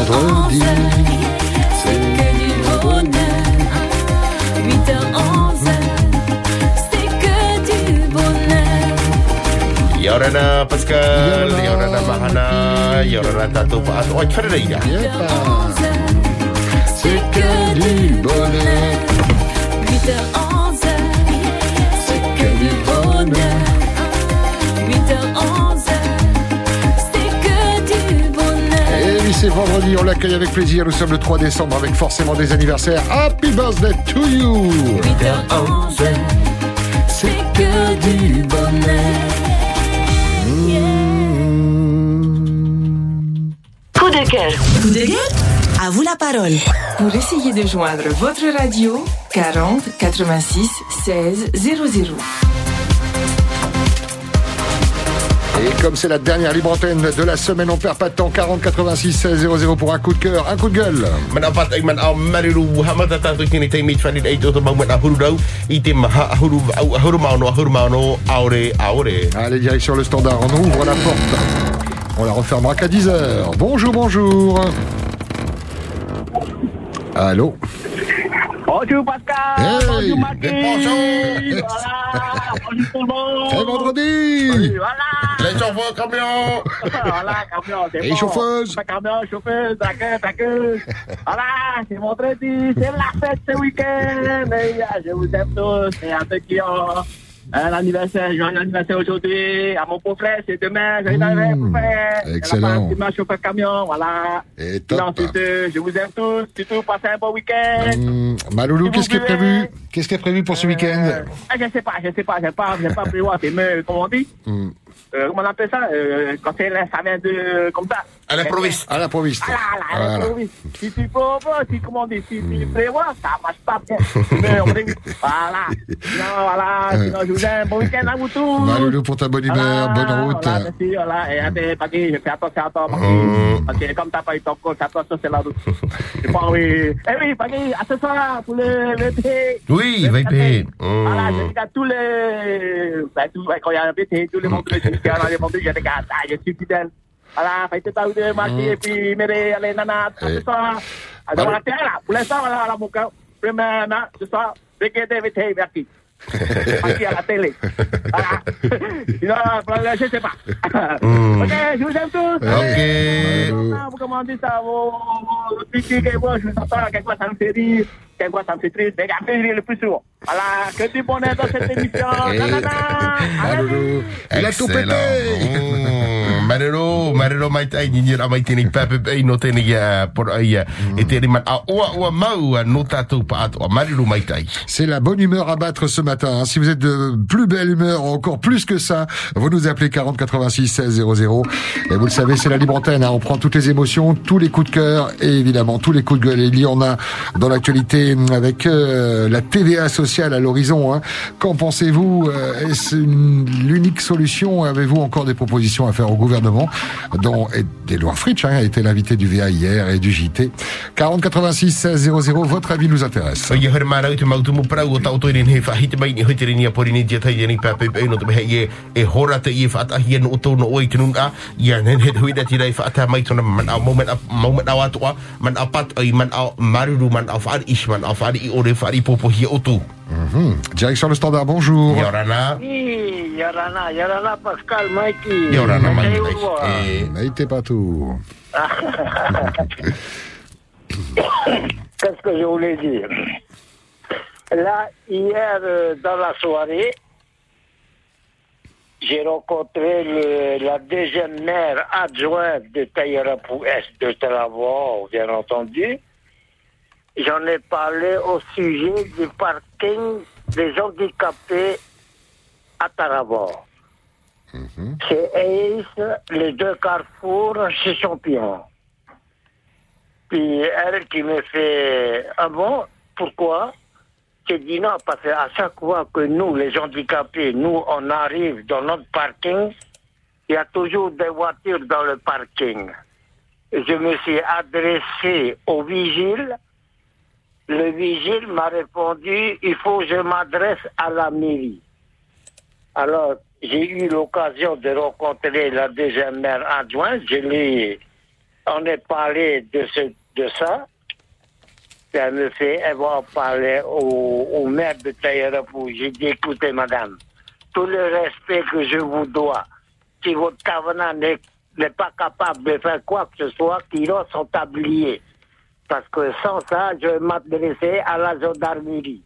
vendredi. C'est que du bonheur. 8h11, c'est que du bonheur. Yorana Pascal, Yorana Mahana, Yorana Tato Paat. Oh, tu fais le Yepa. C'est que du bonheur. 8h11, c'est vendredi, on l'accueille avec plaisir. Nous sommes le 3 décembre avec forcément des anniversaires. Happy birthday to you 8h11, c'est que du bonheur. Coup de cœur. Coup de gueule? À vous la parole. Pour essayer de joindre votre radio, 40 86 16 00. Et comme c'est la dernière libre antenne de la semaine, on perd pas de temps. 40 86 16 00 pour un coup de cœur, un coup de gueule. Allez, direction le standard, on ouvre la porte. On la refermera qu'à 10h. Bonjour, bonjour. Allô? Bonjour Pascal, Hey, bonjour Marquis, bonjour. voilà, bonjour tout le monde. C'est vendredi Voilà, Les chauffeurs camions. voilà, camion, c'est Et bon. chauffeuse. Camion, chauffeuse, d'accord, d'accord. Voilà, c'est vendredi, c'est la fête ce week-end. Euh, je vous aime tous, et à ceux qui ont un anniversaire, joyeux anniversaire aujourd'hui, à mon beau-frère, c'est demain, joyeux Mmh, anniversaire, beau-frère. excellent. C'est ma chauffeur camion, voilà. Et top. Non, je vous aime tous, surtout passez un bon week-end. Hum, Maloulou, qu'est-ce qui est prévu. Qu'est-ce qui est prévu pour ce week-end Euh, ah, je sais pas, je sais pas, j'ai pas, j'ai pas prévu, c'est mais, comment on dit Hum, euh, Comment on appelle ça? Euh, Quand là, ça vient de, comme ça. À l'improviste. À l'improviste. Voilà, là, Voilà. l'improviste. Si tu si, comment on dit, si tu prévois, ça marche pas bien. Mais on dit, voilà. Non, voilà, sinon je vous aime, bon week-end à vous tous. Maloulou, pour ta bonne humeur, bonne route. Voilà, merci, voilà. Et attends, je fais attention à toi. Parce que comme t'as pas eu ton coach, attention, c'est la route. Pas envie. Eh oui, à ce soir, pour le. Oui, Le VT. Voilà, je regarde tous les. Ben, quand il y a un VT, tous les vendredis, quand les vendredis, je regarde. Ah, je suis fidèle. Voilà, faites tahu de et puis Méré, allez, Nana, Eh. soir. Alors, tiens, là, pour l'instant, voilà, regardez VT, merci. Marquis à la télé. Voilà. Sinon, voilà, je sais pas. Mm. Ok, je vous aime tous. Ok. Ah, Vous commandez ça, je vous entends, quelquefois ça me fait rire, quelquefois ça me fait triste, mais ça me fait rire le plus souvent. Voilà, que du bonheur dans cette émission. Eh, Nanana. Maloulou. Il a tout pété. Marero, marero mai tai ni ni mai tini pepe pe no tini ya por ai e te man a oa oa mau a no tatu pa ato marero mai tai. C'est la bonne humeur à battre ce matin. hein. Si vous êtes de plus belle humeur, encore plus que ça, vous nous appelez 40 86 16 00. Et vous le savez, c'est la libre antenne. hein. On prend toutes les émotions, tous les coups de cœur et évidemment tous les coups de gueule. Et il y en a dans l'actualité avec euh, la TVA sociale à l'horizon. hein. Qu'en pensez-vous Euh, Est-ce l'unique solution Avez-vous encore des propositions à faire au gouvernement dont Edouard Fritsch hein, a été l'invité du VA hier et du JT. 40 86 16 00. Votre avis nous intéresse. E man au moment a moment au atua man maruru man wha ish man wha i ore wha i popo hi o Mhm. Direction le standard, bonjour. Yorana. Oui, Yorana, Yorana, Pascal, Mikey. Yorana N'hésitez pas tout. Qu'est-ce que je voulais dire? Là, hier, euh, dans la soirée, j'ai rencontré le- la deuxième maire adjointe de Taïrapou Est de Travaux, bien entendu. J'en ai parlé au sujet du parking des handicapés à Taravor. C'est Ace, les deux carrefours chez Champion. Puis elle qui me fait Ah bon Pourquoi? J'ai dit non, parce qu'à chaque fois que nous, les handicapés, nous, on arrive dans notre parking, il y a toujours des voitures dans le parking. Je me suis adressé au vigile. Le vigile m'a répondu il faut que je m'adresse à la mairie. Alors, j'ai eu l'occasion de rencontrer la deuxième maire adjointe. Je l'ai on est parlé de, ce, de ça. Elle me fait, en parler au, maire de Taïrapou. J'ai dit, écoutez, madame, tout le respect que je vous dois, si votre cavenant n'est pas capable de faire quoi que ce soit, qu'ils sont tabliers. Parce que sans ça, je m'adresser à la gendarmerie.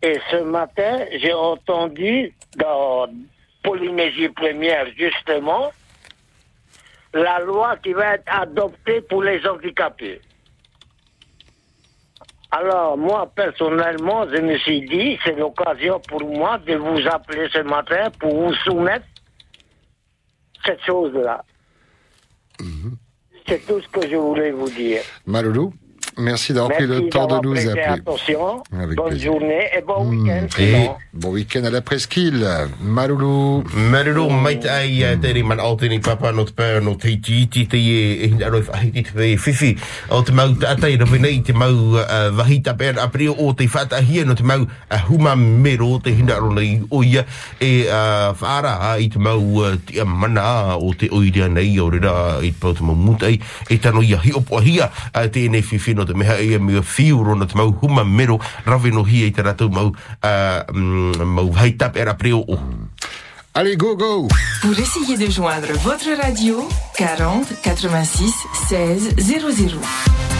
Et ce matin, j'ai entendu dans Polynésie première, justement, la loi qui va être adoptée pour les handicapés. Alors, moi, personnellement, je me suis dit, c'est l'occasion pour moi de vous appeler ce matin pour vous soumettre cette chose-là. C'est tout ce que je voulais vous dire. Maloulou, merci d'avoir pris le temps de nous appeler. attention. Avec Bonne plaisir. journée et bon Mm. week-end. Et-. Bon week-end à la presqu'île. Maloulou. Maruru mai te ai te ri man o te ni papa no te pēr no te iti iti te e e hinda roi whahiti te whai whiwhi o te mau tātai rawe nei te mau wahita pēr a prio o te whatahia no te mau uh, huma mero te hinda ro nei o ia e uh, whaara a i te mau te mana o te oirea nei o rira i te pau te mau mutai e tano ia hi opo hia uh, tēnei whiwhi no te meha mea whiu ro no te mau huma mero rawe no hia i te ratou mau uh, mau wahita pēr a prio o. Allez, go, go! Pour essayer de joindre votre radio, 40 86 16 00.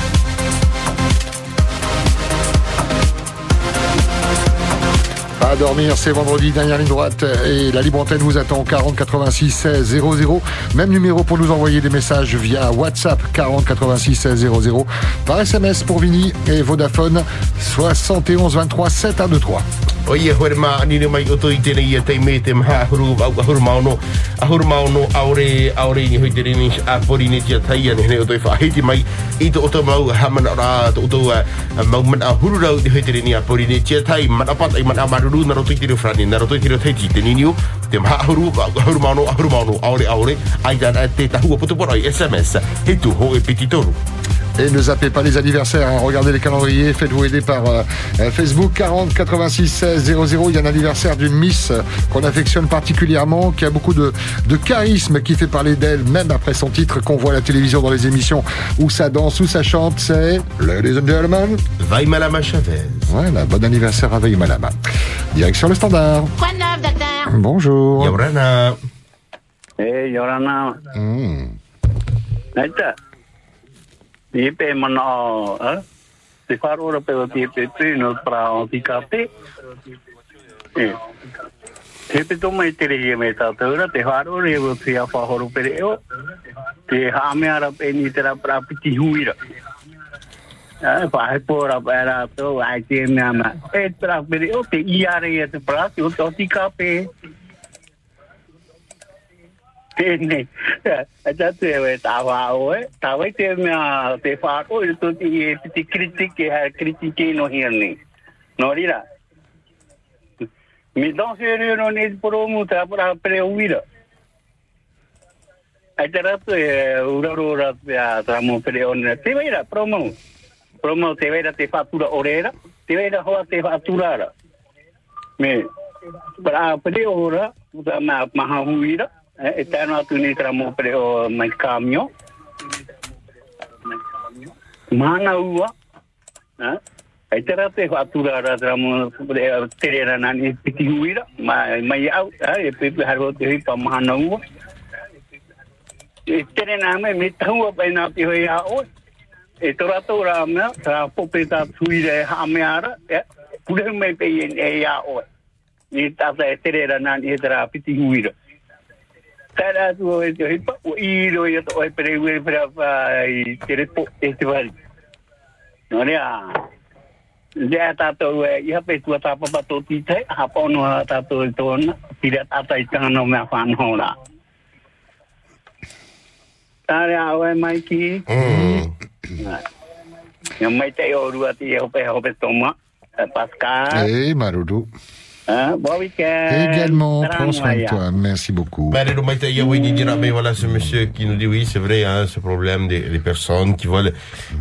Dormir, c'est vendredi, dernière ligne droite et la libre antenne vous attend 40 86 16 00. Même numéro pour nous envoyer des messages via WhatsApp 40 86 16 00. Par SMS pour Vini et Vodafone 71 23 7 1 2 3. O ia hore ma anine mai o tui tēnei ia tei me te maha ahuru au ahuru maono ahuru maono aore aore ni hoi tere rini a pori ni tia tai ane hene o toi whahiti mai. I te oto mau hamana ora to oto uh, mau man ahuru rau ni hoi tere ni a pori ni tia tai. Mana apat ai mana maruru naro tui tiro frani naro tui tiro teiti te niniu te maha ahuru au ahuru maono ahuru maono aore aore. Ai dan te tahua putu i SMS he tu ho e piti toru Et ne zappez pas les anniversaires, hein. regardez les calendriers, faites-vous aider par euh, euh, Facebook 40 86 16 00. Il y a un anniversaire d'une Miss euh, qu'on affectionne particulièrement, qui a beaucoup de, de charisme, qui fait parler d'elle, même après son titre qu'on voit à la télévision dans les émissions où ça danse, où ça chante. C'est Ladies and Gentlemen. vai malama Chavez Voilà, bon anniversaire à Veille Malama. Direction le standard. Quoi de neuf, docteur Bonjour. Yaurana E, Yorana, Hmm. Naita. Ni pe mana, eh? Te wharo ora pe o te pe pe no pra o ti ka pe. E. Te pe to mai te rehi me ta taura, te wharo re o te a whahoro pe re o. Te hame ara pe ni te ra pra piti huira. Eh, whahe pōra pe ra tō, ai te mea ma. E tra pe re o, te iare e te pra, te o te o ti ka pe. Tēnei. A tatu e we tā wāo e. Tā wai te te e te kritike ha kritike no ni. Poro mu tā para pre te e te a tā mo pre o ne. Te weira promo. Promo te weira te whātura orera. Te te ara. Me. Ma huira. Eh, e mai kamio. Mana ua. Eh? E tera te whatura ra tera mō pere o tere ra nani piti huira. Mai, mai. Eh? E a. E e. Eh? A. Tara tu o te hipa o i ro i to e pere ue pere pa i te repo e te wari. No rea. Lea tato e i hape tu a tapa pa tō tite, hapa ono a tato i tōna, pira tata i tāno mea whanau rā. Tare a oe mai ki, ia mai te o rua ti e hope hope toma, e Pascal, Maloulou. Hein, bon week-end. Également, prends soin de toi. Merci beaucoup. Ben, oui, Didier Rabé, voilà ce monsieur qui nous dit oui, c'est vrai, hein, ce problème des, des personnes qui veulent,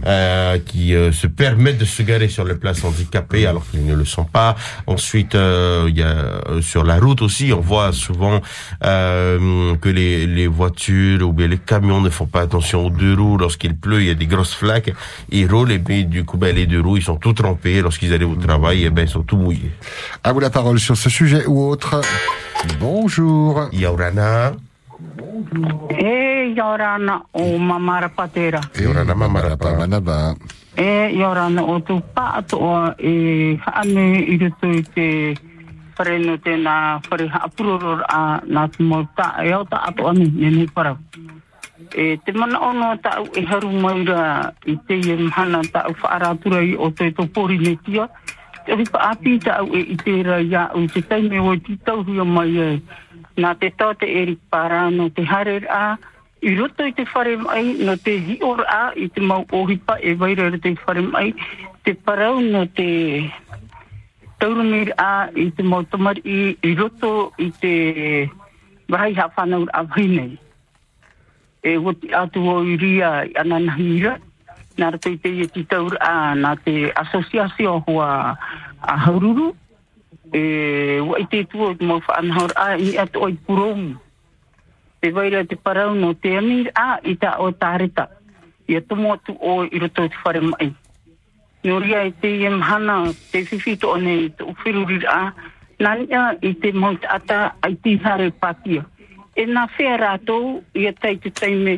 euh, qui euh, se permettent de se garer sur les places handicapées alors qu'ils ne le sont pas. Ensuite, euh, il y a euh, sur la route aussi, on voit souvent euh, que les, les voitures ou bien les camions ne font pas attention aux deux roues lorsqu'il pleut, il y a des grosses flaques, ils roulent et puis du coup, ben, les deux roues, ils sont tout trempés lorsqu'ils arrivent au travail, et ben, ils sont tout mouillés. À vous la parole sur ce sujet ou autre. Bonjour. Yaurana, E Yorana o Mamara Patera. Yaurana Mamarapa. Manaba. E Yorana o tu pa atoa e haane i rutu i te whareno te nā whare haapuroror a nā te mau ta e au ta atoa ni, ne ni parau. E te mana ono ta au e haru maura i te i mhana ta au whaaratura i o te topori ne tia. Te ripa api ta au e i te ra ia u te taime o ti tau hua mai e. Nā te tau te eri para no te hare a i roto i te whare mai no te hior a i te mau ohipa e waira te whare mai te parau no te taurumir a i te mau tamari i, i roto i te wahai hawhanau a wainei. E woti atu o i ria i ananahira nā rato te i te taur a nā te asosiasio hua a haururu e wa i te tua te mau whaanhaur a i atu oi i te waira te parau no te amir a i ta o tāreta. Ia tomo atu o i roto te whare mai. Noria i te iam hana, te whiwhito o nei, te uwhiruri a, nania i te mau ata ai ti hare pātia. E nā whea rātou, ia tai te taime,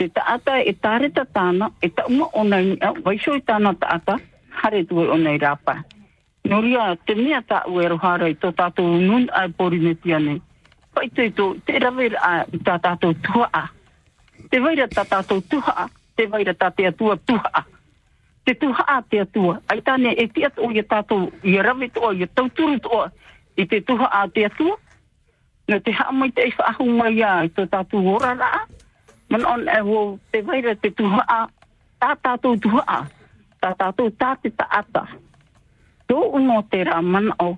Te taata e tāreta tāna, e ta uma ona, nei, waisho i tāna taata, hare tu ona i rāpai. Noria, te mea tā ue rohara i tō tātou nun ai pori me tiane. Pai te tō, te rawera a i tā tātou tuha a. Te waira tā tātou tuha a, te waira tā te atua tuha a. Te tuha a te atua. Ai tāne e te atu o i tātou, i rawe toa, i tauturu toa, i te tuha a te atua. No te haamai te e whaahu mai a, i tō tātou ora rā. Man on e wo, te waira te tuha a, tā tātou tuha a. Tā tātou tā te ta ata. Tō uno te rā man o,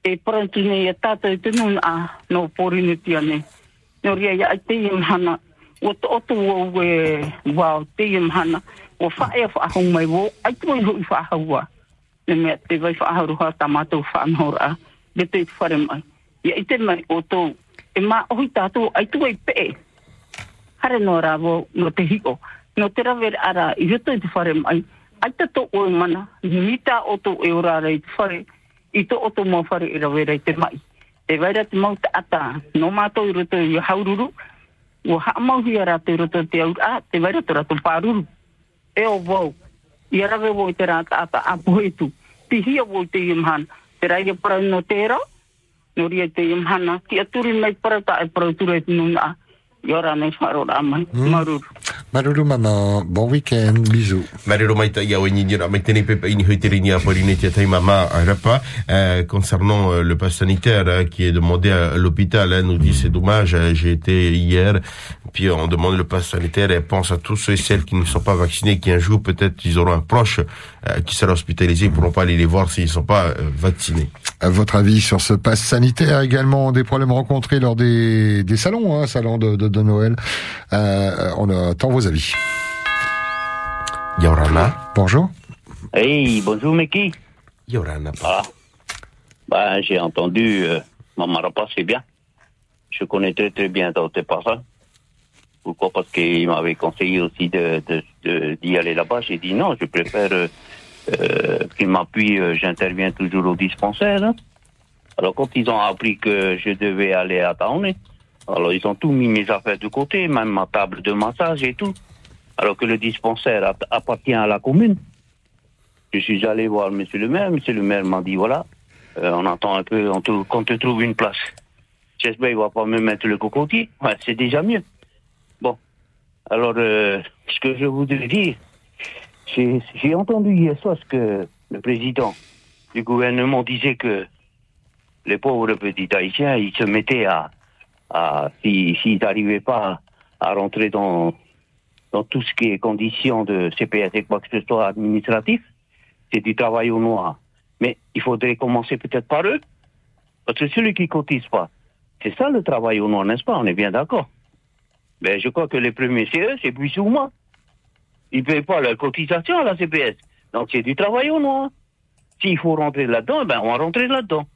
te parantine ia tātou te nun a, no porine tiane. No ria ia ai te imhana o to oto o e, wow, te imhana o whae a whaahong mai wo, ai tu i hui whaahaua Ne mea te vai whaaharuha tā mātou whaanhora, de te whare mai. Ia i te mai o tō, e mā ohi tātou, ai tu i pe. Hare no rā no te hiko, no te ver ara, i roto i te whare mai, ai ta tō oe mana, ni tā o tō e ora i te whare, i tō o tō mō whare i rawere i te mai. Te waira te mau te ata, no mātou i roto i haururu, o haa mau hi ara te roto te au, a, te waira te rato pāruru. E o wau, i arawe wo i te rata ata a ti hia wo i te imhan, te rai e parau no tēra, no ria te imhana, ki aturi mai parau ta e parau ture e nuna, a. mai, maruru. Maruru maman, bon week-end, bisous. Marero mai ta ia o ni dira mai tene pepe ini hoiteri ni a porine tia tai mama rapa euh, concernant euh, le pass sanitaire hein, qui est demandé à l'hôpital hein, nous dit c'est dommage j'ai été hier puis on demande le pass sanitaire et pense à tous ceux et celles qui ne sont pas vaccinés qui un jour peut-être ils auront un proche euh, qui sera hospitalisé ils pourront pas aller les voir s'ils sont pas euh, vaccinés À votre avis sur ce pass sanitaire également des problèmes rencontrés lors des, des salons, hein, salons de, de, de Noël. Euh, on attend vos avis. Yorana Bonjour. Hey, bonjour Meki. Yorana Voilà. Bah, j'ai entendu euh, Maman Rapa, c'est bien. Je connais très très bien tes paroles. Pourquoi? Parce qu'il m'avait conseillé aussi de de- de- d'y aller là-bas. J'ai dit non, je préfère euh, euh, qu'il m'appuie. euh, J'interviens toujours au dispensaire. hein. Alors quand ils ont appris que je devais aller à Taoné, alors ils ont tout mis mes affaires de côté, même ma table de massage et tout. Alors que le dispensaire app- appartient à la commune. Je suis allé voir Monsieur le maire. Monsieur le maire m'a dit voilà, euh, on attend un peu, on te- qu'on te trouve une place. J'espère qu'il va pas me mettre le cocotier. Ouais, c'est déjà mieux. Bon. Alors, euh, ce que je voudrais dire, j'ai j'ai entendu hier soir ce que le président du gouvernement disait que les pauvres petits Haïtiens, ils se mettaient à, à si- s'ils n'arrivaient pas à rentrer dans, dans tout ce qui est conditions de CPS et quoi que ce soit administratif, c'est du travail au noir. Mais il faudrait commencer peut-être par eux. Parce que celui qui cotise pas, c'est ça le travail au noir, n'est-ce pas? On est bien d'accord. Mais je crois que les premiers, c'est eux, c'est plus ou moi. Ils payent pas leur cotisation à la CPS. Donc c'est du travail au noir. S'il faut rentrer là-dedans, ben on va rentrer là-dedans.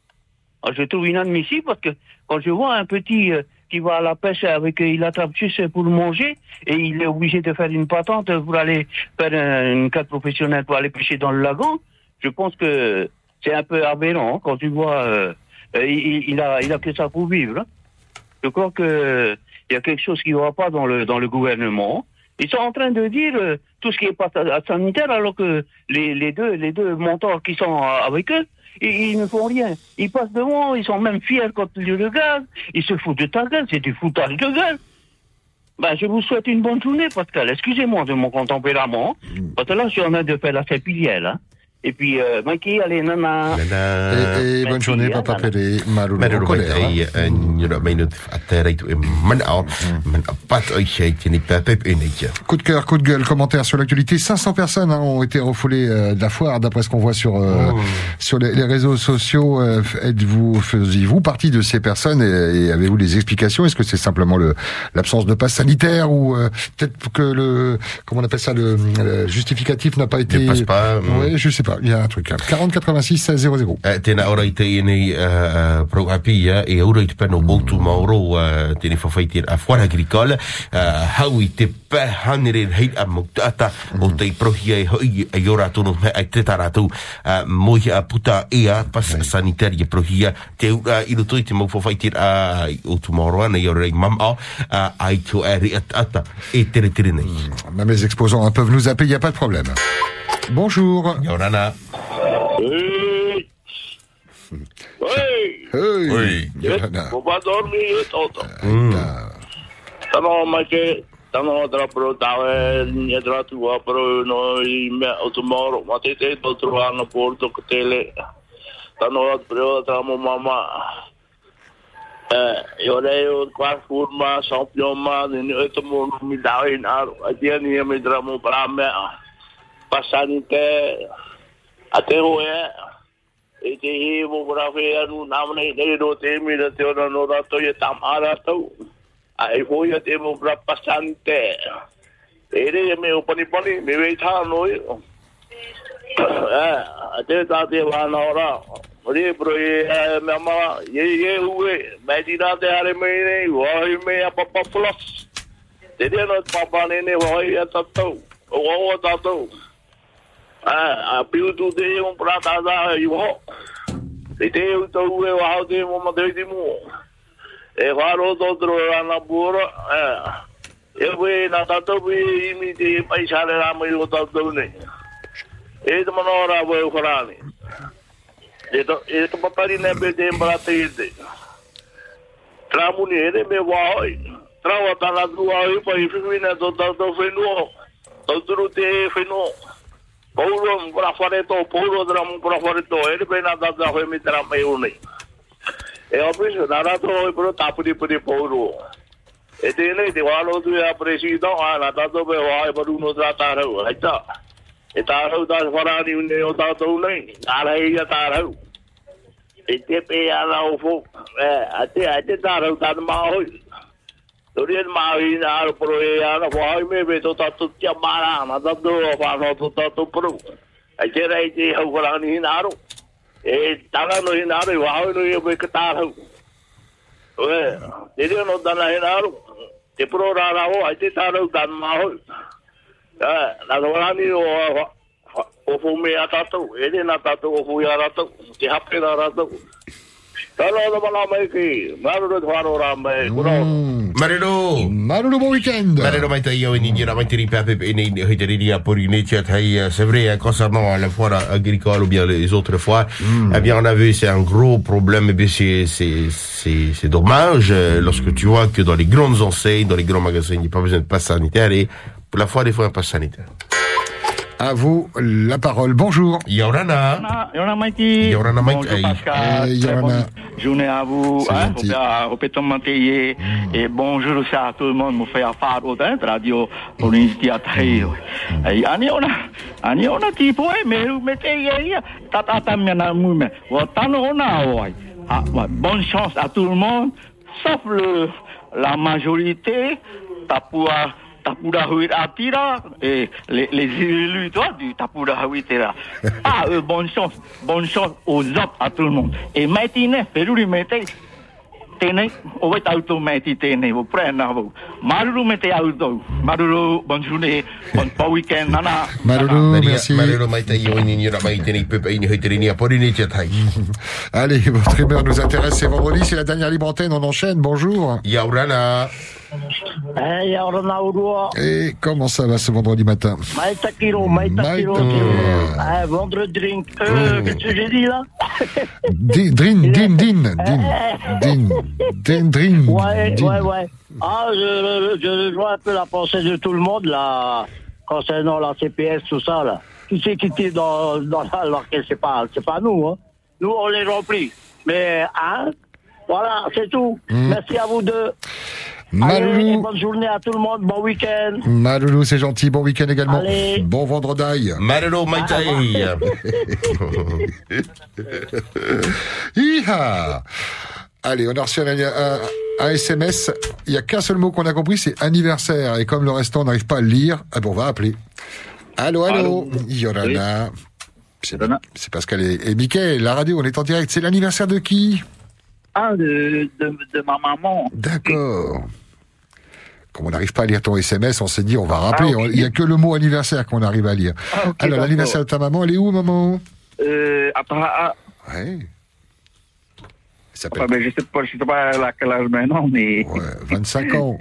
Alors, je trouve inadmissible parce que quand je vois un petit euh, qui va à la pêche avec, euh, il attrape juste pour manger et il est obligé de faire une patente pour aller faire un- une carte professionnelle pour aller pêcher dans le lagon, je pense que c'est un peu aberrant hein, quand tu vois, euh, il, a, il a que ça pour vivre. hein. Je crois que il y a quelque chose qui ne va pas dans le dans le gouvernement. Ils sont en train de dire tout ce qui est pas sa- sanitaire alors que les, les deux les deux mentors qui sont avec eux, ils, ils ne font rien. Ils passent devant, ils sont même fiers quand ils le regardent. Ils se foutent de ta gueule, c'est du foutage de gueule. Ben, je vous souhaite une bonne journée, Pascal. Excusez-moi de mon tempérament. Parce que là, je suis en train de faire la sépilière, là. Et puis, euh, Mikey, allez, nana. Nana. Et, et bonne journée, hein, Papa. Malou Mero le colère. hein. e e nei kia. Coup de cœur, coup de gueule, commentaire sur l'actualité. 500 personnes hein, ont été refoulées euh, de la foire, d'après ce qu'on voit sur euh, sur les, les réseaux sociaux. Euh, Êtes-vous, faisiez-vous partie de ces personnes et, et avez-vous des explications? Est-ce que c'est simplement le l'absence de passe sanitaire ou euh, peut-être que le comment on appelle ça le, le justificatif n'a pas été Ne passe pas, mm. Oui, je sais pas. Il y a un truc. hein. 40 86 16 00. Uh, tēnā ora i te i nei uh, pro apia e aura i te pēno moutu mauro uh, tēne whawhaiti a whara agricole uh, hau i te pēhanere hei a moutata o te prohia e hoi e ora tono me ai te taratu uh, a puta ea pas sanitari e prohia te ura i roto i te mau whawhaiti a o tu mauro ana i ora i mama uh, ai to e ri ata e tere tere nei Même les exposants hein, peuvent nous appeler, il n'y a pas de problème. Bonjour. Ia ora nā Hey! Hey! Hey. Oi. Yolanda. Ko ba dormi toto. Tano mai ke tano tra pro tawe ni tra tu wa pro no i me o tomorrow ma te te to tro ano porto ko tele. Tano pro tra mo mama. Yo le o kwa forma champion ma ni o to mo mi da in aro. A dia ni me tra mo para me. Pasante ate ho e e te he mo kura whea anu namane nei ro te mi ra te ona no rato i tam ara tau. A e hoi a te mo kura pasante. E re e me o pani pani, me wei tā noi. A te tā te wāna ora. Re bro e e, me ama, ye ye ue, me di rā te hare me nei, wai me a papa plus. Te rea no papa ne nene wai a tatau. O o tatau. Ah, a piu tu te un prata da i ho. Te te u to u e wa te mo ma te mo. E waro to tro ana bura. E we na ta to bi i mi te pai sare ra mo i o ta to ne. E te mano ra we. E to e to papari ne be te mbra te te. Ere me wa tu oi pa i na to ta to tru te. Paulo para fare to paulo dra mu para fare to ele pe na da da foi mi tra mai uni e opis na ra to e pro tapu di pudi paulo e te ne te walo tu ya presido a na da to be wa e pro no tra ta ra ai ta e ta ra da fara ni ne o ta to nei na ra i ta ra e te pe ya na o fo e a te a te ta ra ta ma hoi Dorian mahi na aro pro e ana whai me be to tatu tia mara na tatu o whano to tatu pro. Ai te rei te hau warani hina aro. E tanga no hina aro i wahau no i be kata hau. Oe, te rio no dana hina aro. Te pro ra ra ho, ai te tarau dan ma hoi. E, na to warani o o fu me a tatu, e na tatu o fu ya ratu, te hape ra ratu. Mm. Marero. Week-end. Marero mai mai tiri pour une c'est vrai concernant la foire agricole ou bien les autres foires. Eh bien on a vu c'est un gros problème et bien c'est c'est c'est c'est dommage euh, lorsque tu vois que dans les grandes enseignes dans les grands magasins il n'y a pas besoin de passe sanitaire et pour la foire il faut un passe sanitaire À vous la parole. Bonjour. Yorana. Yorana Mikey. Yorana Mikey. Bonjour Pascal. Eh, Très Yorana. bonne journée à vous. Hein, Manteillé. Et bonjour aussi à tout le monde. Mon frère Faro, hein, radio, pour l'initiative mais, eh, eh, tata ouais. Ah, ouais, Bonne chance à tout le monde, sauf le, la majorité, huit atira, et les, les élus, toi, du tapura huit là. Ah, eux, bonne chance, bonne chance aux autres, à tout le monde. Et maintenant, Peruri mettez, tēnei, o wai tautou mai ti tēnei, o prena ho. Maruru me te autou. Maruru, bonne journée, bon, bon week-end, nana. Marulu, Maria- merci. Marero mai tai au ni ra mai tiri pepe ni hoi tiri ria pour une tia tai Allez, votre humeur nous intéresse. C'est vendredi, c'est la dernière libre antenne. On enchaîne. Bonjour. Yorana. Eh. Et comment ça va ce vendredi matin Maïta Kiro, Maïta Kiro. Maïta. Eh, vendre drink. Euh, qu'est-ce que j'ai dit là Din, Drin, din, din, din, din, din, drin, Ouais, din. ouais, ouais. Ah, je, je rejoins un peu la pensée de tout le monde, là, concernant la CPS, tout ça, là. Qui c'est qui était dans, dans la, l'orchestre, c'est pas, c'est pas nous, hein. Nous, on les remplit. Mais, hein, voilà, c'est tout. Merci à vous deux. Allez, Maloulou. bonne journée à tout le monde, bon week-end. Maloulou, c'est gentil. Bon week-end également. Allez. Bon vendredi. Mai tai. Hi-ha Allez, on a reçu un, un- un SMS. Il y a qu'un seul mot qu'on a compris, c'est anniversaire. Et comme le restant, on n'arrive pas à le lire, ah bon, on va appeler. Allô, allô, Allô. Yorana. C'est Yorana. c'est Pascal et, et Mickey, la radio, on est en direct. C'est l'anniversaire de qui? Ah, de, de, de ma maman. D'accord. Comme on n'arrive pas à lire ton SMS, on s'est dit, on va rappeler. Ah, ok. Il n'y a que le mot anniversaire qu'on arrive à lire. Ah, Alors, l'anniversaire de ta maman, elle est où, maman? Euh, après, ah, Ouais. Enfin, ben, je sais pas, je sais pas à quel âge maintenant, mais. Ouais, 25 ans.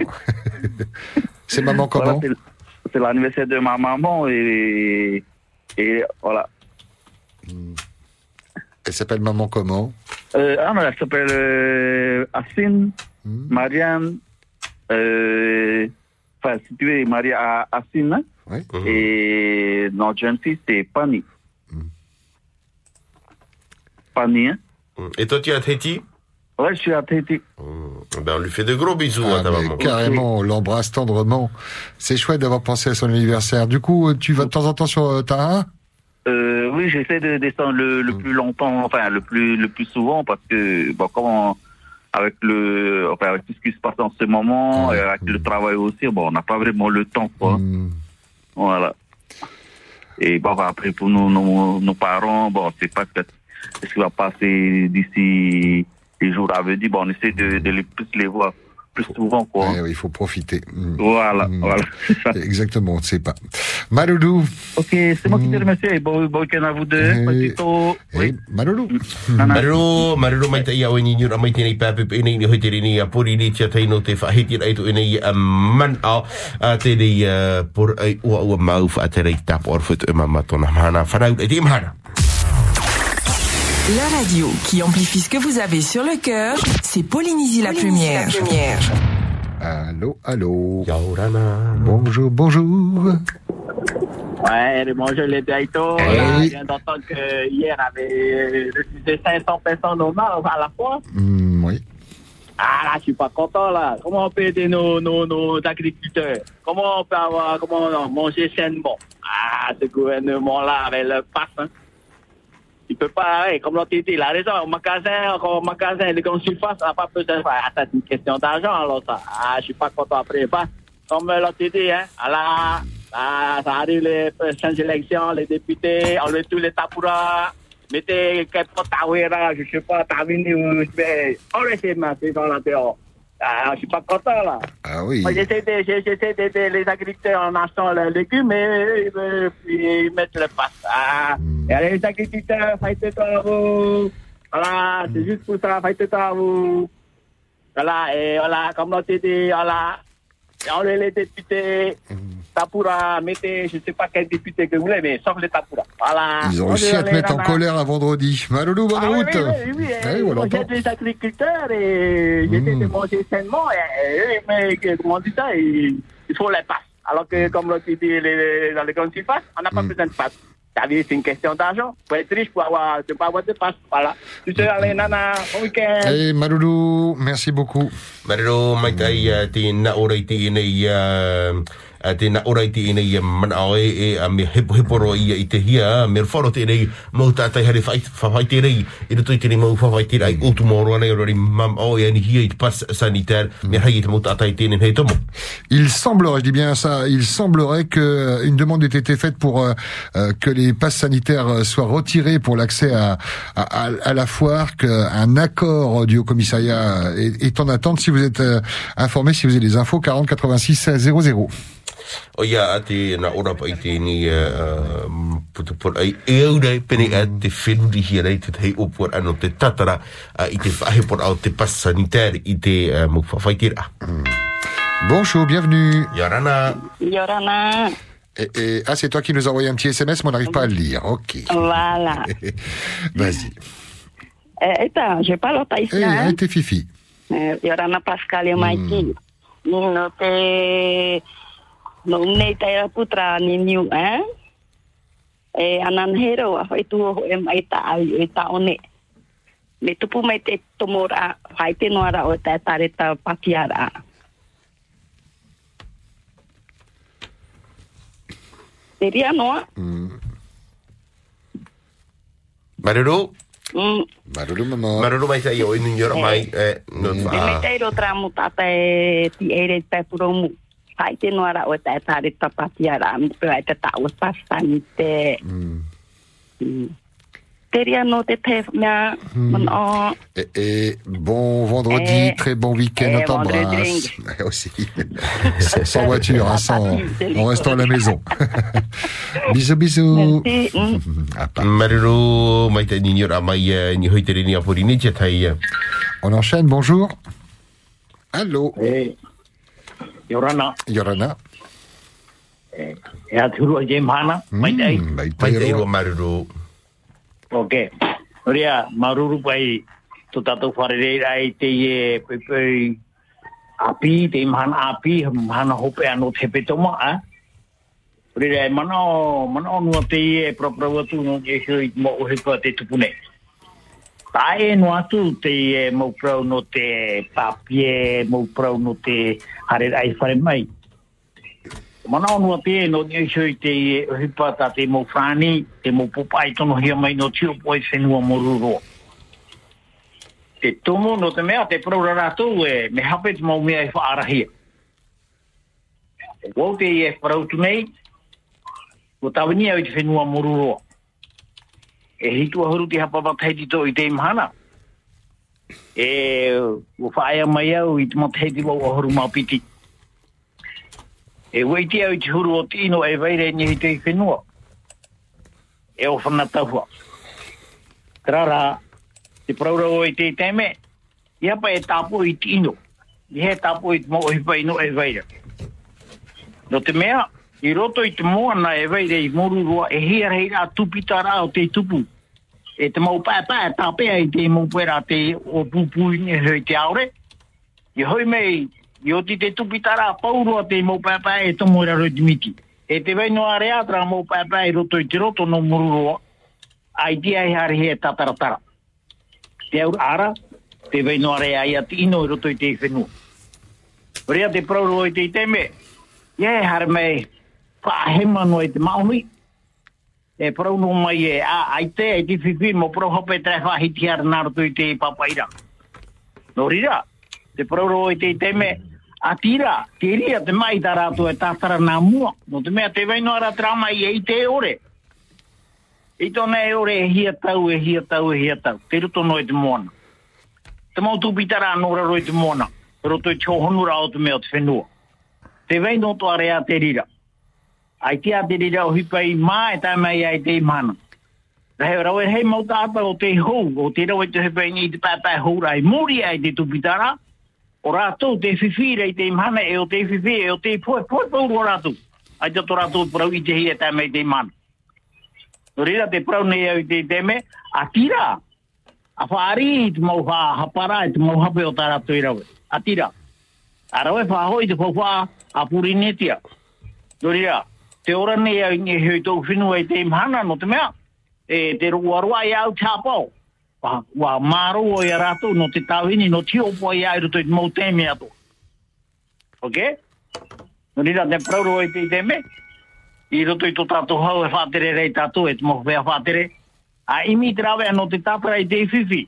c'est maman comment? c'est- c'est l'anniversaire de ma maman et, et voilà. Elle s'appelle maman comment? Euh, ah, mais elle s'appelle euh, Assine, Hmm. Marianne, enfin, si tu veux, Maria Assine, hein, Ouais. et notre jeune fille, c'est Pani. Pani, hein? Et toi, tu es à Tahiti Ouais, je suis à Tahiti. Ben, on lui fait de gros bisous Ah, à ta mais maman. carrément, on l'embrasse tendrement. C'est chouette d'avoir pensé à son anniversaire. Du coup, euh, tu vas de temps en temps sur euh, Tara Euh, oui, j'essaie de descendre le, le plus longtemps, enfin le plus le plus souvent parce que bon, comment avec le enfin avec tout ce qui se passe en ce moment, Ouais. et avec le travail aussi, bon, on n'a pas vraiment le temps, quoi. Hmm. Voilà. Et bon, bah, après pour nos nos, nos parents, bon, c'est pas ce qui va passer d'ici les jours à venir. Bon, on essaie de, de les plus les voir plus souvent, quoi. Ouais, ouais, il faut profiter. Hmm. Voilà, Mm. voilà. ça. Exactement, on ne sait pas. Maloulou. ok, c'est moi qui te Mm. remercie. Bon, bon week-end à vous deux. Eh. Eh, Oui. Maloulou. Mai tai au ni mai pe ni hoi tiri ni a pori ni tia te ni a man au a por ai ua ua mau wha e whanau e te imhana. La radio qui amplifie ce que vous avez sur le cœur, c'est Polynésie la Plumière. Allô, allô. Bonjour, bonjour. Ouais, bonjour les Daito. Là. Je viens d'entendre que hier avait refusé 500 personnes au nord à la fois. Hmm, oui. Ah là, je suis pas content là. Comment on peut aider nos, nos, nos agriculteurs? Comment on peut avoir, comment on manger sainement? Ah, ce gouvernement-là avec le pass, hein. Il peut pas, ouais, comme l'autre dit, il a raison. Au magasin, au magasin, les grandes surfaces, on n'a pas besoin. Ouais, c'est une question d'argent alors ça. Ah, je suis pas content après. Bah, comme l'autre dit, hein. Ah là, ah, ça arrive les prochaines élections, les députés, enlevez tous les tapouras. Mettez quelques tawera, je sais pas, Tavini ou, mais, enlevez ma c'est dans la dehors. Ah, je suis pas content là. Ah oui. J'essaie d'aider les agriculteurs en achetant les légumes puis ils mettent le pass. Ah, et allez, les agriculteurs, faites-toi à vous. Voilà, c'est juste pour ça, faites-toi à vous. Voilà, et voilà, comme l'on dit, voilà, on est les députés Tapura, mettez, je ne sais pas quel député que vous voulez, mais sauf les Tapura. Voilà. Ils ont On réussi à te mettre en colère à vendredi. Maloulou, bonne Ah route. oui, oui, oui, Ah oui, j'ai des agriculteurs et j'essaie de manger sainement, et, mais comment on dit ça, il, il faut les passes. Alors que, comme l'on dit les, les- dans les grandes surfaces, on n'a pas besoin de passes. C'est une question d'argent. Pour être riche, pour avoir, de pas avoir de passes. Voilà. Tu sais, allez, nana, bon week-end. Hey, Maloulou, merci beaucoup. Marero mai tai uh, te na ora i ora i te mana e, a me hepo heporo i i te hia me wharo te nei mau tātai hare whai whai te nei i ruto i te nei mau whai te nei o tu moro anei rori mam o ani hia i te pas sanitaire me hai i te mau tātai te nei hei tomo. Il semblerait, je dis bien ça, il semblerait que euh, une demande ait été faite pour euh, euh, que les passes sanitaires soient retirés pour l'accès à, à, à- à la foire, qu'un accord du Haut Commissariat est, est en attente. Si vous êtes euh, informé, si vous avez des infos, 40 86 00. O ia a te na ora pa i te ni putu putu ai e au nei pene a te whenuri hia nei te hei opua ano te tatara i te whahe por au te pas sanitaire i te mau whawhaitira Bonjour, bienvenue. Yorana. Yorana. Et, et- ah, c'est toi qui nous as envoyé un petit SMS, mais on n'arrive pas à le lire. Ok. Voilà. Vas-y. Eh, então, je parle au païsien. hey, t'es fifi. Eh, Yorana Pascal e Maiki. No te... No nei te ra putra ni niu, eh? E anan hero a whai tu ho e mai ta au e ta one. Me tupu mai te tomora whai te noara o te tare ta pakiara. Te ria noa? Maruru? Mm. Maruru mama. Maruru mai tai o inu yora mai. Eh, no, Me me ah, te ro tra mu tata e ti e re te te. Mm. Et, et bon vendredi, Eh, très bon week-end, eh, on t'embrasse. vendredi. Ouais, Aussi. sans, sans voiture, hein, sans, en restant à la maison. bisous, eh, eh. On enchaîne, bonjour. Allô. Yorana. Yorana. E a turu a James Hana, mai tai. Mai tai ro maruru. Ok. Ria, maruru pai, tu tato wharere ai te e pepe api, te api, mana hope ano te petoma, a? Ria, mana, mana nua te e proprawatu no jesu i mo uhipa te tupune. Tae no atu te e mo prau no te papie, mo prau no te hare ai whare mai. Mana onua pē no ni sho i te e hipa ta te mo whāni, te mo pupai tono hia mai no tio poe whenua moruro. Te tomo no te mea te praura rātou e me hapet te mau mea e whaarahia. Wau te e wharautu nei, ko tawini au i te whenua moruro. E hitua huru te hapa mataiti to i te imhana. E o whaaya mai au i te mataiti lau ahuru maupiti. E weiti au i te huru o tino e veire ni i te whenua. E o whana tahua. Trara, te praura o i te teme, i hapa e tapo i tino. I he tapo i te mo hipa ino e veire. No te mea, i roto i te moana e veire i morurua e hia tupita rā o te tupu. E te mau pāpā e tāpea i te mau pera te o pupu ni hei te aore. I hoi mei, i oti te tupitara paurua te mau pāpā e tomo ira roi dimiti. E te veino are atra mau pāpā i roto i te roto no morurua. Ai tia ai hare he tataratara. Te aur ara, te veino rea i ati ino i roto i te whenua. Rea te prauro i te teme, Ie, hare mei, whaahema no i te maumi. E prauno mai e, a, ai te, e te whiwhi, mo pro hope tre fa hitiar nar tu te papaira. No rira, te prauro i te teme, a tira, te te mai ta tu e tātara na mua. No te mea te vaino ara trama i e i te ore. I tōna e ore e hia tau, e hia tau, e hia tau. Te ruto no i te moana. Te mau tupitara anora roi te mona Roto i chohonura honura o te mea te whenua. Te veino to area te rira. Ai te te rira o hipai mā e tai mai ai te imana. Rahe rau e hei mau tāta o te hou, o te rau e te hipa i ngi te pāpai hou rai mori ai te tupitara, o rātou te whiwhi rei te imhana e o te whiwhi e o te poe poe poe o rātou. Ai te tō rātou parau i te hia tā mai te imhana. No rira te parau nei au i te teme, a tira. A whaari i te mau hapara i te mau hape o tā rātou i rawe. A tira. A rawe whahoi te whawha a purinetia. No rira, te ora nei au i hei tō whinua i te imhana no te mea. E te ruarua i au tāpau. Wa, wa maro o ia a rātou no te tauhini no ti opo i ai tō i te mau tēme ato. Ok? No nira te prauro i te i me. I roto i tō tātou hau e whātere rei tātou e te mohu whea whātere. A imi trawe no te tātara i te whiwhi.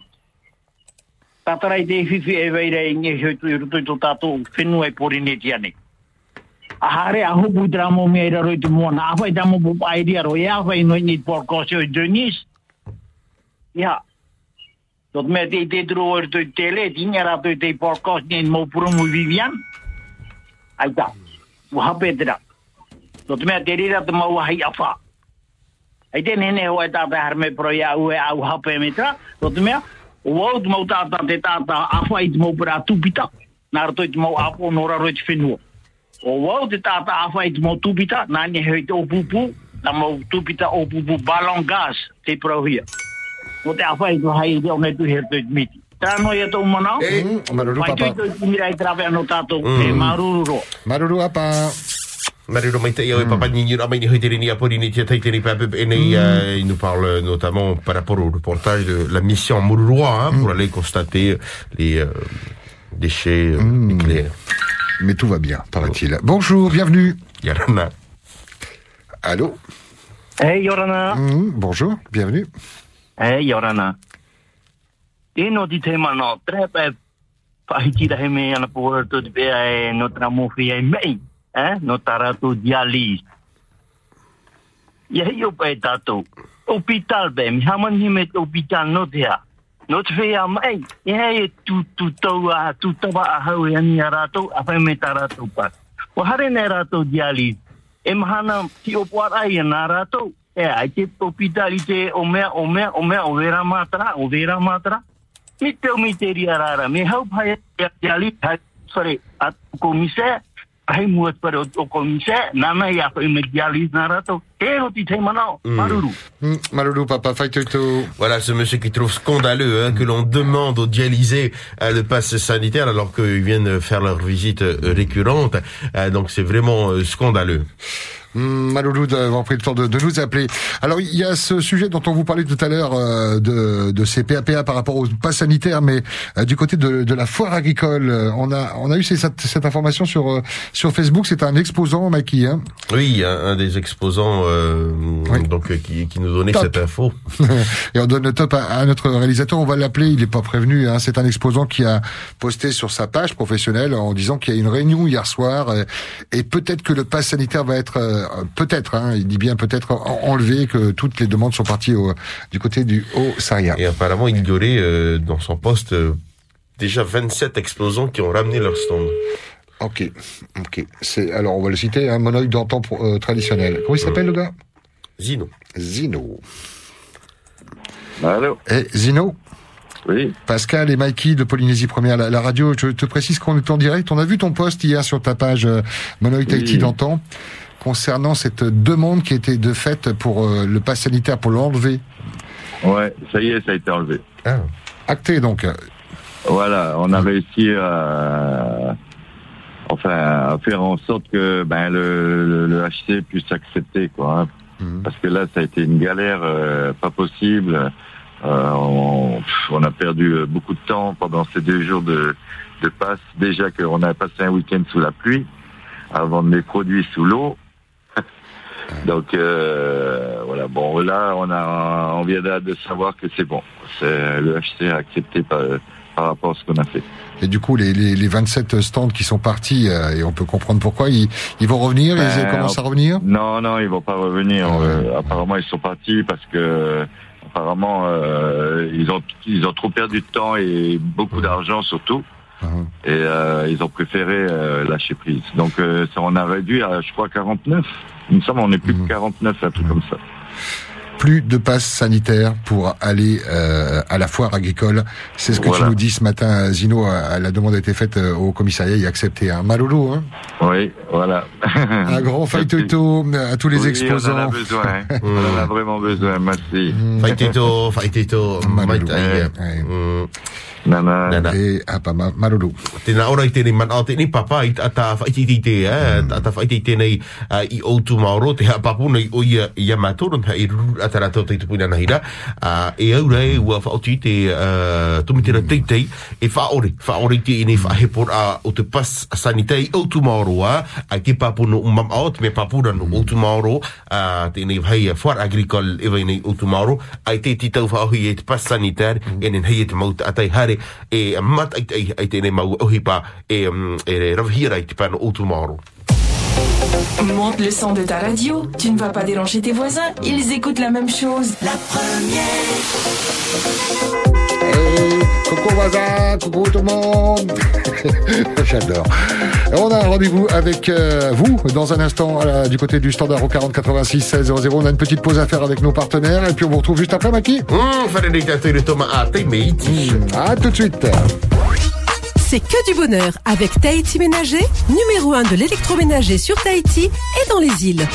Tātara i te whiwhi e veire i nge tō i roto i tō tātou whenua i pori neti. A hare a hopu i te ramo mea i raro i te mua. Na awhai tamo po pairi aro. E awhai no i ni porkosio i Denis. Ia. Tot me te i te turu o i roto i tele. Tinga rato i te porkosio ni mo purumu Vivian. Aita. Wahape te rā. Tot mea te rira te mau hai awha. Ai te nene hoa e tātai harme pro ia ue au hape me tra. Tot mea, o wau te mau tāta te tāta awha i te mau pera tupita. Nā rato i te mau apo nora roi te whenua. O wau te opupu, opupu balon gas te te hai te tu miti. Tāno. Mm, maruru Mai tui anō tātou Mm. e maruru Maruru apa? Papa pape il nous parle notamment par rapport au reportage de la mission Mouroua hein, pour aller constater les euh, déchets euh, nucléaires. Mais tout va bien, paraît-il. Bonjour, bienvenue. Yarana. Allô Hey, Yorana. Mm, Bonjour, bienvenue. Hey, Yorana. Tēnō ti te mana, trepe whahitira he me ana pōra tō te pēa e no tera mōwhi e mei, eh? no tara tō dialis. Ia hei opa e tātou, hospital be, mi haman hi me te hospital no te ha. No te whea mai, e hei e tu, tu tau a, tu tawa a hau e ani a rātou, a whai me tā rātou pā. O hare nei rātou dialis, e mahana ki o arai e nā rātou, e ai te hospital te o mea, o mea, o mea, o vera mātara, o vera mātara. Mi te o mi te ria rāra, me hau pai e dialis, hai, sorry, a komisea, ai mua pare o, o komise, nana i a whai me dialis nā rātou, e ho ti te manao, maruru. Mm, Maruru papa, fai tuto. Voilà ce monsieur qui trouve scandaleux hein, que l'on demande aux dialysés euh, le pass sanitaire alors qu'ils viennent faire leur visite euh, récurrente. Euh, donc c'est vraiment euh, scandaleux. Mm, Maloulou d'avoir pris le temps de, de nous appeler. Alors il y a ce sujet dont on vous parlait tout à l'heure euh, de, de ces PAPA par rapport au pass sanitaire, mais euh, du côté de, de la foire agricole, euh, on a on a eu ces- cette, cette information sur euh, sur Facebook. C'est un exposant, Mikey. Hein Oui, un, un des exposants euh, donc euh, qui, qui nous donnait Top. cette info. Et on donne le top à, à notre réalisateur. On va l'appeler. Il n'est pas prévenu. Hein. C'est un exposant qui a posté sur sa page professionnelle en disant qu'il y a une réunion hier soir euh, et peut-être que le pass sanitaire va être euh, peut-être. Hein, il dit bien peut-être en- enlevé que toutes les demandes sont parties au, du côté du Haut-Saria. Et apparemment, il y aurait euh, dans son poste euh, déjà 27 exposants qui ont ramené leur stand. Ok, ok. C'est alors on va le citer. Un monoïde d'antan euh, traditionnel. Comment il s'appelle le gars? Zino. Zino. Allô? Eh, Zino? Oui. Pascal et Mikey de Polynésie Première, la, la radio, je te précise qu'on est en direct. On a vu ton post hier sur ta page euh, Monoïde Oui. Haïti d'antan concernant cette demande qui était de fait pour euh, le pass sanitaire pour l'enlever. Ouais, ça y est, ça a été enlevé. Acté donc. Voilà, on a réussi à, enfin, à faire en sorte que ben, le, le, le HC puisse accepter, quoi. hein. Parce que là, ça a été une galère euh, pas possible. Euh, on, a perdu beaucoup de temps pendant ces deux jours de, de passe. Déjà qu'on a passé un week-end sous la pluie, à vendre les produits sous l'eau. Donc euh, voilà, bon là on a on vient de, savoir que c'est bon. C'est le HC a accepté par, par rapport à ce qu'on a fait. Et du coup, les, les, les 27 stands qui sont partis, euh, et on peut comprendre pourquoi, ils, ils vont revenir, ils Ben, commencent à revenir Non, non, ils vont pas revenir. Euh, apparemment, ils sont partis parce que apparemment euh, ils ont ils ont trop perdu de temps et beaucoup d'argent surtout. Et euh, ils ont préféré euh, lâcher prise. Donc euh, ça on a réduit à je crois 49. Il me semble on est plus que 49 un truc comme ça. Plus de passe sanitaire pour aller euh, à la foire agricole. C'est ce que Voilà. tu nous dis ce matin, Zino. euh, La demande a été faite euh, au commissariat et acceptée. Hein. Malolo, hein Oui, voilà. un grand faitoto à tous les Oui, exposants. On en a besoin. hein. on en a vraiment besoin. Merci. Faitito, faitito, mai tai. Nana. Et apa ma- Malolo. Tēnā ora i tēnei mana o tēnei papa i ta whaiti te eh, ta ta whaiti tēnei uh, i outu maoro te ha papuna i o ia i a mātoro me i tara tō tei tupuina na hira. Uh, e au rei, ua whaoti te uh, tumitera teitei e whaore, whaore te ine whahepor a o te pas sanitei o tu maoro a, a ke pāpuno o mam aot, me pāpura no o tu maoro, a te ine hei a whar agrikol ewa ini o tu maoro, a te ti tau whaohi e te pas sanitei, e nen hei e te mauta atai hare, e mat ai te ine mau ohi pa, e, e rawhira i te pano o tu maoro. Monte le son de ta radio, tu ne vas pas déranger tes voisins, ils écoutent la même chose. La Hey, coucou voisin, coucou tout le monde. J'adore. On a un rendez-vous avec euh, vous dans un instant euh, du côté du standard au 40 86 16 00. On a une petite pause à faire avec nos partenaires et puis on vous retrouve juste après, Maki. À tout de suite. C'est que du bonheur avec Tahiti Ménager, numéro 1 de l'électroménager sur Tahiti et dans les îles.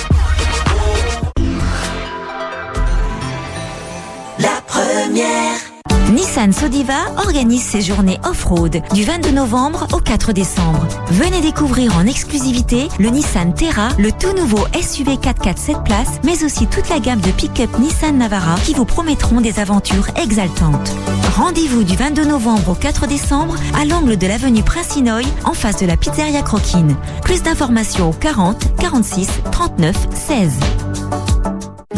La première. Nissan Sodiva organise ses journées off-road du 22 novembre au 4 décembre. Venez découvrir en exclusivité le Nissan Terra, le tout nouveau SUV 4x4 7 places, mais aussi toute la gamme de pick-up Nissan Navara qui vous promettront des aventures exaltantes. Rendez-vous du 22 novembre au 4 décembre à l'angle de l'avenue Prince-Noy en face de la pizzeria Croquine. Plus d'informations au 40 46 39 16.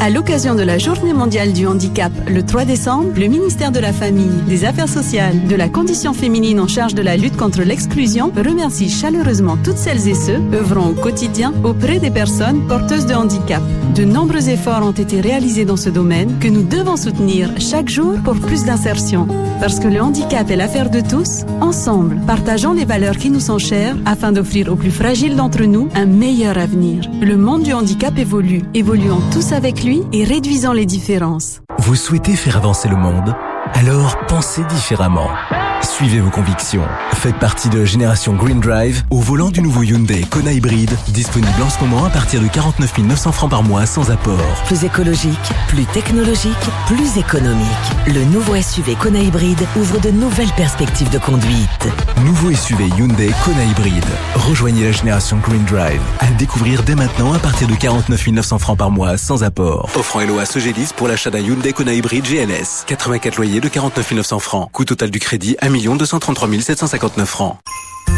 À l'occasion de la Journée mondiale du handicap le 3 décembre, le ministère de la Famille, des Affaires sociales, de la condition féminine en charge de la lutte contre l'exclusion remercie chaleureusement toutes celles et ceux œuvrant au quotidien auprès des personnes porteuses de handicap. De nombreux efforts ont été réalisés dans ce domaine que nous devons soutenir chaque jour pour plus d'insertion. Parce que le handicap est l'affaire de tous, ensemble, partageons les valeurs qui nous sont chères afin d'offrir aux plus fragiles d'entre nous un meilleur avenir. Le monde du handicap évolue. Évoluons tous avec lui et réduisons les différences. Vous souhaitez faire avancer le monde Alors pensez différemment. Suivez vos convictions. Faites partie de la génération Green Drive au volant du nouveau Hyundai Kona Hybride, disponible en ce moment à partir de 49 900 francs par mois sans apport. Plus écologique, plus technologique, plus économique. Le nouveau SUV Kona Hybride ouvre de nouvelles perspectives de conduite. Nouveau SUV Hyundai Kona Hybride. Rejoignez la génération Green Drive. À le découvrir dès maintenant à partir de 49 900 francs par mois sans apport. Offrant LOA Sogedis pour l'achat d'un Hyundai Kona Hybride GLS. 84 loyers de 49 900 francs. Coût total du crédit 1 233 759 francs.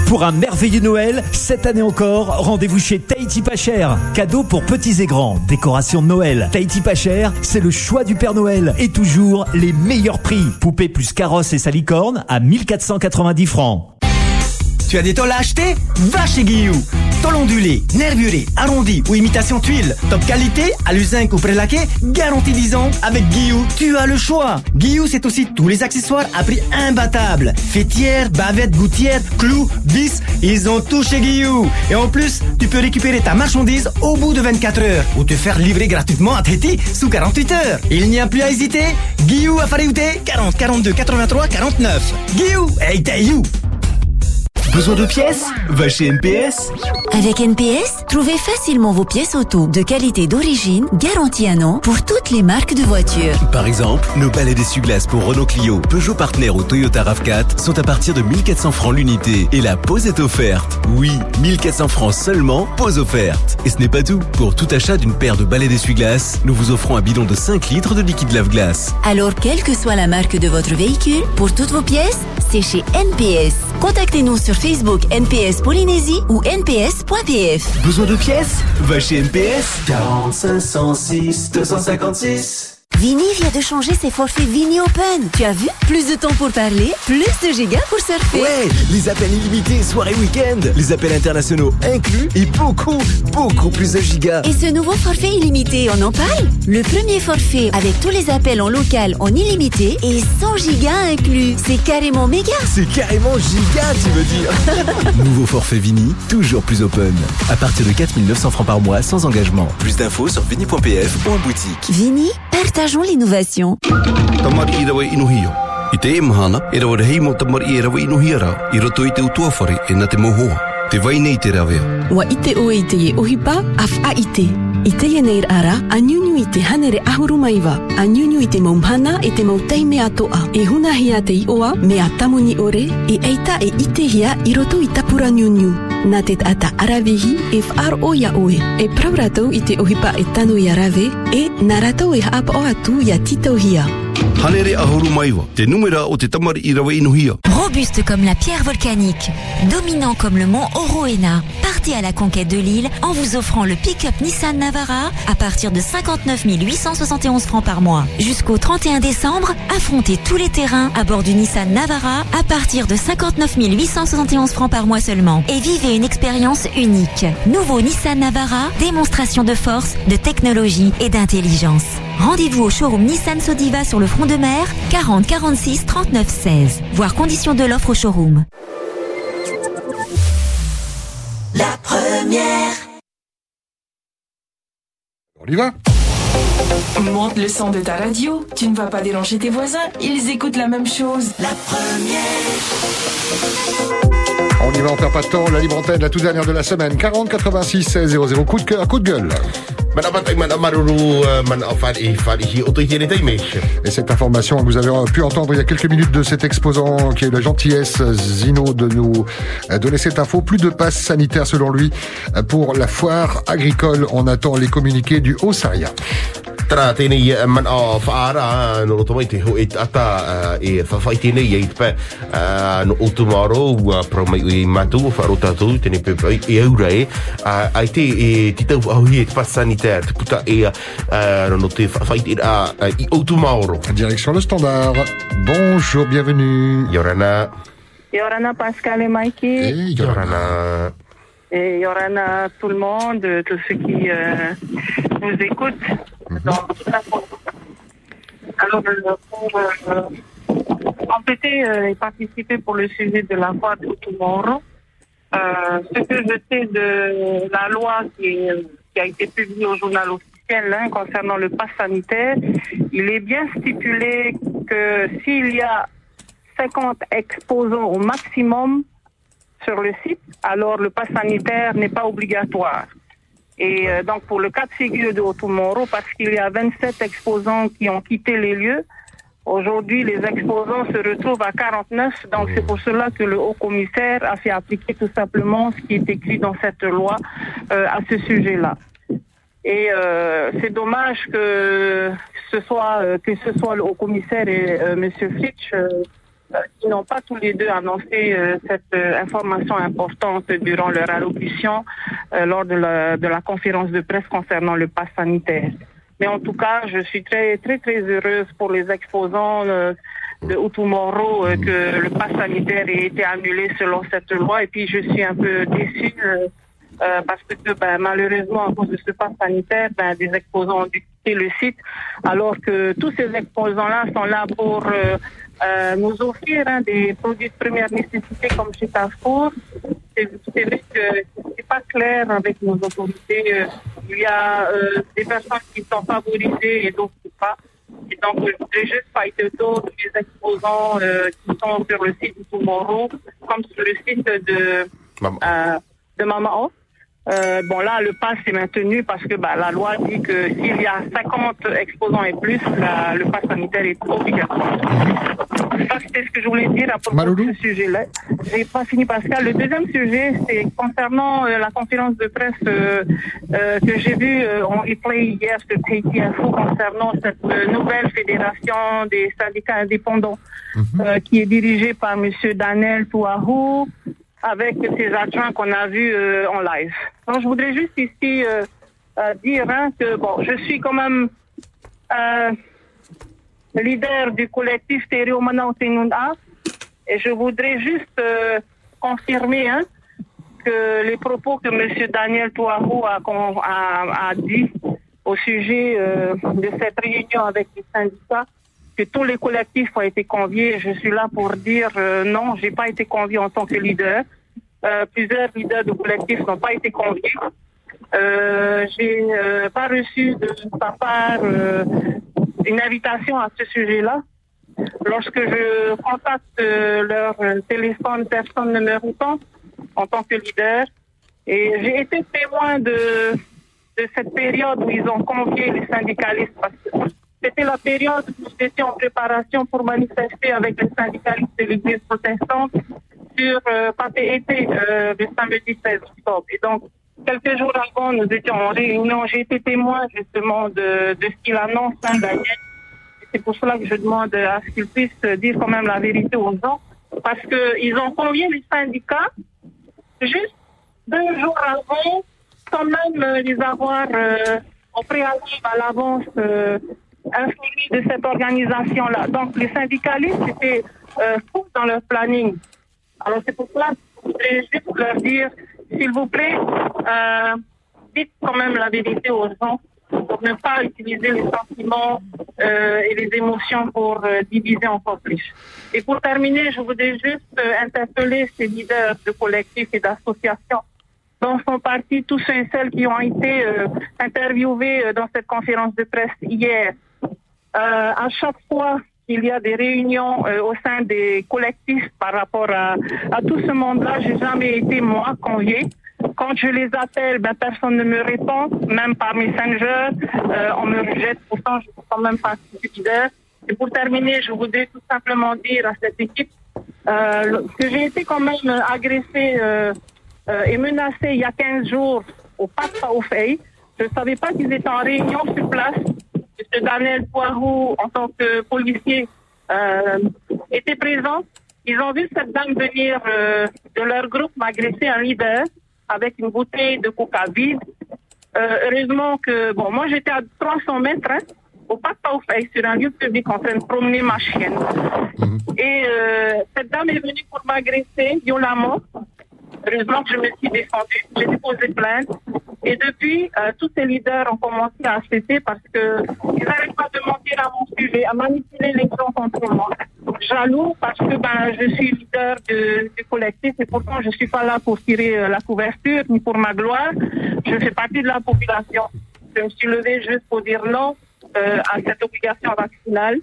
Pour un merveilleux Noël, cette année encore, rendez-vous chez Tahiti Pas Cher. Cadeau pour petits et grands, décoration de Noël. Tahiti Pas Cher, c'est le choix du Père Noël. Et toujours les meilleurs prix. Poupée plus carrosse et salicorne à 1490 francs. Tu as des tôles à acheter? Va chez Guillou. Tôle ondulé, nervuré, arrondi ou imitation tuile. Top qualité, à l'usinc ou prélaqué, garantie 10 ans. Avec Guillou, tu as le choix. Guillou, c'est aussi tous les accessoires à prix imbattable. Fêtière, bavette, gouttière, clous, vis, ils ont tout chez Guillou. Et en plus, tu peux récupérer ta marchandise au bout de 24 heures ou te faire livrer gratuitement à Tahiti sous 48 heures. Il n'y a plus à hésiter. Guillou à Fariouté, 40 42 83 49. Guillou, hey, Tahiti. Besoin de pièces Va chez NPS. Avec NPS, trouvez facilement vos pièces auto de qualité d'origine, garantie un an pour toutes les marques de voitures. Par exemple, nos balais d'essuie-glace pour Renault Clio, Peugeot Partner ou Toyota RAV4 sont à partir de 1400 francs l'unité et la pose est offerte. Oui, 1400 francs seulement, pose offerte. Et ce n'est pas tout. Pour tout achat d'une paire de balais d'essuie-glace, nous vous offrons un bidon de 5 litres de liquide lave-glace. Alors, quelle que soit la marque de votre véhicule, pour toutes vos pièces, c'est chez NPS. Contactez-nous sur Facebook NPS Polynésie ou nps.pf. Besoin de pièces? Va chez NPS. 40 506 256. Vini vient de changer ses forfaits Vini Open. Tu as vu? Plus de temps pour parler, plus de gigas pour surfer. Ouais, les appels illimités, soirée week-end, les appels internationaux inclus et beaucoup, beaucoup plus de gigas. Et ce nouveau forfait illimité, on en parle? Le premier forfait avec tous les appels en local en illimité et 100 gigas inclus. C'est carrément méga. C'est carrément giga, tu veux dire Nouveau forfait Vini, toujours plus open. À partir de 4900 francs par mois, sans engagement. Plus d'infos sur vini.pf ou en boutique. Vini, pas Partageons l'innovation. Te. te vainei te. Wa ite o e ohipa, af a ite. I te ieneir ara, a nyunyu i te hanere ahuru maiwa, a e e e nyunyu i te maumhana e te mautai mea ore, e eita e ite hea i roto ata aravihi, e wharo ia oe. E prauratou i ohipa e tanu e naratou e hapa o atu ia titau. Robuste comme la pierre volcanique, dominant comme le mont Oroena, partez à la conquête de l'île en vous offrant le pick-up Nissan Navara à partir de 59 871 francs par mois. Jusqu'au 31 décembre, affrontez tous les terrains à bord du Nissan Navara à partir de 59 871 francs par mois seulement. Et vivez une expérience unique. Nouveau Nissan Navara, démonstration de force, de technologie et d'intelligence. Rendez-vous au showroom Nissan Sodiva sur le front de mer, 40 46 39 16. Voir conditions de l'offre au showroom. La première. On y va Monte le son de ta radio, tu ne vas pas déranger tes voisins, ils écoutent la même chose. La On y va, on perd pas de temps. La libre antenne, la toute dernière de la semaine. 40 86 16 00. Coup de cœur, coup de gueule. Et cette information, vous avez pu entendre il y a quelques minutes de cet exposant qui est la gentillesse Zino de nous donner cette info. Plus de passes sanitaires selon lui pour la foire agricole. On attend les communiqués du Haut-Saria. Tara tēnei eh, man a whaara no roto mai te ho e tata eh, e eh, no mai i matu o wharo tātou tēnei pepe e aura e ai te e te tau ahui e te pas sanitaire te puta e no te whawhai tēnei i Direction le standard. Bonjour, bienvenue. Yorana. Yorana Pascal et Mikey. Yorana. Et Yorana tout le monde, tous ceux qui euh, nous écoutent. France. Alors, euh, pour euh, compléter euh, et participer pour le sujet de la voix de Tomorrow, euh, ce que je sais de la loi qui a été publiée au journal officiel hein, concernant le pass sanitaire, il est bien stipulé que s'il y a 50 exposants au maximum sur le site, alors le pass sanitaire n'est pas obligatoire. Et euh, donc pour le cas de figure de Otumoro, parce qu'il y a 27 exposants qui ont quitté les lieux, aujourd'hui les exposants se retrouvent à 49, donc c'est pour cela que le haut commissaire a fait appliquer tout simplement ce qui est écrit dans cette loi euh, à ce sujet-là. Et euh, c'est dommage que ce soit euh, que ce soit le haut commissaire et euh, Monsieur Fitch euh, euh, qui n'ont pas tous les deux annoncé euh, cette euh, information importante durant leur allocution euh, lors de la, conférence de presse concernant le pass sanitaire. Mais en tout cas, je suis très très très heureuse pour les exposants de Outumoro que le pass sanitaire ait été annulé selon cette loi. Et puis je suis un peu déçue parce que ben, malheureusement, à cause de ce pass sanitaire, ben, des exposants ont dû le site, alors que tous ces exposants-là sont là pour euh, euh, nous offrir hein, des produits de première nécessité comme chez Carrefour. C'est vrai que c'est pas clair avec nos autorités. euh, il y a euh, des personnes qui sont favorisées et d'autres pas. Et donc, je voudrais juste fighter tous les exposants qui sont sur le site de Tomorrow, comme sur le site de, de Mama Off. Euh, bon là, le pass est maintenu parce que bah, la loi dit que s'il y a 50 exposants et plus, la- le pass sanitaire est obligatoire. Ça, c'était ce que je voulais dire à propos de ce sujet-là. J'ai pas fini, Pascal. Le deuxième sujet, c'est concernant euh, la conférence de presse euh, euh, que j'ai vue euh, en replay hier sur Tahiti Info concernant cette nouvelle fédération des syndicats indépendants euh, qui est dirigée par Monsieur Daniel Touahou avec ses adjoints qu'on a vus euh, en live. Donc, je voudrais juste ici euh, euh, dire hein, que bon, je suis quand même leader du collectif Tereo Manao Tenunda et je voudrais juste confirmer hein, que les propos que M. Daniel Touahou a, dit au sujet de cette réunion avec les syndicats, que tous les collectifs ont été conviés. Je suis là pour dire euh, non, j'ai pas été convié en tant que leader. Euh, plusieurs leaders de collectifs n'ont pas été conviés. Euh, j'ai euh, pas reçu de sa part euh, une invitation à ce sujet-là. Lorsque je contacte euh, leur téléphone, personne ne me répond en tant que leader. Et j'ai été témoin de, de cette période où ils ont convié les syndicalistes. Parce que c'était la période où j'étais en préparation pour manifester avec les syndicalistes de l'Église protestante sur euh, été euh, le samedi 16 octobre. Et donc, quelques jours avant, nous étions en réunion. J'ai été témoin justement de, ce qu'il annonce, hein, Daniel. C'est pour cela que je demande à ce qu'ils puissent dire quand même la vérité aux gens. Parce qu'ils ont convié les syndicats juste deux jours avant, sans même euh, les avoir euh, préalable à l'avance euh, informés de cette organisation-là. Donc les syndicalistes étaient euh, fous dans leur planning. Alors c'est pour cela que je voudrais juste leur dire, s'il vous plaît, euh, dites quand même la vérité aux gens pour ne pas utiliser les sentiments euh, et les émotions pour euh, diviser encore plus. Et pour terminer, je voudrais juste euh, interpeller ces leaders de collectifs et d'associations dont sont partis tous ceux et celles qui ont été interviewés dans cette conférence de presse hier. Euh, à chaque fois qu'il y a des réunions euh, au sein des collectifs par rapport à, à tout ce monde-là, j'ai jamais été moi conviée. Quand je les appelle, ben, personne ne me répond, même par Messenger, euh, on me rejette, pourtant je suis quand même du leader. Et pour terminer, je voudrais tout simplement dire à cette équipe euh, que j'ai été quand même agressée euh, euh, et menacée il y a 15 jours au Papa au Fey. Je ne savais pas qu'ils étaient en réunion sur place. Daniel Poirou, en tant que policier, euh, était présent. Ils ont vu cette dame venir euh, de leur groupe m'agresser un leader avec une bouteille de coca vide. Euh, heureusement que, bon, moi j'étais à 300 mètres, hein, au Fey, sur un lieu public en train de promener ma chienne. Et euh, cette dame est venue pour m'agresser violemment. Heureusement que je me suis défendue, j'ai déposé plainte. Et depuis, euh, tous ces leaders ont commencé à cesser parce que ils n'arrêtent pas de mentir à mon sujet, à manipuler les gens contre moi. Jaloux parce que ben, je suis leader de- du collectif et pourtant je suis pas là pour tirer euh, la couverture ni pour ma gloire. Je fais partie de la population. Je me suis levée juste pour dire non euh, à cette obligation vaccinale,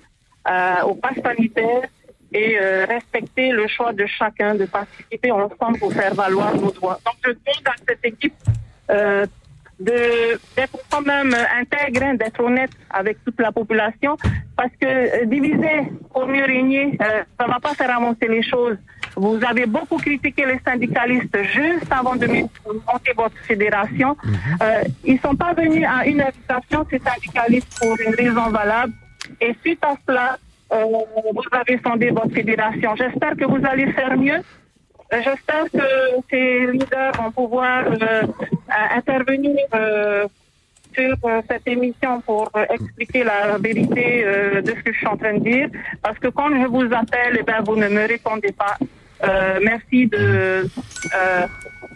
euh, au pass sanitaire et euh, respecter le choix de chacun de participer ensemble pour faire valoir nos droits. Donc je demande à cette équipe euh, d'être quand même intègre, hein, d'être honnête avec toute la population, parce que euh, diviser pour mieux régner, euh, ça va pas faire avancer les choses. Vous avez beaucoup critiqué les syndicalistes juste avant de monter votre fédération. Euh, ils sont pas venus à une invitation, ces syndicalistes, pour une raison valable. Et suite à cela, vous avez sondé votre fédération. J'espère que vous allez faire mieux. Euh, J'espère que ces leaders vont pouvoir euh, euh, intervenir euh, sur euh, cette émission pour euh, expliquer la vérité euh, de ce que je suis en train de dire. Parce que quand je vous appelle, eh ben, vous ne me répondez pas. Euh, merci de, euh,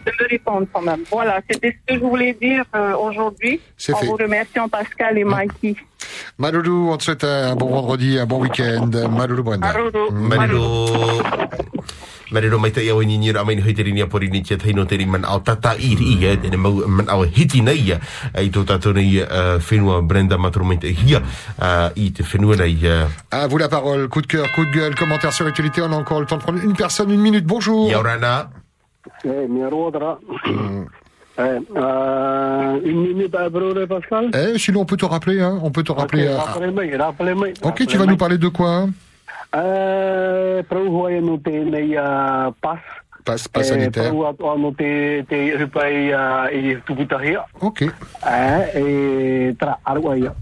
de me répondre quand même. Voilà, c'était ce que je voulais dire euh, aujourd'hui. C'est En fait. vous remerciant Pascal et Mikey. Maloulou, on te souhaite un bon vendredi, un bon week-end. Maloulou Brenda. Marilo. Marilo mai tai au ni ni ra mai hoi teri ni apori ni tia taino teri man au tata i ri e tene mau man au hiti nei ia ai to tato nei uh, whenua Brenda maturu mai te hia uh, i te whenua nei uh, À vous la parole. Coup de cœur, coup de gueule, commentaire sur l'actualité. On a encore le temps de prendre une personne, une minute. Bonjour. Yaurana. Eh, mi ruotra. Eh, euh, une minute à brûler, Pascal. Eh, sinon on peut te rappeler, hein. On peut te rappeler. Ok, euh, rappelez-moi, rappelez-moi. ok, tu vas nous parler de quoi prou hoia no te nei uh, pas. Passe, passe sanitaire. Prou atua no te, te rupai uh, i tukitahia. Ok. Et tra arwaia.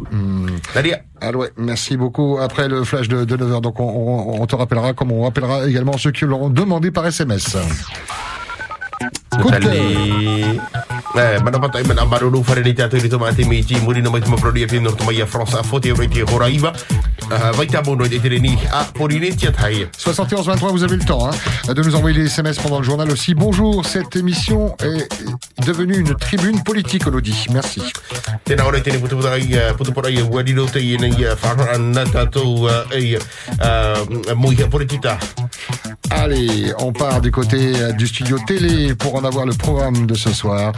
Ah ouais, merci beaucoup. Après le flash de, de 9h, donc on, on- on te rappellera, comme on rappellera également ceux qui l'auront demandé par SMS. Tali. Eh, mana pata i mana maruru fare ni tato i toma te miti muri no mai tuma prodi e pino toma ia France a fote o te horaiva. Uh, vai tamo no e te ni a pori ni tia tai. 71 23, vous avez le temps hein, de nous envoyer des SMS pendant le journal aussi. Bonjour, cette émission est devenue une tribune politique, Elodie. Merci. Tēnā ora tēnei putu putu ai, uh, putu putu ai, wadi ro te i nei uh, whanara na tātou uh, ai uh, muiha politita. Allez, on part du côté euh, du studio télé pour en avoir le programme de ce soir.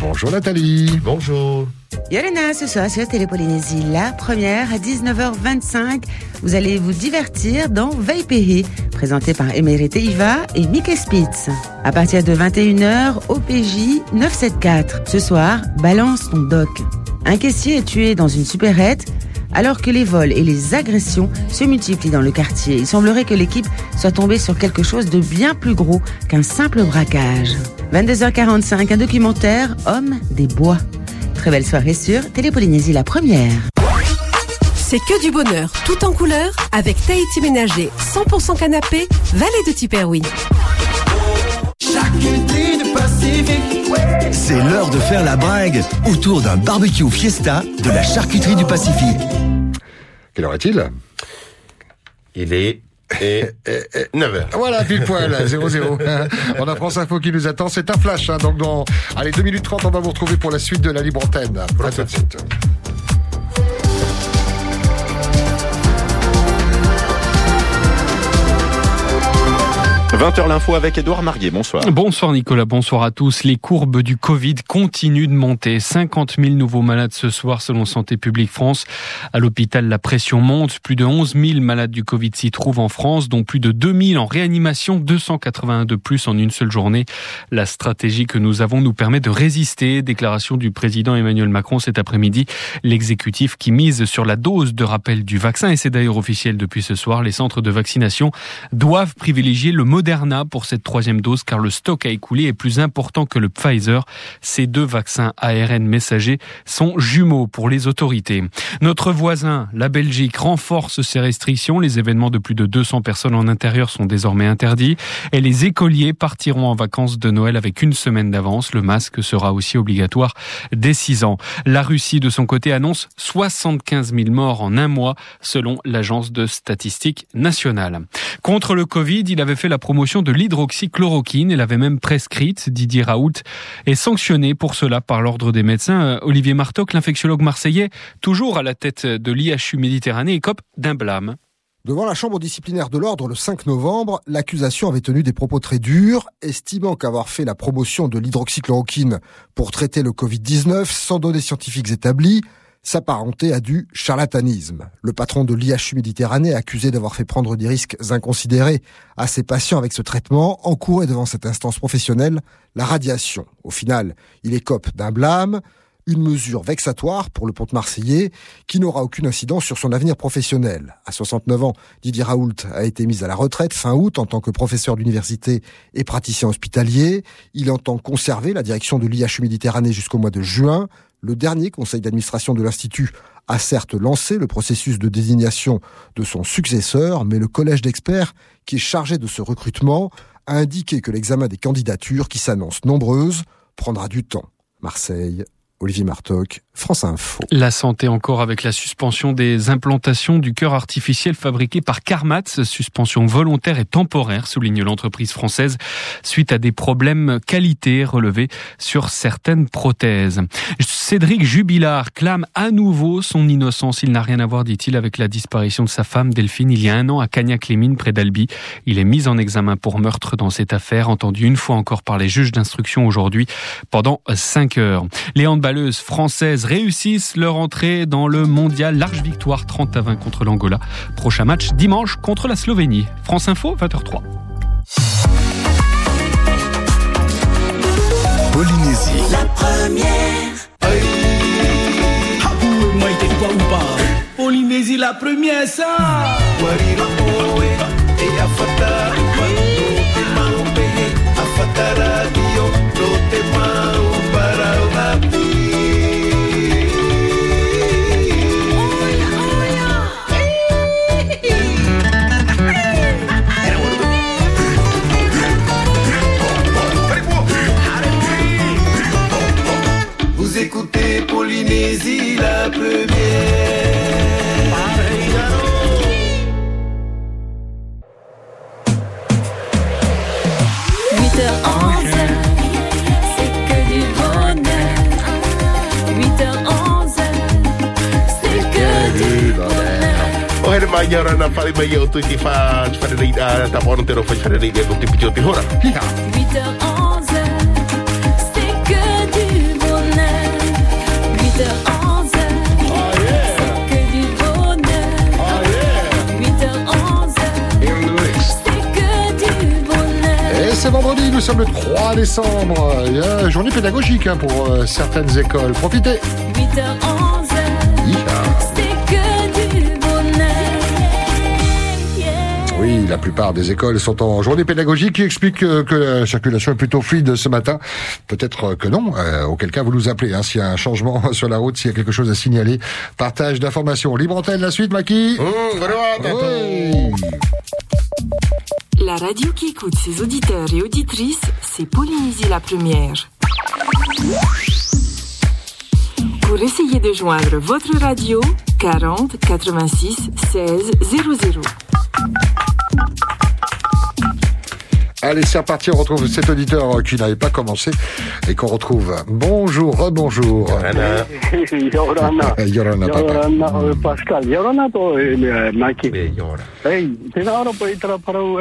Bonjour Nathalie. Bonjour. Yolena, ce soir sur Télépolynésie, la première à 19h25. Vous allez vous divertir dans Veipéhi, présenté par Émérité Iva et Mickey Spitz. À partir de 21h, OPJ 974. Ce soir, balance ton doc. Un caissier est tué dans une supérette alors que les vols et les agressions se multiplient dans le quartier. Il semblerait que l'équipe soit tombée sur quelque chose de bien plus gros qu'un simple braquage. 22h45, un documentaire Homme des bois. Très belle soirée sur Télépolynésie la première. C'est que du bonheur, tout en couleur, avec Tahiti Ménager, 100% canapé, vallée de Tiperoui. C'est l'heure de faire la bringue autour d'un barbecue fiesta de la charcuterie du Pacifique. Quelle heure est-il? Il est... Et, 9h. Voilà, pile poil, 0-0. On a France Info qui nous attend. C'est un flash. hein. donc, dans allez, 2 minutes 30, on va vous retrouver pour la suite de la libre antenne. À tout de suite. 20h l'info avec Édouard Marguet. Bonsoir. Bonsoir Nicolas, bonsoir à tous. Les courbes du Covid continuent de monter. 50 000 nouveaux malades ce soir selon Santé publique France. À l'hôpital, la pression monte. Plus de 11 000 malades du Covid s'y trouvent en France, dont plus de 2 000 en réanimation, 281 de plus en une seule journée. La stratégie que nous avons nous permet de résister. Déclaration du président Emmanuel Macron cet après-midi. L'exécutif qui mise sur la dose de rappel du vaccin, et c'est d'ailleurs officiel depuis ce soir, les centres de vaccination doivent privilégier le Moderna pour cette troisième dose car le stock à écouler est plus important que le Pfizer. Ces deux vaccins ARN messagers sont jumeaux pour les autorités. Notre voisin, la Belgique, renforce ses restrictions. Les événements de plus de 200 personnes en intérieur sont désormais interdits et les écoliers partiront en vacances de Noël avec une semaine d'avance. Le masque sera aussi obligatoire dès 6 ans. La Russie, de son côté, annonce 75 000 morts en un mois selon l'agence de statistiques nationale. Contre le Covid, il avait fait la promotion de l'hydroxychloroquine. Elle avait même prescrite. Didier Raoult est sanctionné pour cela par l'ordre des médecins. Euh, Olivier Martoc, l'infectiologue marseillais, toujours à la tête de l'IHU Méditerranée, écope d'un blâme. Devant la chambre disciplinaire de l'ordre le 5 novembre, l'accusation avait tenu des propos très durs, estimant qu'avoir fait la promotion de l'hydroxychloroquine pour traiter le Covid-19 sans données scientifiques établies s'apparentait à du charlatanisme. Le patron de l'IHU Méditerranée, accusé d'avoir fait prendre des risques inconsidérés à ses patients avec ce traitement, encourait devant cette instance professionnelle la radiation. Au final, il écope d'un blâme, une mesure vexatoire pour le pont marseillais qui n'aura aucune incidence sur son avenir professionnel. À 69 ans, Didier Raoult a été mis à la retraite fin août en tant que professeur d'université et praticien hospitalier. Il entend conserver la direction de l'IHU Méditerranée jusqu'au mois de juin. Le dernier conseil d'administration de l'Institut a certes lancé le processus de désignation de son successeur, mais le collège d'experts qui est chargé de ce recrutement a indiqué que l'examen des candidatures, qui s'annoncent nombreuses, prendra du temps. Marseille, Olivier Martoc, France Info. La santé encore avec la suspension des implantations du cœur artificiel fabriqué par Carmat, suspension volontaire et temporaire, souligne l'entreprise française, suite à des problèmes qualité relevés sur certaines prothèses. Cédric Jubilard clame à nouveau son innocence. Il n'a rien à voir, dit-il, avec la disparition de sa femme Delphine il y a un an à Cagnac-les-Mines près d'Albi. Il est mis en examen pour meurtre dans cette affaire, entendu une fois encore par les juges d'instruction aujourd'hui pendant cinq heures. Les handballeuses françaises réussissent leur entrée dans le mondial. Large victoire 30 à 20 contre l'Angola. Prochain match dimanche contre la Slovénie. France Info, 20h03. Polynésie. La première. Polynésie la première ça que du O hele mai ora na pare mai o tu ki fa de ta te ro fa fa de te picho te hora. 8h11, nous sommes le 3 décembre. Il y a une journée pédagogique hein, pour euh, certaines écoles. Profitez. 8h11, c'est que du bonheur. Oui, la plupart des écoles sont en journée pédagogique qui explique euh, que la circulation est plutôt fluide ce matin? Peut-être euh, que non. Euh, auquel cas, vous nous appelez hein, s'il y a un changement sur la route, s'il y a quelque chose à signaler. Partage d'informations. Libre antenne, la suite, Maki. Oui. La radio qui écoute ses auditeurs et auditrices, c'est Polynésie la première. Pour essayer de joindre votre radio, 40 86 16 00. Allez, c'est reparti. On retrouve cet auditeur euh, qui n'avait pas commencé et qu'on retrouve. Bonjour, rebonjour. Yorana. Yorana, papa. Yorana, uh, Pascal. Yorana to eh, eh, Maki. Hey, tēnā ora pa i tara parau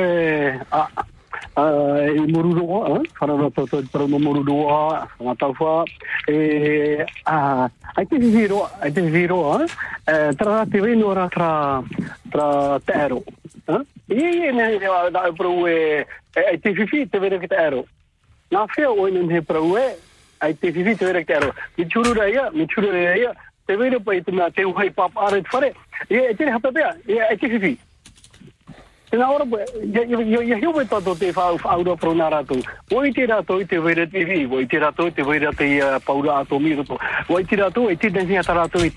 e a a e mururoa, eh? Whanara tau tau parau no mururoa, ngā tauwha. E a ai te hihiroa, ai te hihiroa, eh? Tara te wenu ora tra tra te ero. Eh? Ie, ie, ne, ne, na e parau e ai te whiwhi te wera ki te ero. Nā whea o ina he parau e, ai te whiwhi te wera ki te ero. Mi churura ia, mi churura ia, te wera pa i te mea te uhai papa are te whare. E tere hapa pia, ie, ai te. Tēnā ora, ia hiu me tato te whau whaura pro nā rātou. O i te rātou i te i te rātou i te wera te te i te ta rātou i.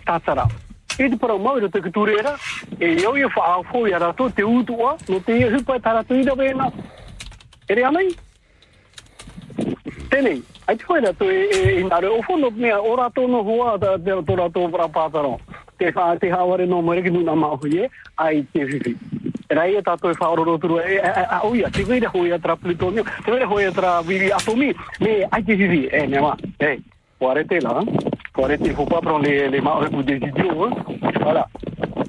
E te parau mau i e rātou te utua, no e na. E? Tēnei, ai te tu e, e, i nare o whono mea o rato no hoa ta te o. Te e. Rai tātou whaororo turu a oia, te weire hoi atra Plutonio, te weire hoi atra vivi atomi, me ai te whiwhi, e, nea ma, e, o arete la, o arete, faut pas prendre les, les pour des idiots. Voilà.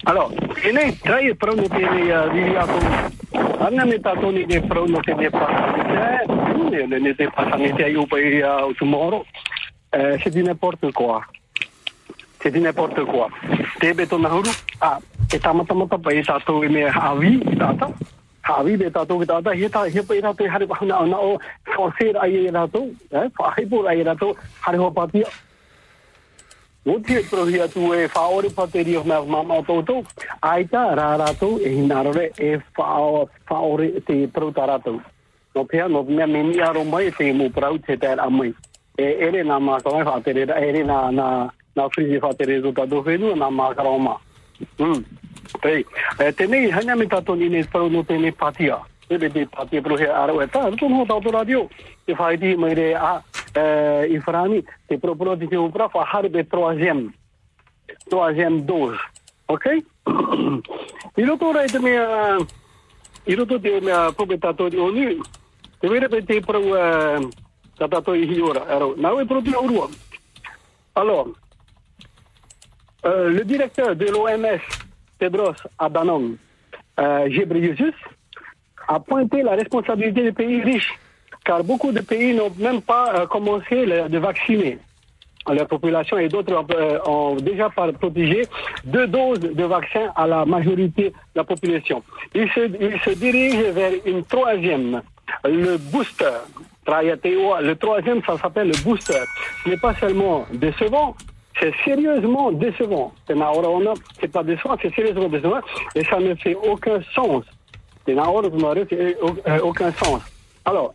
Alors, atomi. Ana me tātou ni ne prauno te ne pasanite, ne, ne, ne te pasanite ai upa i uh, tomorrow. C'est du n'importe quoi. N'importe quoi. Te be tona huru, a, e tamatamata pa e tātou e me hawi i tāta. Hawi be tātou ki tāta, he tā, he pa i tātou e hare pahuna ana o forcer ai e tātou, eh, whahipur ai e tātou, hare ho patia. O te prohia tu e whaore pateri o mea mama o tōtou, aita rā rātou e hinarore e whao- whaore te prauta rātou. No pēr, no mea meni aro mai te mo prau te tēr amai. E ere nā mā kawai whātere, ere nā, nā, nā whiri whātere zo tātou whenua nā mā karoma. Mm. Pei, e tenei hanya me tātou ni ne prau no tēnei patia. Ebe te prohia aro e tā, radio. Te whaiti mai re a, euh, i wharani, te proporo te te upra, dose. Ok? I roto ora i te mea, i roto te mea pope tātou di onu, te wera pe te prau ta tātou i hi ora. Aro, nau e proti aurua. Alors, euh, le directeur de l'OMS, Tedros Adhanom euh, Ghebreyesus, a pointé la responsabilité des pays riches, car beaucoup de pays n'ont même pas euh, commencé de vacciner leur population et d'autres euh, ont déjà protégé deux doses de vaccin à la majorité de la population. Ils se, ils se dirigent vers une troisième, le booster. Le troisième, ça s'appelle le booster. Ce n'est pas seulement décevant, c'est sérieusement décevant. C'est pas décevant, c'est sérieusement décevant et ça ne fait aucun sens. C'est euh, aucun sens. Alors,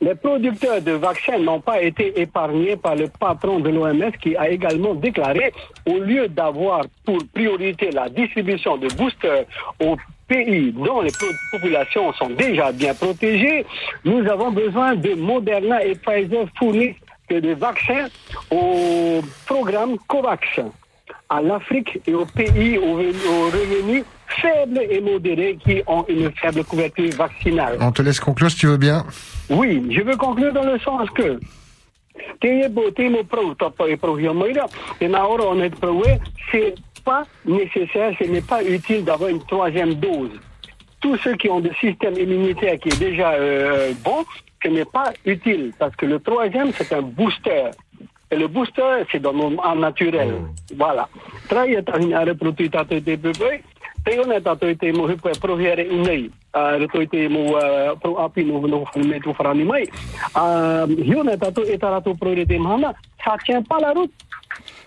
les producteurs de vaccins n'ont pas été épargnés par le patron de l'OMS qui a également déclaré, au lieu d'avoir pour priorité la distribution de boosters aux pays dont les po- populations sont déjà bien protégées, nous avons besoin de Moderna et Pfizer fournissent des vaccins au programme COVAX à l'Afrique et aux pays aux, revenus faibles et modérés qui ont une faible couverture vaccinale. On te laisse conclure si tu veux bien. Oui, je veux conclure dans le sens que c'est pas nécessaire, ce n'est pas utile d'avoir une troisième dose. Tous ceux qui ont des systèmes immunitaires qui est déjà euh, bon, ce n'est pas utile parce que le troisième c'est un booster. Et le booster, c'est dans le en naturel. Voilà. Trai e tahi are pro tui tātou te pepe, te ona tātou te mo hupu e prohiare unei. a roto i te mo pro api no no me tu farani mai a hio na tato e tarato pro re te mana ça tient pas la route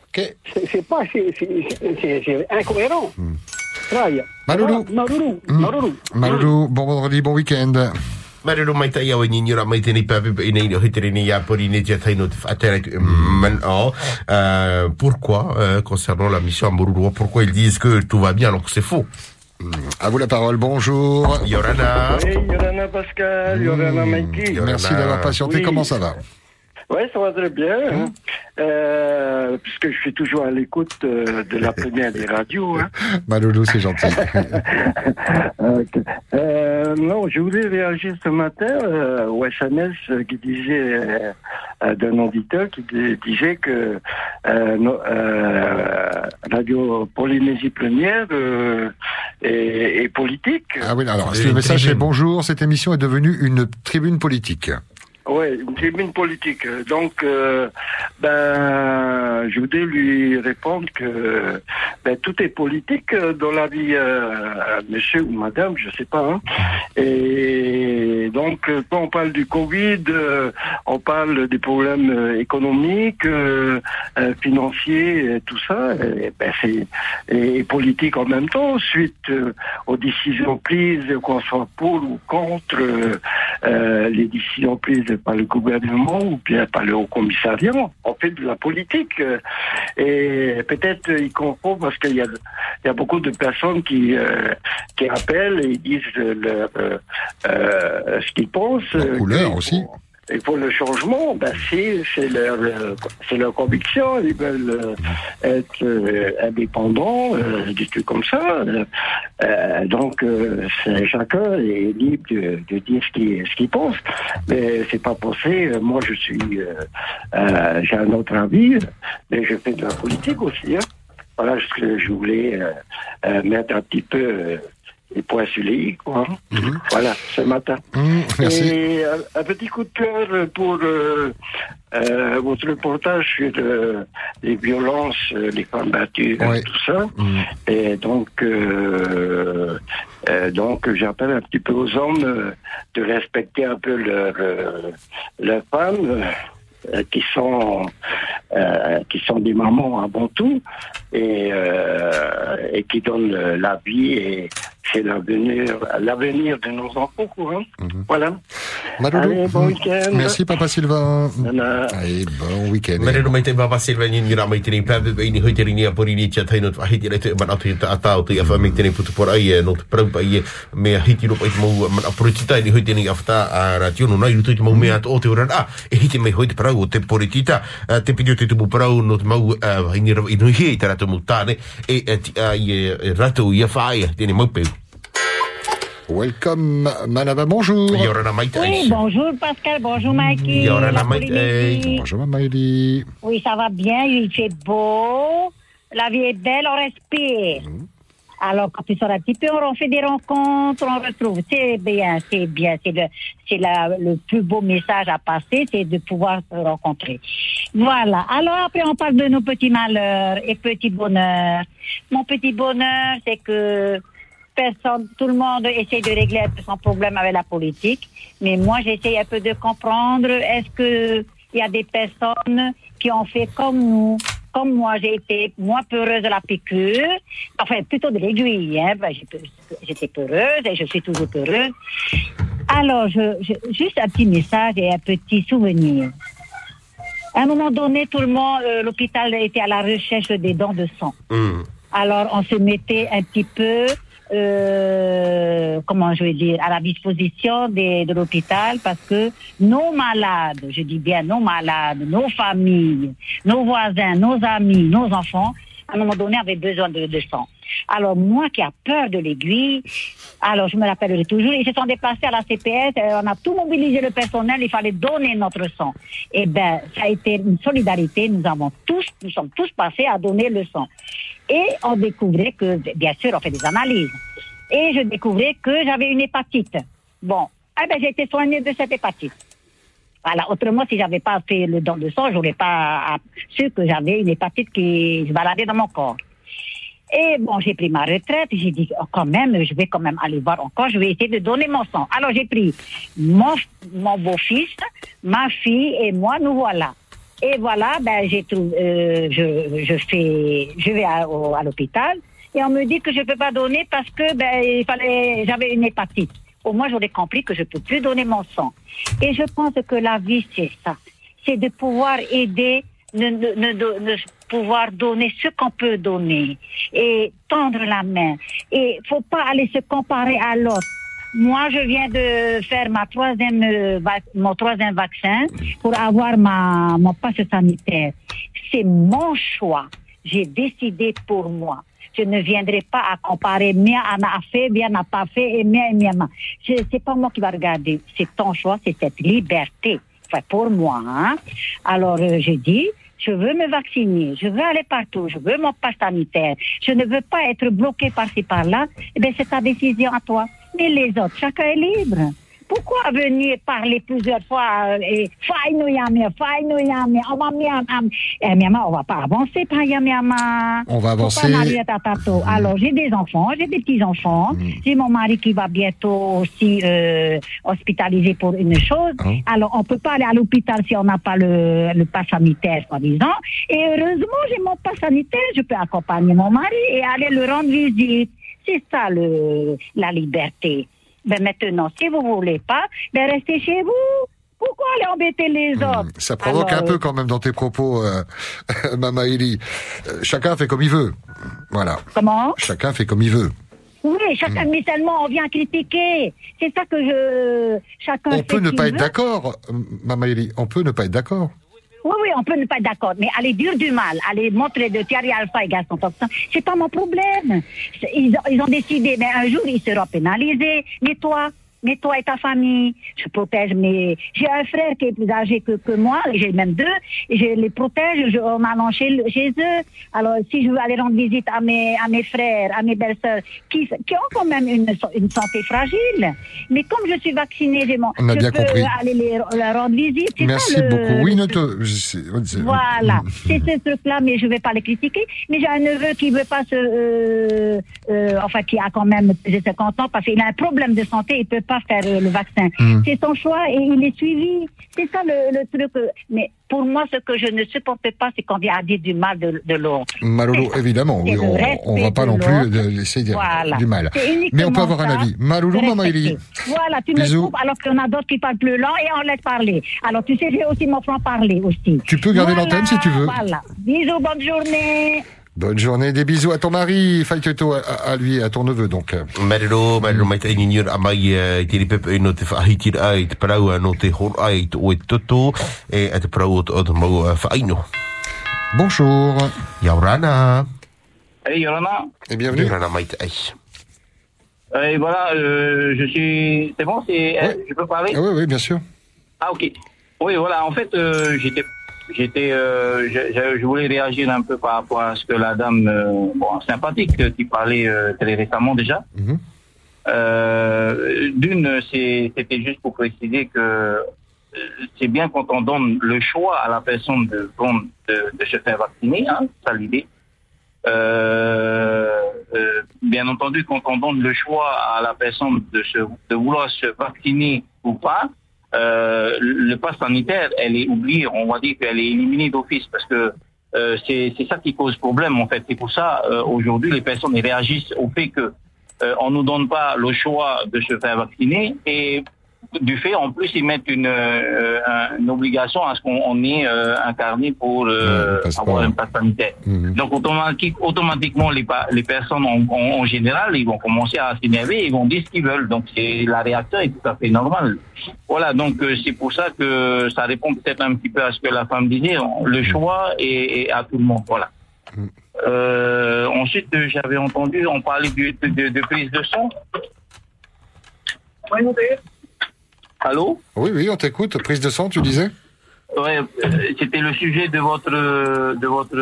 okay. c'est pas c'est incohérent Raya. Maruru. Maruru. Mm. Maruru. Bon vendredi, bon week-end. Maruru mai tai au ni nyura mai tini papi pa ina ina hitere ni ya pori ni tia tai no te whaatera tu man o. Euh, Pourquoi, euh, concernant la mission à Maruru, pourquoi ils disent que tout va bien alors que c'est faux? À vous la parole, bonjour. Yorana. Oui, Yorana Pascal, Yorana Mikey. Merci d'avoir patienté, Oui. comment ça va? Oui, ça va très bien. hein. Euh, puisque je suis toujours à l'écoute euh, de la première des radios. Hein. Malulu, c'est gentil. Euh, non, je voulais réagir ce matin euh, au SMS euh, qui disait d'un auditeur qui di- disait que euh, no- euh, Radio Polynésie Première euh, est, est politique. Ah oui, alors, le message c'est bonjour, cette émission est devenue une tribune politique. Oui, une politique. Donc, euh, ben, je voudrais lui répondre que ben, tout est politique dans la vie, euh, monsieur ou madame, je sais pas. hein. Et donc, quand on parle du Covid, euh, on parle des problèmes économiques, financiers, tout ça. Et, ben, c'est et politique en même temps, suite aux décisions prises, qu'on soit pour ou contre les décisions prises par le gouvernement ou bien par le haut commissariat. On fait de la politique. euh, et peut-être il confond parce qu'il y a, il y a beaucoup de personnes qui, euh, qui appellent et disent leur, euh, euh, ce qu'ils pensent. euh, couleur aussi. Et pour le changement, ben c'est leur euh, c'est leur conviction. Ils veulent euh, être euh, indépendants, des trucs comme ça. Donc chacun est libre de, de dire ce qu'il pense. Mais c'est pas pensé. Moi, je suis j'ai un autre avis, mais je fais de la politique aussi. Hein. Voilà ce que je voulais mettre un petit peu. Euh, les points sur les i, quoi. hein. Voilà, ce matin. merci. Et un, un petit coup de cœur pour euh, euh, votre reportage sur euh, les violences, euh, les femmes battues, euh, tout ça. Et donc, euh, euh, donc j'appelle un petit peu aux hommes euh, de respecter un peu leurs euh, femmes. euh, qui sont euh, qui sont des mamans avant tout et euh, et qui donnent euh, la vie et c'est l'avenir l'avenir de nos enfants quoi, hein. voilà Malulu. Allez, bon week-end Merci Papa Sylvain. Nana. Allez, bon week-end. Mai papa Silva ni nyura mai tini papi pa ina hitere ni ya pori ni tia tai no te wahiti rai te man atu ta atao te awha mai tini putu pora ai e no te prau pa i e me a hiti ropa i te mau man apuritita i ni hitere ni awhata a ratio no nai rutu i te mau mea o te urana e hiti mai hoi te parau o te poritita a te pidi o te tumu parau no te mau i ni rawa i nui hei te rata mu tāne e e ti a i e ratu i a whaia tini mau peu Welcome, Manava, bonjour. Oui, bonjour Pascal, bonjour Mikey. Bonjour Maïli. Oui, ça va bien, il fait beau, la vie est belle, on respire. Alors, quand tu sors un petit peu, on fait des rencontres, on retrouve. C'est bien, c'est bien. C'est le, c'est la- le plus beau message à passer, c'est de pouvoir se rencontrer. Voilà. Alors, après, on parle de nos petits malheurs et petits bonheurs. Mon petit bonheur, c'est que personne, tout le monde essaie de régler un peu son problème avec la politique. Mais moi, j'essaie un peu de comprendre. Est-ce que il y a des personnes qui ont fait comme nous, comme moi, j'ai été moins peureuse de la piqûre, enfin plutôt de l'aiguille. Hein. Ben, J'étais peureuse et je suis toujours peureuse. Alors, je, je- juste un petit message et un petit souvenir. À un moment donné, tout le monde, euh, l'hôpital était à la recherche des dons de sang. Alors, on se mettait un petit peu, euh, comment je vais dire, à la disposition des- de l'hôpital parce que nos malades, je dis bien nos malades, nos familles, nos voisins, nos amis, nos enfants, à un moment donné avaient besoin de, de sang. Alors, moi qui a peur de l'aiguille, alors je me rappellerai toujours, ils se sont déplacés à la CPS, euh, on a tout mobilisé le personnel, il fallait donner notre sang. Eh ben, ça a été une solidarité, nous avons tous, nous sommes tous passés à donner le sang. Et on découvrait que, bien sûr, on fait des analyses. Et je découvrais que j'avais une hépatite. Bon, eh ben, j'ai été soignée de cette hépatite. Voilà. Autrement, si j'avais pas fait le don de sang, j'aurais pas su que j'avais une hépatite qui se baladait dans mon corps. Et bon, j'ai pris ma retraite. J'ai dit, oh, quand même, je vais quand même aller voir encore. Je vais essayer de donner mon sang. Alors, j'ai pris mon, mon beau-fils, ma fille et moi, nous voilà. Et voilà, ben, j'ai trouvé, euh, je, je fais, je vais à, au- à l'hôpital et on me dit que je peux pas donner parce que, ben, il fallait, j'avais une hépatite. Au moins, j'aurais compris que je peux plus donner mon sang. Et je pense que la vie, c'est ça. C'est de pouvoir aider, ne, ne, ne, ne pouvoir donner ce qu'on peut donner et tendre la main. Et faut pas aller se comparer à l'autre. Moi, je viens de faire ma troisième, euh, mon troisième vaccin pour avoir ma, mon passe sanitaire. C'est mon choix. J'ai décidé pour moi. Je ne viendrai pas à comparer mien en a fait, bien n'a pas fait et mien et mien. n'a. Je- C'est pas moi qui va regarder. C'est ton choix, c'est cette liberté. Enfin, pour moi, hein. Alors, euh, j'ai dit, je veux me vacciner, je veux aller partout, je veux mon passe sanitaire, je ne veux pas être bloqué par-ci par-là. Eh bien, c'est ta décision à toi. Mais les autres, chacun est libre. Pourquoi venir parler plusieurs fois euh, et nous yamia, on va miam, am. Eh, miama, on va pas avancer par yamiama. On va avancer. tatato. Alors, j'ai des enfants, j'ai des petits-enfants. J'ai mon mari qui va bientôt aussi euh, hospitalisé pour une chose. Alors, on peut pas aller à l'hôpital si on n'a pas le, le pass sanitaire, soi-disant. Et heureusement, j'ai mon pass sanitaire. Je peux accompagner mon mari et aller le rendre visite. C'est ça le, la liberté. Ben maintenant, si vous voulez pas, ben restez chez vous. Pourquoi aller embêter les autres? Ça provoque Alors, un peu quand même dans tes propos, euh, Mama Eli. Euh, chacun fait comme il veut. Voilà. Comment? Chacun fait comme il veut. Oui, chacun, mais seulement on vient critiquer. C'est ça que je. Chacun. On fait peut ne pas être d'accord, euh, Mama Eli. On peut ne pas être d'accord. Oui, oui, on peut ne pas être d'accord, mais aller dire du mal, aller montrer de Thierry Alpha et Gaston Toxin, c'est pas mon problème. Ils ont, décidé, mais un jour, ils seront pénalisés. Mais toi, mais toi et ta famille, je protège mes... J'ai un frère qui est plus âgé que, que moi, j'ai même deux, et je les protège je, en allant chez, chez eux. Alors, si je veux aller rendre visite à mes, à mes frères, à mes belles-sœurs, qui, qui ont quand même une, une santé fragile, mais comme je suis vaccinée, j'ai mon, On a je bien peux compris. aller les, leur rendre visite. Merci ça, le- beaucoup. Oui, ne c'est- Voilà, c'est ce truc-là, mais je vais pas les critiquer. Mais j'ai un neveu qui veut pas se, euh, euh, enfin, qui a quand même plus de 50 ans parce qu'il a un problème de santé, il peut pas faire euh, le vaccin. Hmm. C'est son choix et il est suivi. C'est ça le, le truc. euh, Mais pour moi, ce que je ne supporte pas, c'est qu'on vient à dire du mal de, de l'autre. Malolo, évidemment, oui, on, on va pas non plus de laisser dire Voilà. du mal. Mais on peut avoir un avis. Malolo, de Mama respecter. Eli. Voilà, tu Bisous. me coupes alors qu'il y en a d'autres qui parlent plus lent et on laisse parler. Alors tu sais, j'ai aussi mon franc parler aussi. Tu peux garder Voilà, l'antenne si tu veux. Voilà. Bisous, bonne journée. Bonne journée, des bisous à ton mari, Faitoto, à, à lui, à ton neveu, donc. Marero, marero mai tai ni a mai e te ripe e no te whahiti ai te parau a no te hor ai te oe toto e a te parau o te mau a whaino. Bonjour. Yaurana. Hey Yolanda. Et bienvenue. Yaurana mai te ai. Et voilà, euh, je suis. C'est bon, c'est. Je peux parler? Ah oui, oui, bien sûr. Ah ok. Oui, voilà. En fait, euh, j'étais, j'étais, euh, je, je- voulais réagir un peu par rapport à ce que la dame, euh, bon, sympathique, euh, qui parlait euh, très récemment déjà. Euh, D'une, c'est- c'était juste pour préciser que euh, c'est bien quand on donne le choix à la personne de, de, de se faire vacciner, hein, ça l'idée. Euh, euh, bien entendu, quand on donne le choix à la personne de, se, de vouloir se vacciner ou pas, euh, le pass sanitaire, elle est oubliée, on va dire qu'elle est éliminée d'office parce que euh, c'est ça qui pose problème en fait. C'est pour ça euh, aujourd'hui les personnes réagissent au fait que euh, on nous donne pas le choix de se faire vacciner et du fait en plus ils mettent une, euh, un- une obligation à ce qu'on on ait euh, incarné pour euh, avoir un pass sanitaire. Donc automatique, automatiquement les, pa- les personnes en, en- en général ils vont commencer à s'énerver, ils vont dire ce qu'ils veulent. Donc c'est la réaction est tout à fait normale. Voilà donc euh, c'est pour ça que ça répond peut-être un petit peu à ce que la femme disait. Le choix est, est à tout le monde. Voilà. Euh, ensuite, j'avais entendu, on parlait du- de, de- de prise de son. Allô Oui, oui, on t'écoute. Prise de sang, tu disais? Ouais, euh, c'était le sujet de votre de votre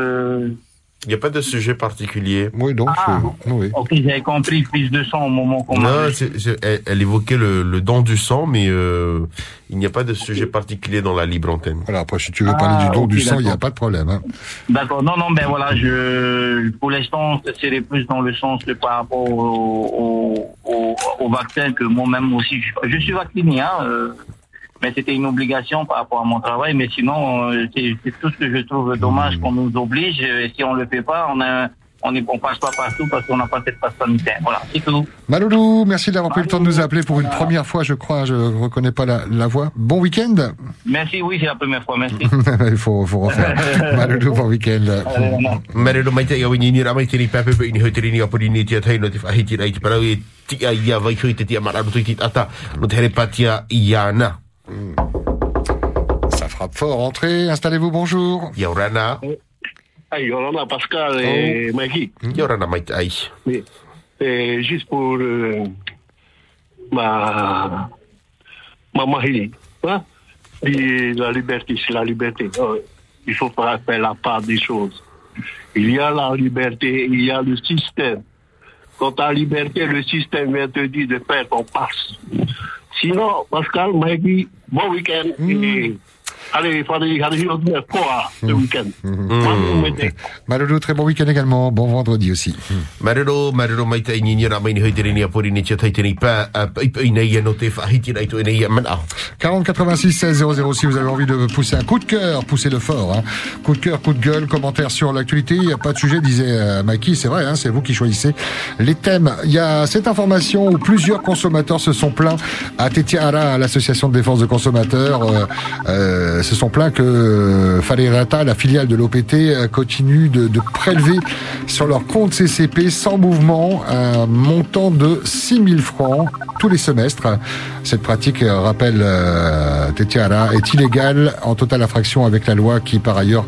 Il n'y a pas de sujet particulier. Oui, donc, Ah. oui. Ok, j'avais compris, prise de sang au moment qu'on Non, m'a- c'est- c'est- elle, elle évoquait le, le don du sang, mais euh, il n'y a pas de sujet particulier dans la libre antenne. Voilà, après, si tu veux parler du don du sang, il n'y a d'accord. pas de problème. Hein. D'accord, non, non, ben voilà, je, pour l'instant, c'est plus dans le sens de par rapport au, au, au, au vaccin que moi-même aussi, je, je suis vacciné, hein, euh, mais c'était une obligation par rapport à mon travail, mais sinon, euh, c'est c'est tout ce que je trouve dommage qu'on nous oblige, et si on le fait pas, on a, on est, on passe pas partout parce qu'on n'a pas cette passe sanitaire. Voilà, c'est tout. Maloulou, merci d'avoir pris le temps de nous appeler pour une première fois, je crois. Je reconnais pas la, la voix. Bon week-end. Merci, oui, c'est la première fois, merci. Il faut, faut refaire. Maloulou, bon week-end. Mare no mai te ia wini ni ramai te ni pepe pe ni hoiteri ni apori ni tia taino te whahiti rai te parau e tia ia vai hui te tia mararu tui ti tata no te here patia iana. Ça frappe fort. Entrez, installez-vous, bonjour. Yaurana. Hey, Yolanda, Pascal et Maggie. Mai te ai. Oui. Et juste pour euh, ma, ma Marie, hein? La liberté, c'est la liberté. Euh, il faut pas faire la part des choses. Il y a la liberté, il y a le système. Quand tu as liberté, le système vient te dire de faire ton passe. Sinon, Pascal, Maggie, bon week-end. Et allez, il fallait aller au quoi ce week-end. Maloulou, très bon week-end également. Bon vendredi aussi. Marero mai te ni ni ramai ni hoiteri ni apori ni tia tai te ni pa pa i nei ia no te whahiti rai tu e nei ia mana. 40 86 16 00 si vous avez envie de pousser un coup de cœur, poussez-le fort. Hein. Coup de cœur, coup de gueule, commentaire sur l'actualité. Il n'y a pas de sujet, disait euh, Mikey. C'est vrai, hein, c'est vous qui choisissez les thèmes. Il y a cette information où plusieurs consommateurs se sont plaints à Tetiara, à l'association de défense de consommateurs, euh, euh, se sont plaints que euh, Falerata, la filiale de l'OPT, euh, continue de, prélever sur leur compte CCP sans mouvement un montant de 6 000 francs tous les semestres. Cette pratique, euh, rappelle euh, Tetiara, est illégale en totale infraction avec la loi qui, par ailleurs,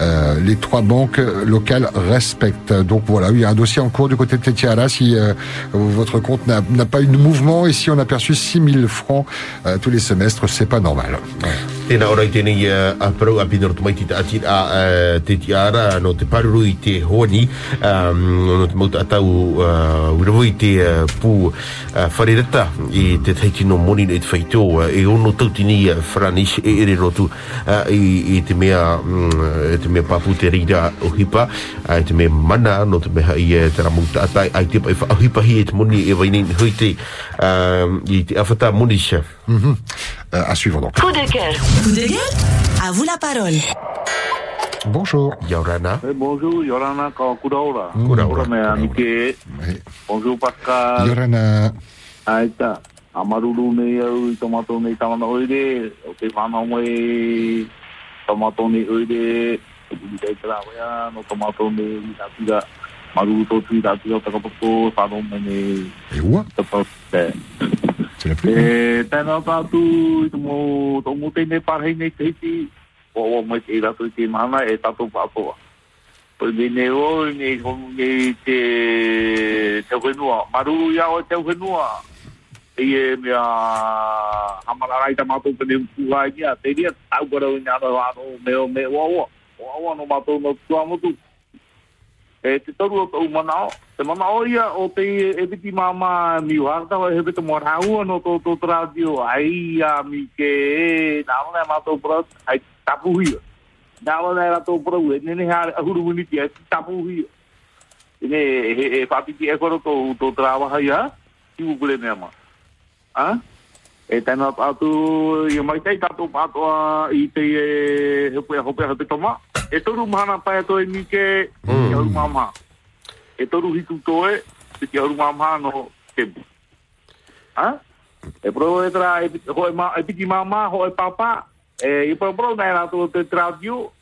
euh, les trois banques locales respectent. Donc voilà, il y a un dossier en cours du côté de Tetiara si euh, votre compte n'a pas eu de mouvement et si on a perçu 6 000 francs euh, tous les semestres, c'est pas normal. Tēnā ora i tēnei uh, a parau a pina roto te ati a uh, te tiara no te paruru i te honi um, no te mauta atau uh, urawo i te uh, pū uh, wharereta i te teiti no moni no i te whaito uh, e ono tautini uh, Franish e ere rotu uh, i, i te mea um, e te mea papu te rira o hipa uh, te mea mana no te mea i uh, te ramauta atai ai te pai whaahipa hi e te moni e wainei hui te um, i te awhata monisha Mhm. Euh, à suivre donc. Coup de cœur. Coup de gueule À vous la parole. Bonjour. Yaurana. Eh, bonjour, Yorana ka kuraora. Mm. Kuraora me anike. Bonjour, Pascal. Yorana. Aita. Amaruru i tomato nei tamana oire. O te whanau mai tomato nei oire. O te tei tera wea no tomato nei wina tira. Maruru tō tui tā tira o takapoto. Me nei. Et où Tapate. La plus. E tēnā tātu i te mō tō mō tēnei parhei nei te hiti. O o mai te rato i te mana e tātou pātoa. Poi me o nei honu nei te te whenua. Maruru ia o te whenua. E e mea hamara rai ta mātou pene mpuhai nia. Te ria tau kara o nyana wāno me no mātou no. E te o tau manao. Te manao ia o te e piti mama mi uharta wa he pita morahua no tō tō radio. Ai a mi ke e nāma nei mātou prat. Ai tapu hia. Nāma nei rātou prat. E nene hea ahuru muniti. Ai tapu hia. Ine e, e whapiti e koro tō tō trawaha ia. Tibu kule mea ma. Ha? E tēnā tātu, i mai tei tātou pātoa i te e hepu e hope hepe toma. E toru mahana pai ato e mi ke mm. auru mamha. E toru hitu toe, te ki auru mamha no tebu. Ha? E pro e tra, e, piti- ho e, e ho e papa, e i pro pro nei rātou te tradio,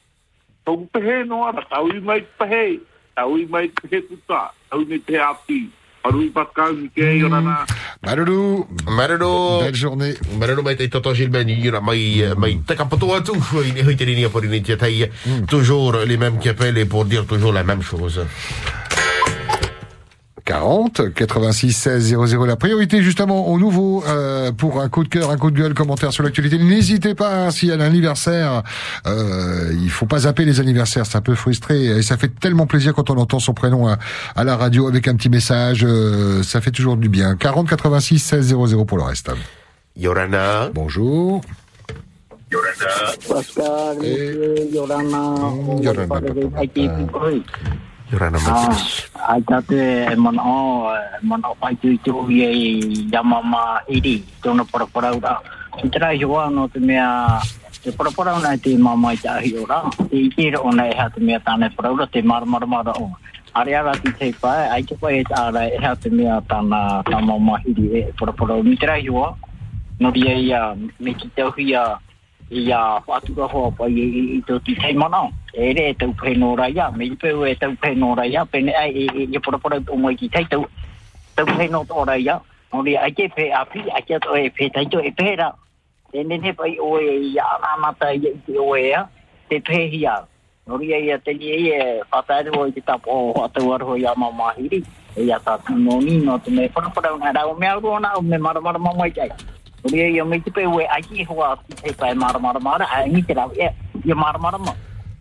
tau pehe no ara, tau i mai pehe, tau i mai pehe puta, tau i mai te api. Aru i Pascal, mi ke, mm. yorana. Maloulou. Maloulou. Belle journée. Maloulou mai te toto Gilbert i ra mai mai te kapato atu i ne hui te rini por ni te tai toujours les mêmes qui appellent et pour dire toujours la même chose. 40 86 16 00. La priorité justement aux nouveaux euh, pour un coup de cœur, un coup de gueule, commentaire sur l'actualité. N'hésitez pas hein, s'il y a un anniversaire. Euh, il faut pas zapper les anniversaires, ça peut frustrer et ça fait tellement plaisir quand on entend son prénom à, à la radio avec un petit message. euh, ça fait toujours du bien. 40 86 16 00 pour le reste. Yorana. Bonjour. Pascal, monsieur, Yorana, Yorana. Yorana Matis. Ai tate e mana o, mana o pai tui tu i e yamama iri, tono parapara ura. I tera i hua no te mea, te parapara una te mama i tahi ura, te i ona e ha te mea tane parapara te maramaramara o. Are ara ti te pai, ai te pai e ta ara e ha te mea tana tamama iri e parapara ura. Tera i no dia ia, me ki te hui a, ia whatura hoa pai i, i, tō ti tei mana. E re e tau pēno raia, me i pēu e tau pēno raia, pēne ai e, e, e porapora o mai ki tei tau, tau pēno tō raia. O re ai ke pē api, ai ke tō e pē tei tō e pēra. E nene pai o e ia anamata i te o e a, te pē pēhia. O re a te ni e whataere o i te tapo o atau arho i a mamahiri. E ia tā tūnoni no te me porapora pora unga rau mea ruona o me maramara mamai tei. Ria ia mai te pe we ai hoa ki te pai mara mara mara ai ni te rau e ia mara mara ma.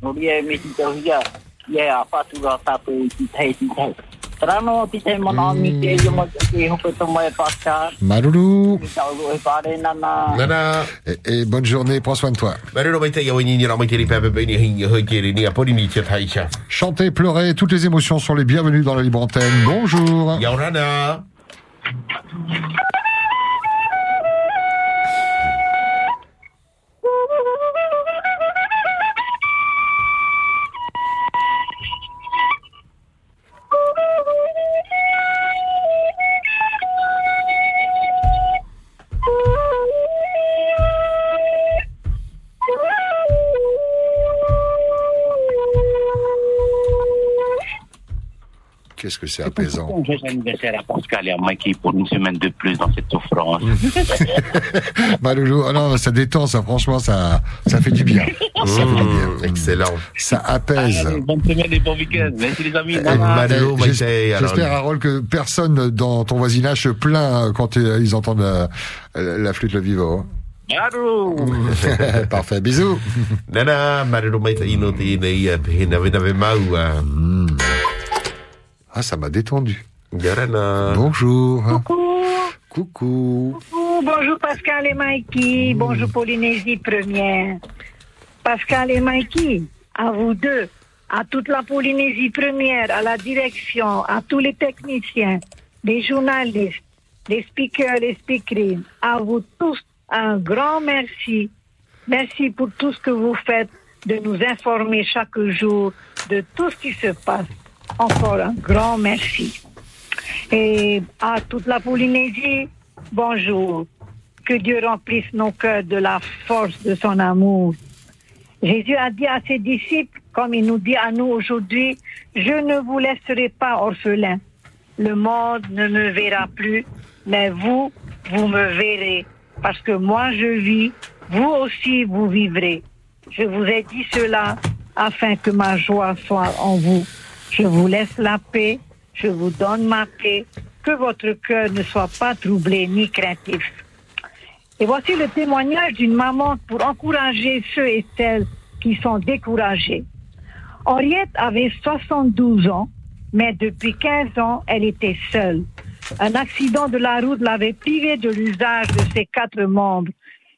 No ria me te tau ia ia a fatura tapu ki te ki te. Trano ti te mana mi te ia mai te hope to mai pasta. Marulu. Ki tau e pare nana. Nana. Et, et bonne journée, prends soin de toi. Marero mai te ia wini ni ramai te ri pepe pe ni hingi hoi kere ni a pori ni te taisha. Chanter, pleurer, toutes les émotions sont les bienvenues dans la libre antenne. Bonjour. Qu'est-ce que c'est apaisant? Joyeux anniversaire à Pascal et à Mikey pour une semaine de plus dans cette souffrance. Maloulou, oh non, ça détend, ça, franchement, ça, ça fait du bien. Ça fait du bien. Excellent. Ça apaise. Allez, bonne semaine et bon week-end. Merci les amis. Eh, J'espère, Harold, que personne dans ton voisinage se plaint quand euh, ils entendent la, la flûte le vivo. Parfait, bisous. Nana, marero mai te ino te ina ia pe hina vena ve mau a. Ah, ça m'a détendu. Yorana. Bonjour. Coucou. Coucou. Coucou, bonjour Pascal et Mikey, bonjour Polynésie première. Pascal et Mikey, à vous deux, à toute la Polynésie première, à la direction, à tous les techniciens, les journalistes, les speakers, les speakerines, à vous tous, un grand merci. Merci pour tout ce que vous faites, de nous informer chaque jour de tout ce qui se passe. Encore un grand merci. Et à toute la Polynésie, bonjour. Que Dieu remplisse nos cœurs de la force de son amour. Jésus a dit à ses disciples, comme il nous dit à nous aujourd'hui, je ne vous laisserai pas orphelin. Le monde ne me verra plus, mais vous, vous me verrez. Parce que moi je vis, vous aussi vous vivrez. Je vous ai dit cela afin que ma joie soit en vous. Je vous laisse la paix, je vous donne ma paix, que votre cœur ne soit pas troublé ni craintif. Et voici le témoignage d'une maman pour encourager ceux et celles qui sont découragés. Henriette avait 72 ans, mais depuis 15 ans, elle était seule. Un accident de la route l'avait privée de l'usage de ses quatre membres.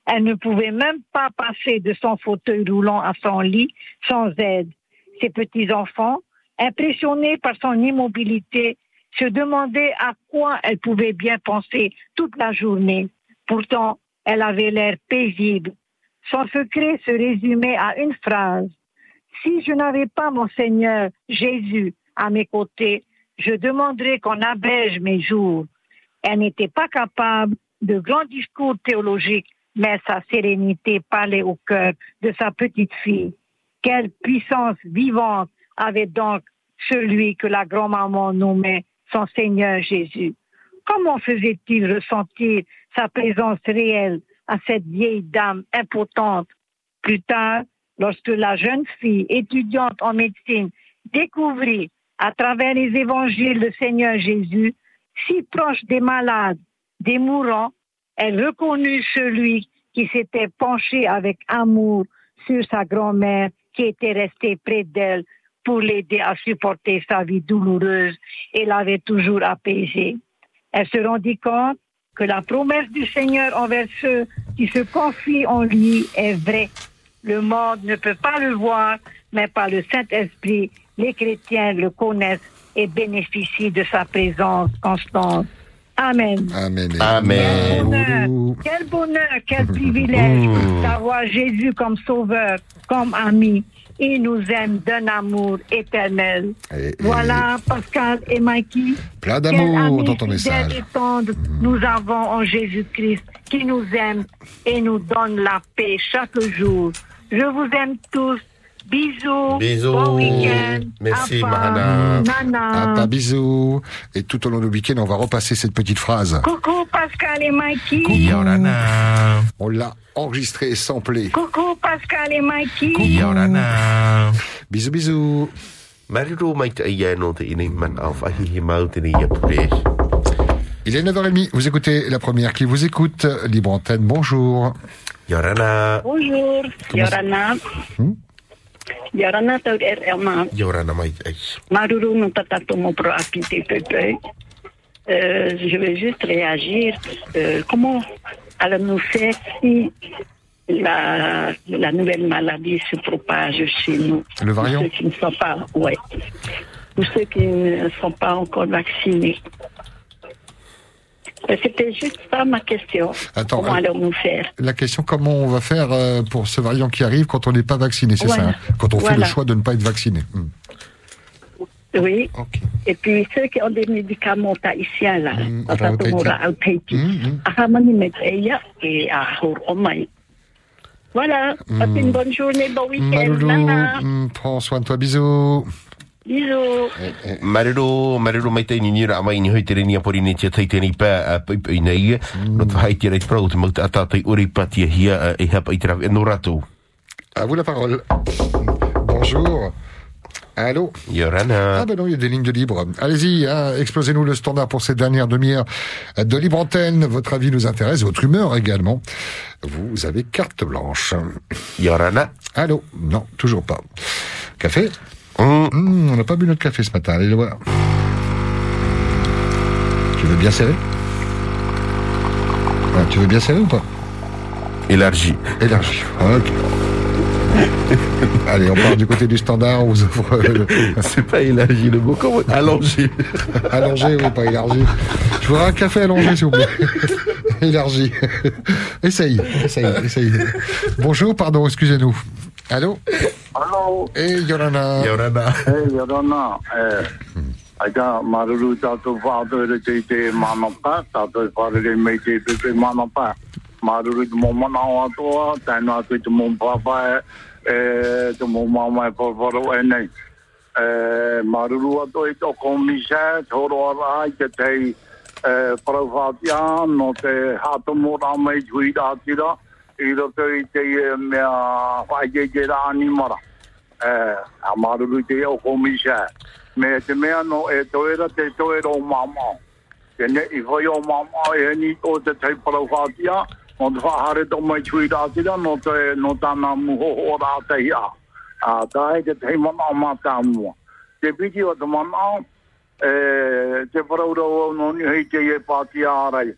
Elle ne pouvait même pas passer de son fauteuil roulant à son lit sans aide. Ses petits-enfants, impressionnés par son immobilité, se demandaient à quoi elle pouvait bien penser toute la journée. Pourtant, elle avait l'air paisible. Son secret se résumait à une phrase. Si je n'avais pas mon Seigneur Jésus à mes côtés, je demanderais qu'on abrège mes jours. Elle n'était pas capable de grands discours théologiques, mais sa sérénité parlait au cœur de sa petite fille. Quelle puissance vivante avait donc celui que la grand-maman nommait son Seigneur Jésus. Comment faisait-il ressentir sa présence réelle à cette vieille dame impotente Plus tard, lorsque la jeune fille étudiante en médecine découvrit à travers les évangiles, le Seigneur Jésus, si proche des malades, des mourants, elle reconnut celui qui s'était penché avec amour sur sa grand-mère qui était restée près d'elle pour l'aider à supporter sa vie douloureuse et l'avait toujours apaisée. Elle se rendit compte que la promesse du Seigneur envers ceux qui se confient en lui est vraie. Le monde ne peut pas le voir, mais par le Saint-Esprit, les chrétiens le connaissent et bénéficient de sa présence constante. Amen. Amen. Amen. bonheur, quel bonheur, quel privilège Mm. d'avoir Jésus comme sauveur, comme ami. Il nous aime d'un amour éternel. Voilà, Pascal et Mikey. Plein d'amour dans ton message. et tendre nous avons en Jésus-Christ qui nous aime et nous donne la paix chaque jour. Je vous aime tous. Bisous. Bisous. Bon week-end. Merci, Mahana. Nana. Papa, bisous. Et tout au long du week-end, on va repasser cette petite phrase. Coucou Pascal et Mikey. On l'a enregistré et samplé. Coucou Pascal et Mikey. Bisous, bisous. Ni ia pupes. Il est 9h30. Vous écoutez la première qui vous écoute. Libre antenne, bonjour. Yorana. Bonjour, Comment ça- Yorana. Hmm? Yorana tau er elma. Yorana mai te ai. Maruru no tatato mo pro apite pepe. Euh, je veux juste réagir. Euh, comment allons-nous faire si la, la nouvelle maladie se propage chez nous? Le variant? Pour ceux qui ne sont pas, ouais. Pour ceux qui ne sont pas encore vaccinés. Euh, C'était juste ça ma question. Attends, comment euh, allons-nous faire La question, comment on va faire euh, pour ce variant qui arrive quand on n'est pas vacciné, c'est Voilà. ça hein Quand on fait le choix de ne pas être vacciné. Hmm. Oui. Et puis ceux qui ont des médicaments haïtiens là, ara au tata tumura au Tahiti, ahamani me teia et à hor o mai. Voilà, passez une bonne journée, bon week-end. Hmm, prends soin de toi, bisous. Bisous. Mariro, mariro mai te ni nira mai ni hoi te reni a pori ni te teite ni pā a pai pai nei. No te hai te reit prau te mauta atatai uri patia hia e hapa i te rawi. No ratou. À vous la parole. Bonjour. Allô? Yorana. Ah ben non, il y a des lignes de libre. Allez-y, hein, explosez-nous le standard pour cette dernière demi-heure de libre antenne. Votre avis nous intéresse, votre humeur également. Vous avez carte blanche. Yorana. Allô? Non, toujours pas. Café? Hmm, On n'a pas bu notre café ce matin, allez le voir. Tu veux bien serrer? Ah, Tu veux bien serrer ou pas? Élargi. Élargi, ok. Allez, on part du côté du standard, on vous offre... euh, C'est pas élargi le mot, comment Allongé. allongé, oui, pas élargi. Je voudrais un café allongé, s'il vous plaît. élargi. Essaye, essaye, essaye. Bonjour, pardon, excusez-nous. Allô Hello. Et Yorana. Yorana. Hey, Yorana. Eh, aika maruru tātou whātou re te te manapa, tātou whārere mei te pepe manapa. Maruru te mō mana o atoa, te mō e, te mō pāparo e nei. E, maruru atoa i toko misa, tōro ara i te tei e, no te hātou mō rā mei tui rātira, i roto i te mea whaike te rāni mara. Eh, a maruru te o komisa. Me te mea no e toera te toera o mama. Te ne i whai o mama e ni o te tei parau whātia. No te whahare to mai tui rātira no te no tāna muho o rāta. A tā e te tei mana o mātā mua. Te piti o te mana e, te parau no ni hei te e pātia arai.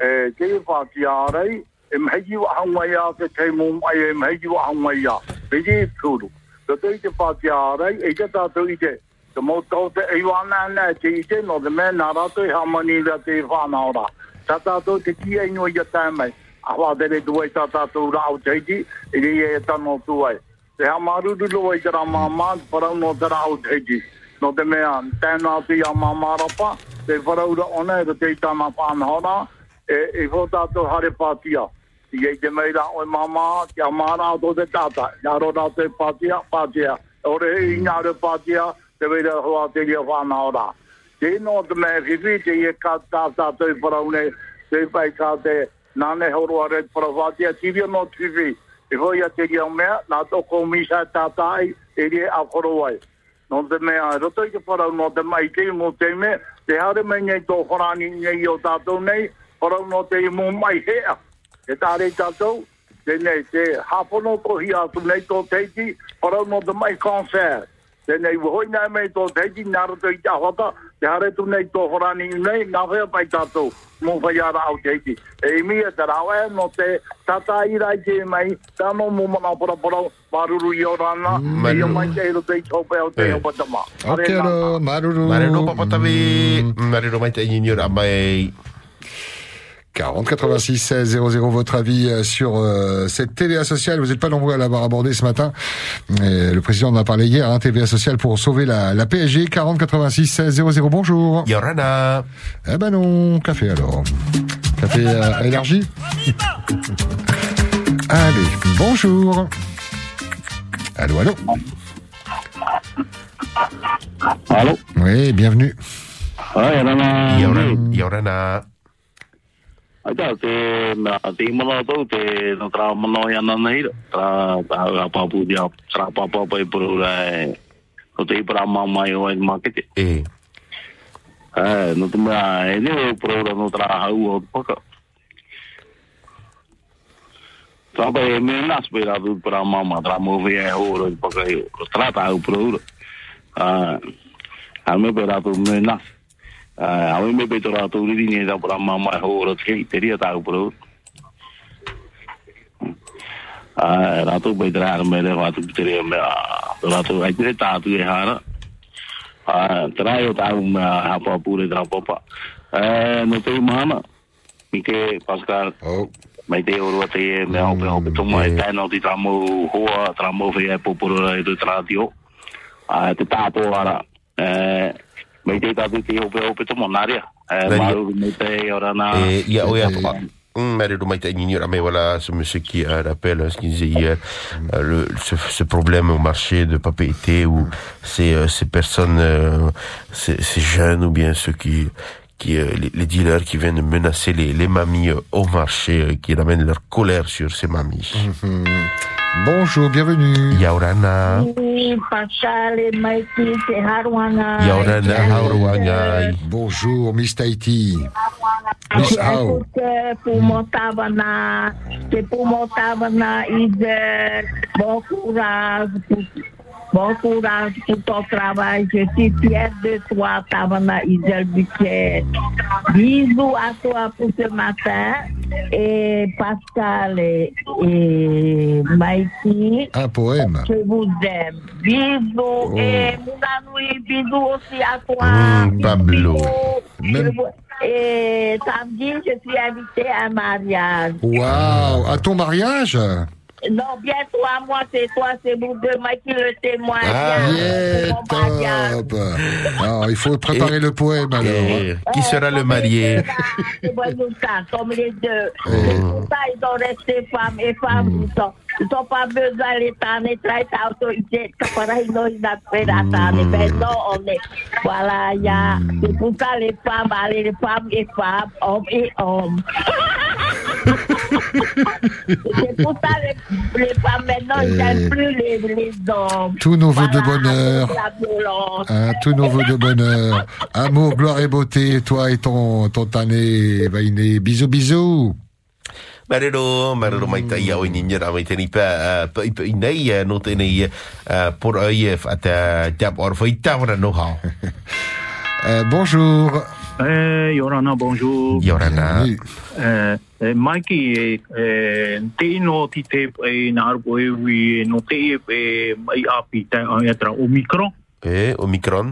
E, te e pātia arai e mheji wa hanga ia te te mō mai e mheji wa hangai a. Piti e tūru. Te te i te pātia arai, e te tātou i te. Te mo tau te e wana nā te i te, no te mea nā rātou i hamani rea te whānau rā. Tā tātou te ki e i ta tāmai. A wā te re tuai tā tātou rā au teiti, i re e tano tuai. Te hamaruru loa i te rā māmā, te parau no te rā au teiti. No te mea, tēnā te ia māmā rapa, te parau ra ona e te i tāna whānau e, e ho tātou hare pātia. I e te meira o e mama, ki a mara o te tata. Ia ro rā te pātia, pātia. Ore i ngā re pātia, te meira hoa te ria whānau rā. Te no te mea whiwhi, te e ka tā tātou i paraune, te pai ka te nāne horoa re parawātia, tiria no whiwhi. E hoi a te ria mea, nā toko misa tātai, e ria a korowai. no te mea roto i te wharau no te mai te mo te me, te haere mai nei tō wharani nei o tātou nei, wharau no te mo mai hea. E tāre tātou, te nei te hapono ko hi atu nei tō teiti, wharau no te mai concert. Te nei wuhoi nei mei tō teiti, nā roto i te ahota, te hare tu nei tō wharani nei, ngā whea pai tātou, mo whai ara au teiti. E mi e te rau e, no te tata i rai te mai, tāno mo mana pora pora, maruru i o rana, e o mai te hiro te i tōpe au te Eh. o patama. Ok alors, Maruru. Maruru Papatavi. Maruru Maite Ignor Amai. 40 86 16 00 votre avis euh, sur euh, cette TVA sociale. Vous n'êtes pas nombreux à l'avoir abordé ce matin. Et le président en a parlé hier, hein, TVA sociale pour sauver la, la PSG. 40 86 16 00. Bonjour. Yorana. Eh ben non, café alors. Café euh, élargi. Allez, bonjour. Allô, allô. Allô Oui, bienvenue. Yorana. Yorana. Tā, te, nā, te imana tau, te, no tra mana i ana nei, tra, tra, a papu dia, tra puru rai, no te o ai makete. E. Eh, no te mea, e ne o puru ra no tra hau o te paka. Tra pa e me nas pe ra tu para mama, tra mo ve e ho ro te paka e, tra ta hau puru ra. Ah, a me pe ra tu me nas. Ah, a me pe to ra tu ri ni da para mama e ho ro te te ria ta puru. Ah, ra tu pe tra me le wa tu te ria me, ra tu ai te ta tu e hara. Ah, tra yo ta un ha pa pure tra papa. Eh, no te mana. Mi ke Pascal. Oh. Mai te oro te e me au pe au pe toma e tēnā ti tra mo hoa, tra mo fe e poporo e tu tra tio. Ah, te ara. Eh, mai te tātu te au pe au pe toma nāria. Eh, Nāria. maru me te ora na. Et il y a, oui, Hum, Marie Maite Ignor mais voilà, ce monsieur qui euh, rappelle ce qu'il disait hier, euh, le, ce, ce problème au marché de papeterie où ces, euh, ces personnes, euh, ces, ces jeunes ou bien ceux qui, qui euh, les, dealers qui viennent menacer les, les mamies euh, au marché, euh, qui ramènent leur colère sur ces mamies. Mhm. Bonjour, bienvenue. Yaurana. Pascal et Mikey, c'est Harouana. Yaurana Hauruangai. Bonjour, Miss Tahiti. Miss How. C'est pour mon tabana, c'est pour mon tabana, Isel. Bon courage, pour- bon courage pour ton travail. Je suis fière de toi, tabana, Isel Buquet. Bisous à toi pour ce matin. Et Pascal et, et Mikey. Un poème. Je vous aime. Bisous. Et Mounanoui, bisous aussi à toi. Hum, Pablo. Même- Je vous- Et samedi, je suis invitée à un mariage. Waouh, à ton mariage? Non, bientôt à moi, c'est toi, c'est vous deux, moi qui le témoigne. Ah, Bien, yeah, mariage. top. Alors, il faut préparer le poème alors. Et qui sera le marié? comme les deux. C'est pour ça ils sont restés femmes et femmes. Ils sont, ils besoin n'ont pas d'attendre. Mais non, on est. Voilà, il y a. C'est pour ça les femmes, allez, les femmes et femmes, hommes et hommes. C'est pour ça les, les femmes maintenant, ils n'aiment plus les, les hommes. Tous nos vœux de Voilà, bonheur. La violence. Hein, tous nos voeux de bonheur. Amour, gloire et beauté, toi et ton, ton tanné, Vainé. Bisous, bisous. Marero, marero mai tai au ni ngira mai tani pa pa pa nei eh, no te nei eh, por ai fata tap or foi tawra no ha. Bonjour. Eh, Yorana, bonjour. Yorana. Eh, eh, Mikey, eh, eh, te ino ti te e na arpo e wi no te e e mai api te a etra Omicron. E Omicron.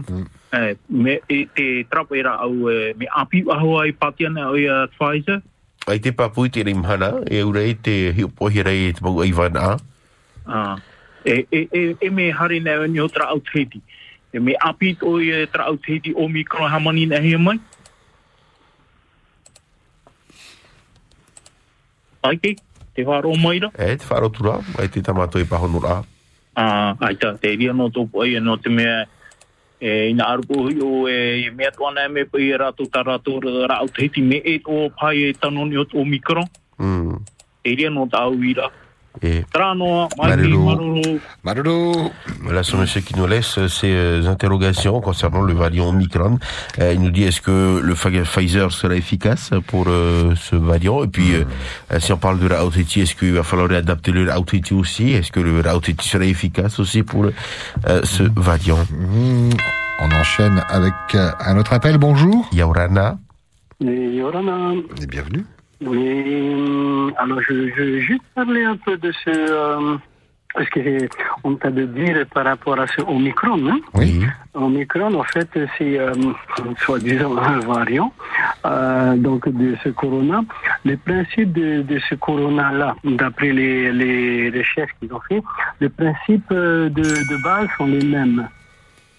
Eh, me e te trap era au e, me api aho ai patiana o ia Pfizer. Ai te papu te rim hana e urei te hi po hi rei te mau vana. Ah, e, e, e, e me hare na ni o tra au teti. E me api o ia tra au teti Omicron hamani na hia mai. Ai ke, te wharo mai ra. E te wharo tura, ai te tamato e pahono ra. Ah, ai tā, te ria no tōpu ai, no te mea, e ina arupo hui o e mea tuana e me pai e rato ta rato ra au te hiti me e o pai e tanoni o o mikron. Mm. Te ria no tā au ira. Et Trano, Maruru. Maruru. Voilà, ce monsieur qui nous laisse euh, ses euh, interrogations concernant le variant Omicron. Euh, il nous dit est-ce que le Pfizer sera efficace pour ce variant Et puis, si on parle de la est-ce qu'il va falloir adapter le OTT aussi? Est-ce que le OTT sera efficace aussi pour ce variant. On enchaîne avec un autre appel. Bonjour. Yaurana. Et Yorana. Et bienvenue. Oui, euh, alors je, je vais juste parler un peu de ce. euh, parce que j'ai- on t'a de dire par rapport à ce Omicron. Hein? Oui. Omicron, en fait, c'est euh, soi-disant un variant euh, donc de ce corona. Le principe de, de ce corona-là, d'après les, les recherches qu'ils ont fait, le principe euh, de, de base sont les mêmes.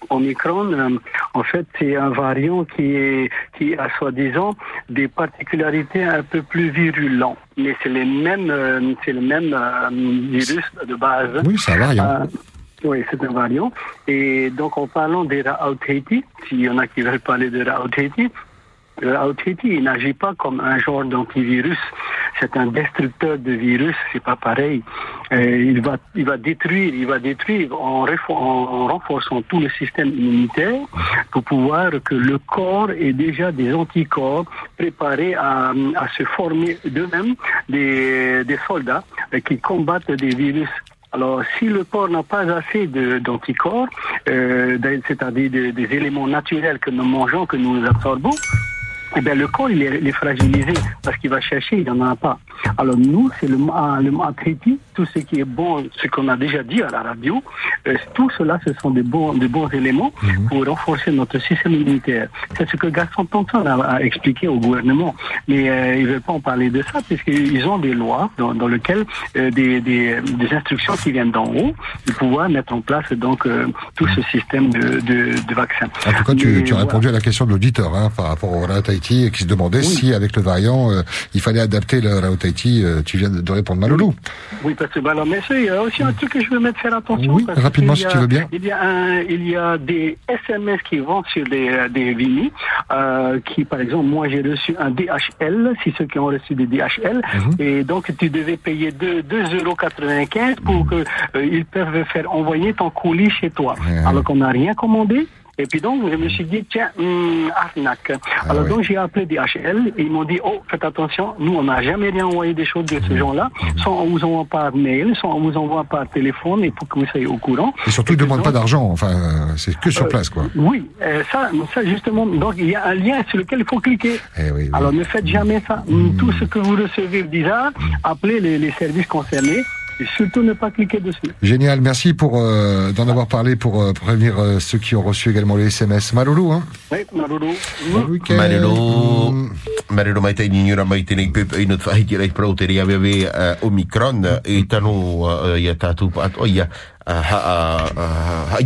Omicron, euh, en fait, c'est un variant qui, est, qui a soi-disant des particularités un peu plus virulents. Mais c'est les mêmes, euh, c'est le même euh, virus de base. Oui, c'est un variant. Euh, oui, c'est un variant. Et donc, en parlant des Rauteiti, s'il y en a qui veulent parler de Rauteiti, le Rauteiti, il n'agit pas comme un genre d'antivirus. C'est un destructeur de virus, c'est pas pareil. Euh, il va, il va détruire, il va détruire en, renforçant tout le système immunitaire pour pouvoir que le corps ait déjà des anticorps préparés à, se former d'eux-mêmes des, soldats euh, qui combattent des virus. Alors, si le corps n'a pas assez d'anticorps, euh, c'est-à-dire des éléments naturels que nous mangeons, que nous absorbons, eh bien, le corps, il est, il est fragilisé parce qu'il va chercher, il n'en a pas. Alors, nous, c'est le, ma- le matriti, tout ce qui est bon, ce qu'on a déjà dit à la radio, euh, tout cela, ce sont des bons, des bons éléments pour renforcer notre système immunitaire. C'est ce que Gaston Thompson a, a expliqué au gouvernement. Mais euh, ils ne veulent pas en parler de ça puisqu'ils ont des lois dans, dans lesquelles euh, des, des, des instructions qui viennent d'en haut de pouvoir mettre en place donc euh, tout ce système de, de, de vaccins. En tout cas, tu, Mais tu as voilà. répondu à la question de l'auditeur hein, par rapport au Haïti qui se demandait si, avec le variant, euh, il fallait adapter le Raot Haïti. Euh, tu viens de répondre, Maloulou. Oui, parce que bah, alors, mais il y a aussi un truc que je veux mettre faire attention. Oui, parce rapidement, si tu veux bien. Il y a, un, il y a des SMS qui vendent sur des, euh, des euh, qui, par exemple, moi, j'ai reçu un DHL, si ceux qui ont reçu des DHL, Mhm. et donc tu devais payer 2 2,95 euros pour que euh, ils peuvent faire envoyer ton colis chez toi. Alors qu'on n'a rien commandé. Et puis donc, je me suis dit, tiens, hum, arnaque. Ah Alors donc, j'ai appelé DHL et ils m'ont dit, oh, faites attention, nous, on n'a jamais rien envoyé des choses de Mhm. ce genre-là. Soit on vous envoie par mail, soit on vous envoie par téléphone et pour que vous soyez au courant. Et surtout, il ne demande pas d'argent. Enfin, euh, c'est que sur Euh, place, quoi. Oui, euh, ça, ça justement, donc il y a un lien sur lequel il faut cliquer. Eh Alors ne faites jamais ça. Tout ce que vous recevez bizarre, appelez les, les services concernés et surtout ne pas cliquer dessus. Génial, merci pour euh, d'en avoir parlé pour euh, prévenir euh, ceux qui ont reçu également les SMS. Maloulou, hein. Oui, mai ni mai pepe rei te vewe uh, Omicron uh, e uh, ia tātou uh, ha uh, ha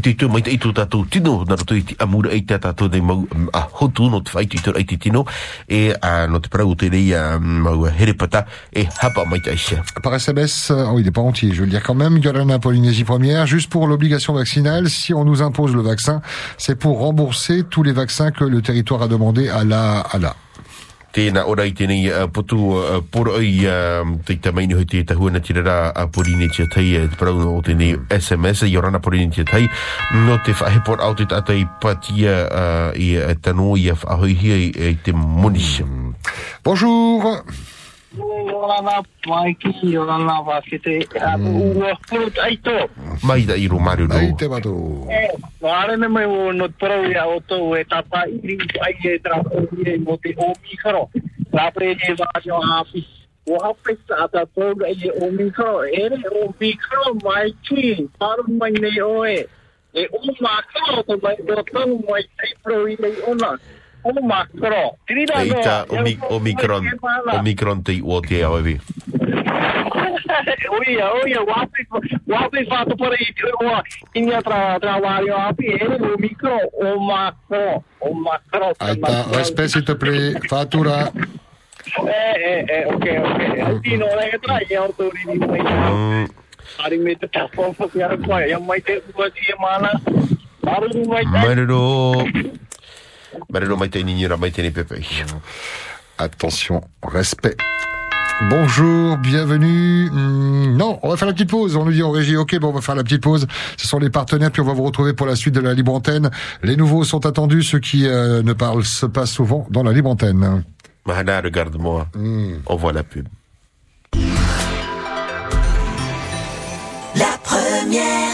na roto i a tino e herepata e. Par SMS, euh, oh, il n'est pas entier, je veux le dire quand même. Yorana Polynésie première, juste pour l'obligation vaccinale, si on nous impose le vaccin, c'est pour rembourser tous les vaccins que le territoire a demandé à la, à la. Tēnā ora i tēnei uh, potu uh, poro i uh, te ni hoi te tahua tira rā a porine tia tai uh, te parau o tēnei SMS i orana porine tia tai. No te whahepor au te tātai patia uh, i uh, tano i a whahoi hia i, i te moni. Bonjour Maiki, Ua. Mai da i ro maru no. Ai te watu. Wāre ne mai o no parau ia o tō e tapa iri ai e tra o i mo te o mi karo. Ra pre e wāti o hapi. O hapi sa ta tō i o mi karo. E re o mi karo mai ki. Paru mai nei o e. E o ma karo te mai o tō mai te parau i nei ona. O ma karo. Tirira Ei no. ta omi, Omicron, Omicron te i o te au evi. Oia, oia, wapi, wapi fatto por aí, o inha tra trabalho api, ele o micro, o macro, o macro. Aita, respect s'il te plaît. Fatura. Eh, eh, eh, ok, ok. Tino, le tra, ia o tori ni mai. Ari me te tapo, fa piara koe, ia mai te ua ti mana. Aru ni mai te. Ni pepe. Attention, respect. Bonjour, bienvenue. Hmm, non, on va faire la petite pause. On nous dit en régie, ok, bon, on va faire la petite pause. Ce sont les partenaires, puis on va vous retrouver pour la suite de la libre antenne. Les nouveaux sont attendus, ceux qui euh, ne parlent pas souvent dans la libre antenne. Mahana, regarde-moi. On voit la pub. La première.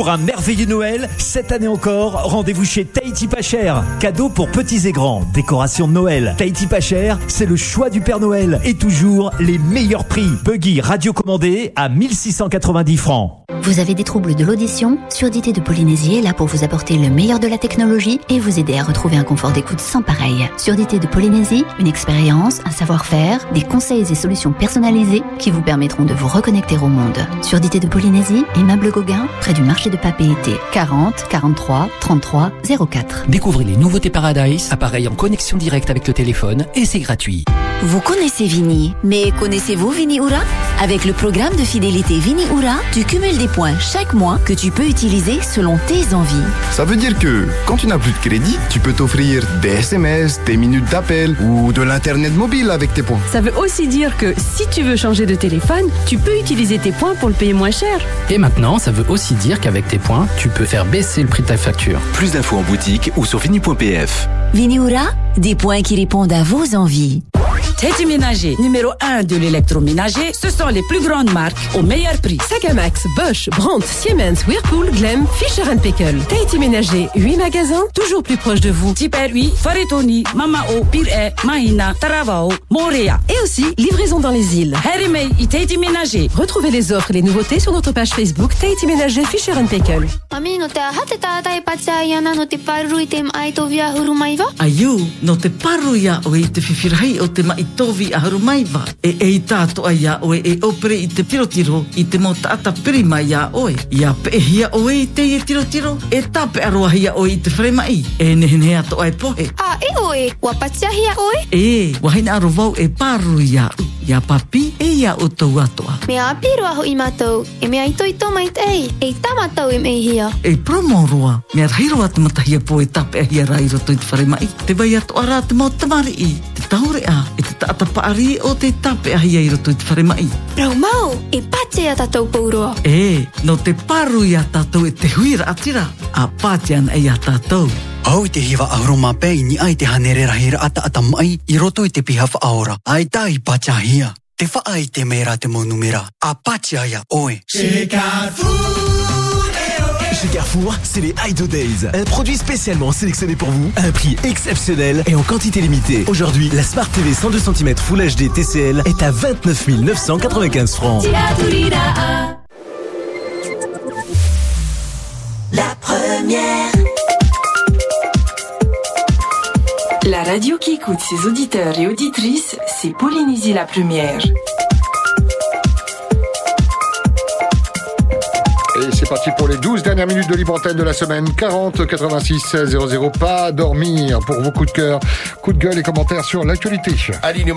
Pour un merveilleux Noël, cette année encore, rendez-vous chez Tahiti Pas Cher. Cadeau pour petits et grands, décoration de Noël. Tahiti Pas Cher, c'est le choix du Père Noël. Et toujours les meilleurs prix. Buggy radiocommandé à 1690 francs. Vous avez des troubles de l'audition? Surdité de Polynésie est là pour vous apporter le meilleur de la technologie et vous aider à retrouver un confort d'écoute sans pareil. Surdité de Polynésie, une expérience, un savoir-faire, des conseils et solutions personnalisés qui vous permettront de vous reconnecter au monde. Surdité de Polynésie, immeuble Gauguin, près du marché de Papeete, 40 43 33 04. Découvrez les nouveautés Paradise, appareil en connexion directe avec le téléphone et c'est gratuit. Vous connaissez Vini, mais connaissez-vous Vini Ura Avec le programme de fidélité Vini Ura, tu cumules des points chaque mois que tu peux utiliser selon tes envies. Ça veut dire que quand tu n'as plus de crédit, tu peux t'offrir des SMS, des minutes d'appel ou de l'internet mobile avec tes points. Ça veut aussi dire que si tu veux changer de téléphone, tu peux utiliser tes points pour le payer moins cher. Et maintenant, ça veut aussi dire qu'avec tes points, tu peux faire baisser le prix de ta facture. Plus d'infos en boutique ou sur fini.pf. Vini Ura, des points qui répondent à vos envies. Teddy Ménager, numéro 1 de l'électroménager, ce sont les plus grandes marques au meilleur prix. Sagamax, Bosch, Brandt, Siemens, Whirlpool, Glem, Fisher Paykel. Tahiti Ménager, 8 magasins, toujours plus proches de vous. Super 8, Faretoni, Mamao, Pire, Mahina, Taravao, Montréal. Et aussi, livraison dans les îles. Harimei et Tahiti Ménager. Retrouvez les offres et les nouveautés sur notre page Facebook Tahiti Ménager Fisher Kan pekel. Ami no te hate ta ta e patsa ya no te paru i te mai to via huru mai. Ayu no te paru ya o i te fifirai o te mai to a huru mai. E e ta to aya o e opere i te tiro i te mota ata prima ya o e. Ya pe hia o e te i tirotiro e ta pe aroa hia o i te frema i. E ne ne a to ai pohe. A e o e wa patsa hia o e. E wahina aro vau e paru ya ia papi e ia o tau atoa. Mea apiroa i mātou e mea ito ito mai tei. E tamata i e me hia. E promo roa, me arhiro at matahia po e tape a hia rai roto i te wharemai. Te vai ato ara te mo tamari i, te taure a, e te taata paari o te tape a hia i roto i te wharemai. Rau mau, e pache a tatou pauroa. E, no te paru i a tātou e te huira atira, a pātian e a tātou. Au te hiwa auroma pei ni ai te hanerera hira ata ata mai i roto i te piha whaora. Ai tai pacha hia. Te wha ai te mera te mo numera. A pacha ia oe. Chez Carrefour, c'est les Ido Days. Un produit spécialement sélectionné pour vous, à un prix exceptionnel et en quantité limitée. Aujourd'hui, la Smart TV 102 cm Full HD TCL est à 29 995 francs. La première. La radio qui écoute ses auditeurs et auditrices, c'est Polynésie la première. Et c'est parti pour les 12 dernières minutes de libre antenne de la semaine. 40 86 00. Pas dormir pour vos coups de cœur, coups de gueule et commentaires sur l'actualité. Alini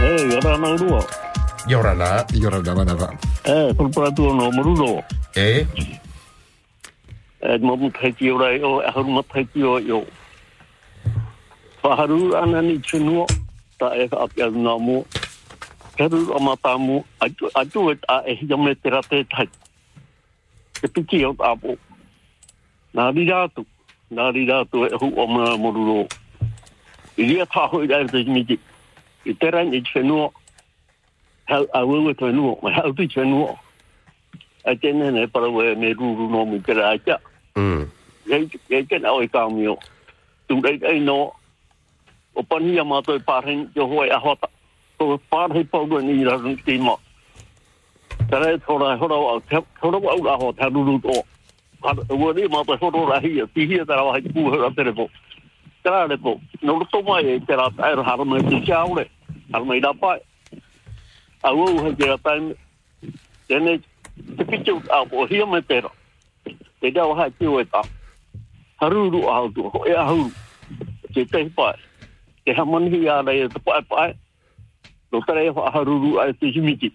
mai o te ia matu koe he maa no te ine ia mau minuti hope a hai te ine ia taime nei ane he o tau te nun a te hui atira e whaata mai te o te mau mana hururau i hui te motu mupara hururau o ero numera ni ni i o to i tape a mai te ai te maha ahuru va ua huru maono ahuru maono aure aure ai tana te tahua putu pora i SMS i orana bonjour bonjour Eh, yorana. Yorana. Yorana manava. Eh, pulpatu no murulo. Eh. Eh, mo mu peki ora o yo. Faharu ana ni chuno ta e apia na mo. Keru o mata mo atu atu et a e yo me terate tai. Te piki o apo. Na ri ratu. Na ri ratu hu. I te rai i whenua, hau a wewe te whenua, mai hau tu whenua. A tēnei nei para we me ruru no mi kera aia. Ei tēnei oi kāmio. Tu rei ei no, o pani a mātou i pārhen, jo hoi a hota. Ko pārhei pauru ni ra rung ti ma. Tara e tōra e hora au, tōra au la ho, tā ruru tō. Ua ni mātou horo ra hia, ti hia tara wahai pūhera terepo. Tara repo, no roto mai e tera taero harama e te kiaure. Ano mai rapa. Au au he gira pai. Tene te pitu au o hia me pera. Te dau hai te oe ta. Haruru a hau ho E a hau. Te tehi pai. Te hamanhi a rei te pai pai. Lo tere e haruru a te himiti.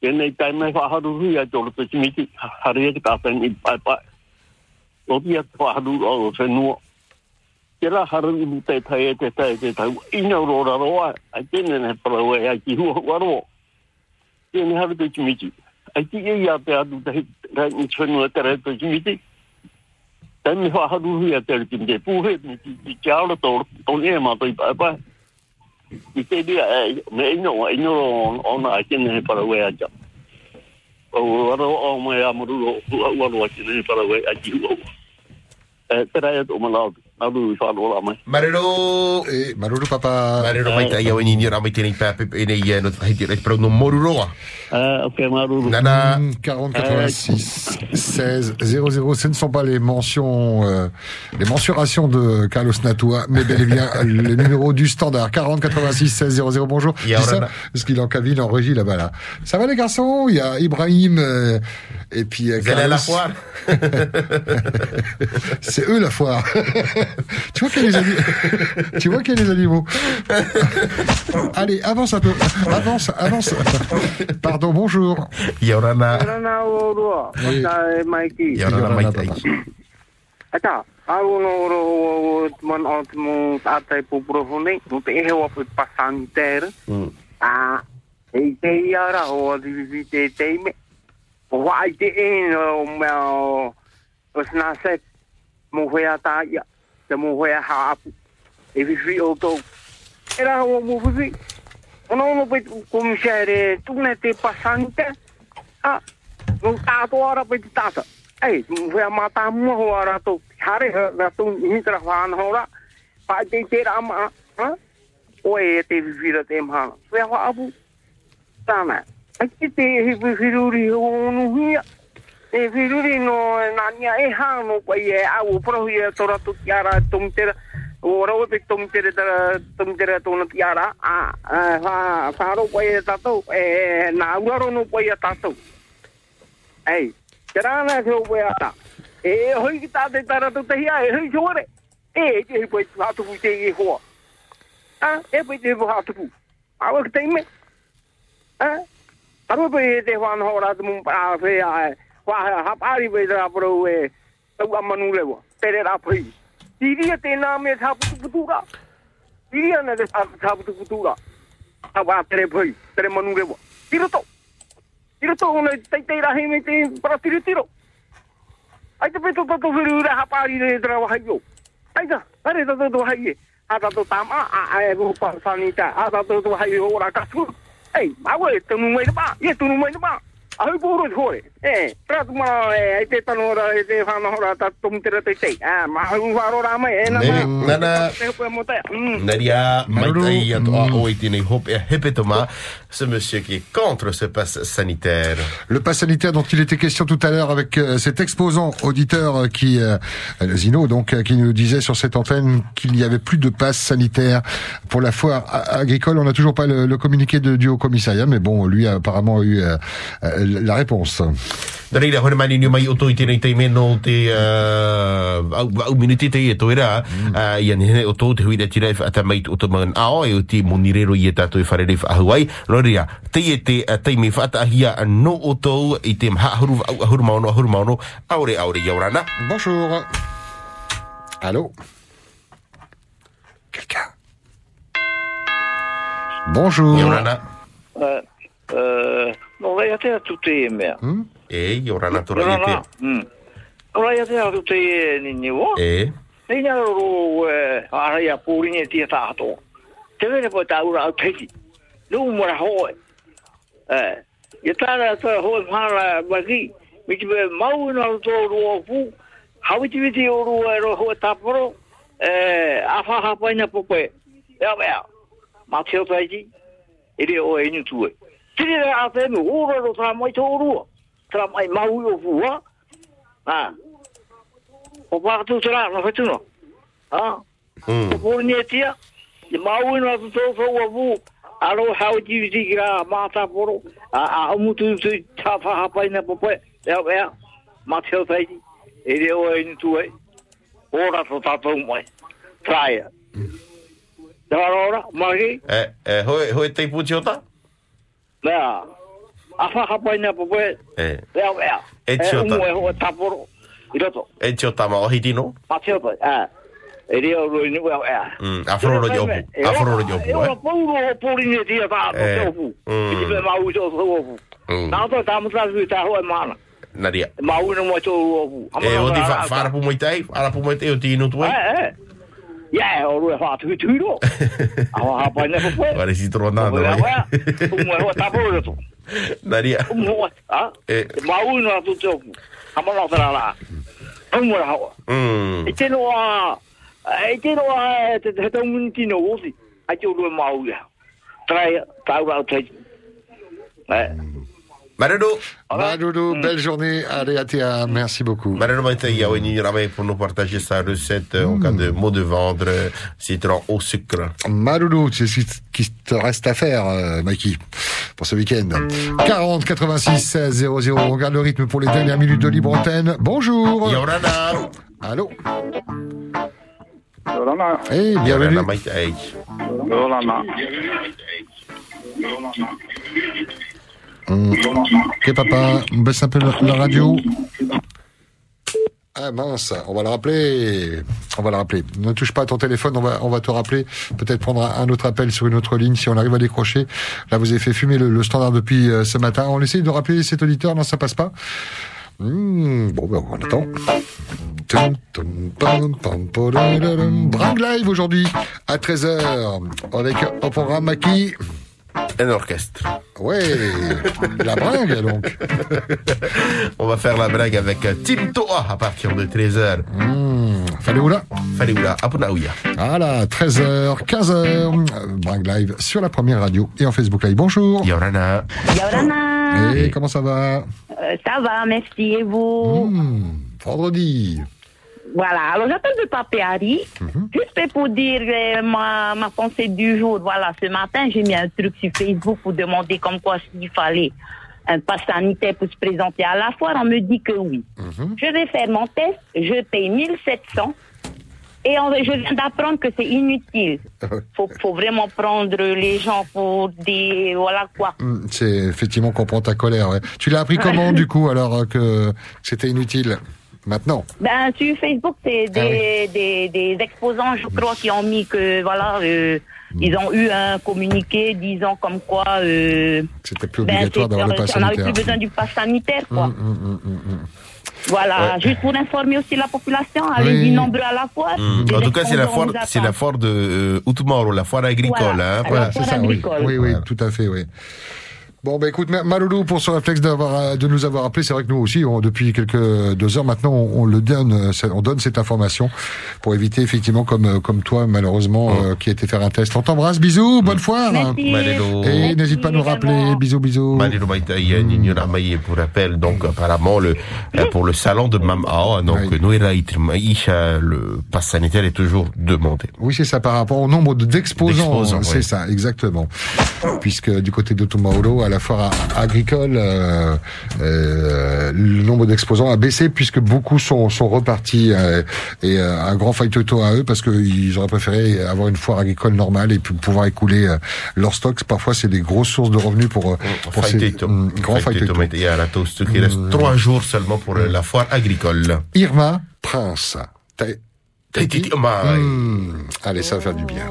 Tene tai mai haruru i a tolo te himiti. Haru e te kāpen i pai pai. Lo tia te haruru o te nua ke ra haru ibu te tai e te tai te tau, ina uro ra roa, ai tēne ne parau e ai ki hua hua roa. Tēne haru te kimiti. Ai ki e ia te adu te rai ni chanua te rai te kimiti. Tēne wha haru hui a te rikim te pūhe, ni ki ki ki aura tō tōne e mātou i pāpā. i te dia e, me ino, a ino ro ona ai tēne ne parau e aja. Au aro o mai amuru o hua hua roa tēne ne parau e aji hua hua. Tērai e tō malau tēne. Alu i la mai. Marero. Eh, marero papa. Marero mai tai au ini ni ramai tēnei pēpe e nei e no hei no moruroa. Uh, ok, maruru. Nana. 40 86 16 00. Ce ne sont pas les mentions, euh, les mensurations de Carlos Natua, mais bel et bien les numéros du standard 40 86 16 00. Bonjour. Je dis ça parce qu'il est en cabine en régie là-bas là. Ça va les garçons? Il y a Ibrahim euh, et puis euh, à la Carlos. foire? C'est eux la foire. tu vois qu'il y a les animaux. tu vois qu'il y a les animaux. Allez, avance un peu. Avance, avance. Pardon, bonjour. Yorana. Rana o roa. Oui. Ata e mai ki. Yorana tai. Ata, no o man mo e no te o. A e te iara o di vi te te me. O wa i te e no me o o sna se mo hea ta ia. Te mo hea ha apu. E vi fi o to. Era o mo fi. Ono no pe komisare tu ne te pasani tere. Ah, no tato ora pe te tata. Ei, foi a matar uma hora to. Hare na tu hitra van hora. Pa te te ama. Ha? Oi, te vira te ma. Foi a abu. Tama. Aqui te viruri o no hia. e viruri no na nia e ha no pa ye a u pro hi tora tu kiara tum ter o ro pe tum ter ter to no kiara a ha fa ro pa ye ta e na u ro no kwa ye ta to ei tera na se u pa ta e hoi ki ta de tara tu te hia e hoi chore e e ki pa tu ha tu te ye ho a e pa te ho ha tu a ro te me. A Aro pe te whanohora tu mumpara whea e. Wha ha pari poi te rapro e. Tau amanu lewa. Tere rapri. Tiria te nā me taputu putura. Tiria na te taputu putura. Awa tere poi. Tere manu lewa. Tiro to. Tiro to rahi me te para tiro tiro. Ai te peto tato whiru ra hapari re tra wa hayo. Ai ta, are to haye. A a e go pa sanita. A tato to haye ora. Ei, ma we te nu mai ba. Ye tu nu mai ba. A hui poro hore. Mm. Nadia, a toma, ce monsieur qui est contre ce pass sanitaire. Le pass sanitaire dont il était question tout à l'heure avec euh, cet exposant auditeur euh, qui, euh, Zino, donc, qui nous disait sur cette antenne qu'il n'y avait plus de pass sanitaire pour la foire agricole. On n'a toujours pas le, le communiqué de, du haut commissariat, mais bon, lui a apparemment eu euh, la réponse. Nā reira, hore mani ni mai o tō i tēnei teime no te uh, au, au minuti te e tō era, uh, ia ni hene o tō te hui re tira e whaata mai o tō man ao e o te monirero i e tātou e whare re whaahu ai. Nā reira, te e te uh, teime whaata ahia no o tō i te mha ahuru, au ahuru maono, ahuru maono, aore aore yaurana. Bonjour. Allô? Quelqu'un? Bonjour. Yaurana. Uh, uh, no rai atea tu te e mea. E, i ora na tora i te. Ora ia te atu te e nini o. E. E nga ro ara i a pūringe ti e tātō. Te vene po tā ura au teki. Nuhu mora hoi. E. I tāra a tāra hoi mhāra magi. Mi me mau ina roto o roa pū. Hawiti viti o roa e roa hoi tāporo. E. A whaha paina po koe. E a mea. Mā teo taiti. E re o e nu tue. Tire a tēnu. Ora ro tā mai tō rua tra mai mau o vua. Ha. O va tu tra, no fa tu no. Ha. O vor ni tia. e mau no tu to fo o vu. Aro how do you gra ra ma ta por A a mu tu tu ta fa ha pa ina po pe. Ya ya. Ma te o tai. E de o ni tu ai. Ora to ta to mai. Trai. Ya ora, ma. Eh, eh, hoi hoi te pu ta. Ya. Whakapai na popoe. Eh, Lea mea. E E tiota. umu e hoa taporo. I roto. e te ota ma ohi tino? Pa te opa. Ah. E rea roi ni ua ea. Mm, afroro di opu. Afroro di E opu, ora eh. pouro o pori ni tia ta Eh, te opu. mm. I te pe mau i tō tō opu. Mm. Nā tō tā mutra ki tā hoa e mana. Naria. Mau ina mo tō opu. E o ti fa- whara pu mai tei, whara pu mai tei o ti inu tu Eh, ai. eh. Ia, o wha tui tui ro. Ware si. Umu e hoa roto. Naria. Umu hoa. Ah? E, Mau ina tu te opu. Hamana tara la. Umu e hawa. mm. E tēno a... E a... Te te tau muni tino osi. Ai te urua mau ia. Trai, tau rau tei. Eh. Maredo. Madoudou, belle journée. Allez, à Théa. Merci beaucoup. Maredo mai tei au ni rame pour nous partager sa recette en cas de maux de ventre, euh, citron au sucre. Madoudou, c'est ce qui te reste à faire, euh, Mikey, pour ce week-end. 40 86 16 00. On regarde le rythme pour les dernières minutes de libre antenne. Bonjour. Yorana. Allô. Yorana. Eh, bienvenue. Yorana. Yorana. Ok, papa, on baisse un peu la, radio. Ah mince, on va le rappeler. On va le rappeler. Ne touche pas à ton téléphone, on va, on va te rappeler. Peut-être prendre un, autre appel sur une autre ligne si on arrive à décrocher. Là, vous avez fait fumer le, standard depuis euh, ce matin. On essaye de rappeler cet auditeur. Non, ça passe pas. Hmm, bon, ben, on attend. Bringue live aujourd'hui à 13h avec au programme Maki. Un orchestre. Ouais, la bringue donc. On va faire la blague avec euh, Tim Toa à partir de 13h. Mmh, Faleoula. Faleoula, Apunaouya. Voilà, 13h, 15h, euh, Bringue Live sur la première radio et en Facebook Live. Bonjour. Yorana. Yorana. Et comment ça va? Euh, ça va, merci. Et vous? Mmh, Vendredi. Voilà. Alors, j'appelle de Papéari. Juste pour dire euh, ma, ma pensée du jour. Voilà, ce matin, j'ai mis un truc sur Facebook pour demander comme quoi s'il fallait un pass sanitaire pour se présenter à la foire. On me dit que oui. Je vais faire mon test. Je paye 1700. Et on- je viens d'apprendre que c'est inutile. Faut, faut vraiment prendre les gens pour des... Voilà quoi. Mmh, C'est effectivement comprend ta colère. ouais. Tu l'as appris comment du coup alors euh, que c'était inutile? Maintenant. Ben, sur Facebook, c'est des, des, des exposants, je crois, qui ont mis que, voilà, euh, ils ont eu un communiqué disant comme quoi... Euh, C'était plus ben, obligatoire c'est- d'avoir le pass On n'avait sanitaire. plus besoin du pass sanitaire, quoi. Mmh, mmh, mmh, mmh, mmh. Voilà, Ouais. juste pour informer aussi la population, avec Oui. du nombre à la fois. Mm. En tout cas, c'est la foire, c'est la foire de euh, la foire agricole. Voilà, hein, la voilà. foire agricole. Oui, oui, tout à fait, oui. Bon, bah écoute, Ma- Maloulou, pour ce réflexe d'avoir, euh, de nous avoir appelé, c'est vrai que nous aussi, on- depuis quelques deux heures maintenant, on, on le donne, euh, on donne cette information pour éviter effectivement, comme euh, comme toi, malheureusement, euh, qui a été faire un test. On t'embrasse, bisous, bonne foire. Merci. Malelo. Et n'hésite pas à nous rappeler, bisous, bisous. Pour rappel, donc apparemment le pour le salon de Mamao, donc Itrimaïcha, le pass sanitaire est toujours demandé. Oui, c'est ça, par rapport au nombre de- d'exposants. C'est oui. ça, exactement. Puisque du côté de Tomaolo, la foire agricole, euh, euh, le nombre d'exposants a baissé puisque beaucoup sont, sont repartis euh, et euh, un grand failletoto à eux parce qu'ils auraient préféré avoir une foire agricole normale et puis pouvoir écouler euh, leurs stocks. Parfois, c'est des grosses sources de revenus pour, euh, pour ces hum, grands. Maïtaï à la toast, qui reste trois jours seulement pour la foire agricole. Irma Prince. Allez, ça va faire du bien.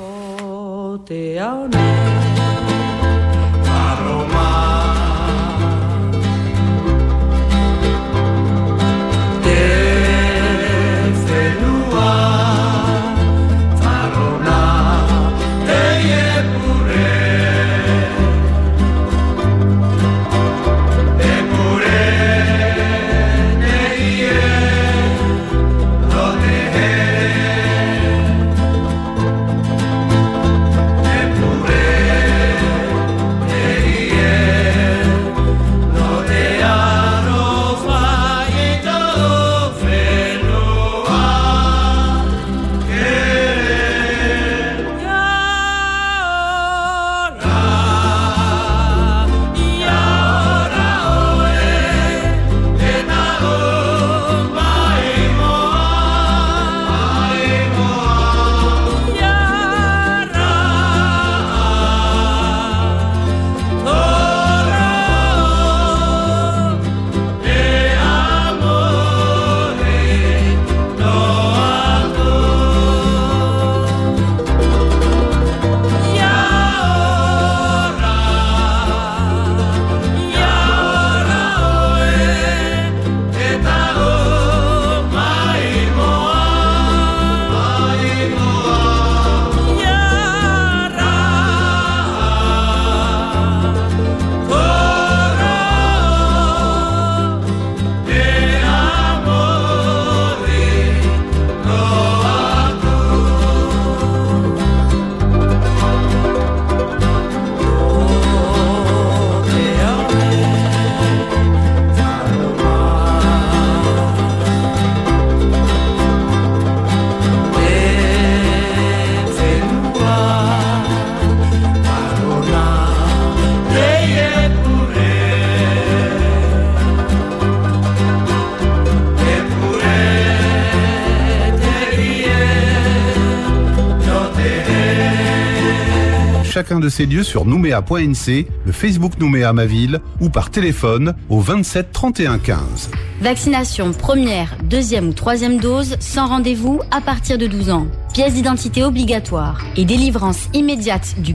Chacun de ces lieux sur nouméa.nc, le Facebook Nouméa ma ville ou par téléphone au 27 31 15. Vaccination première, deuxième ou troisième dose sans rendez-vous à partir de 12 ans. Pièce d'identité obligatoire et délivrance immédiate du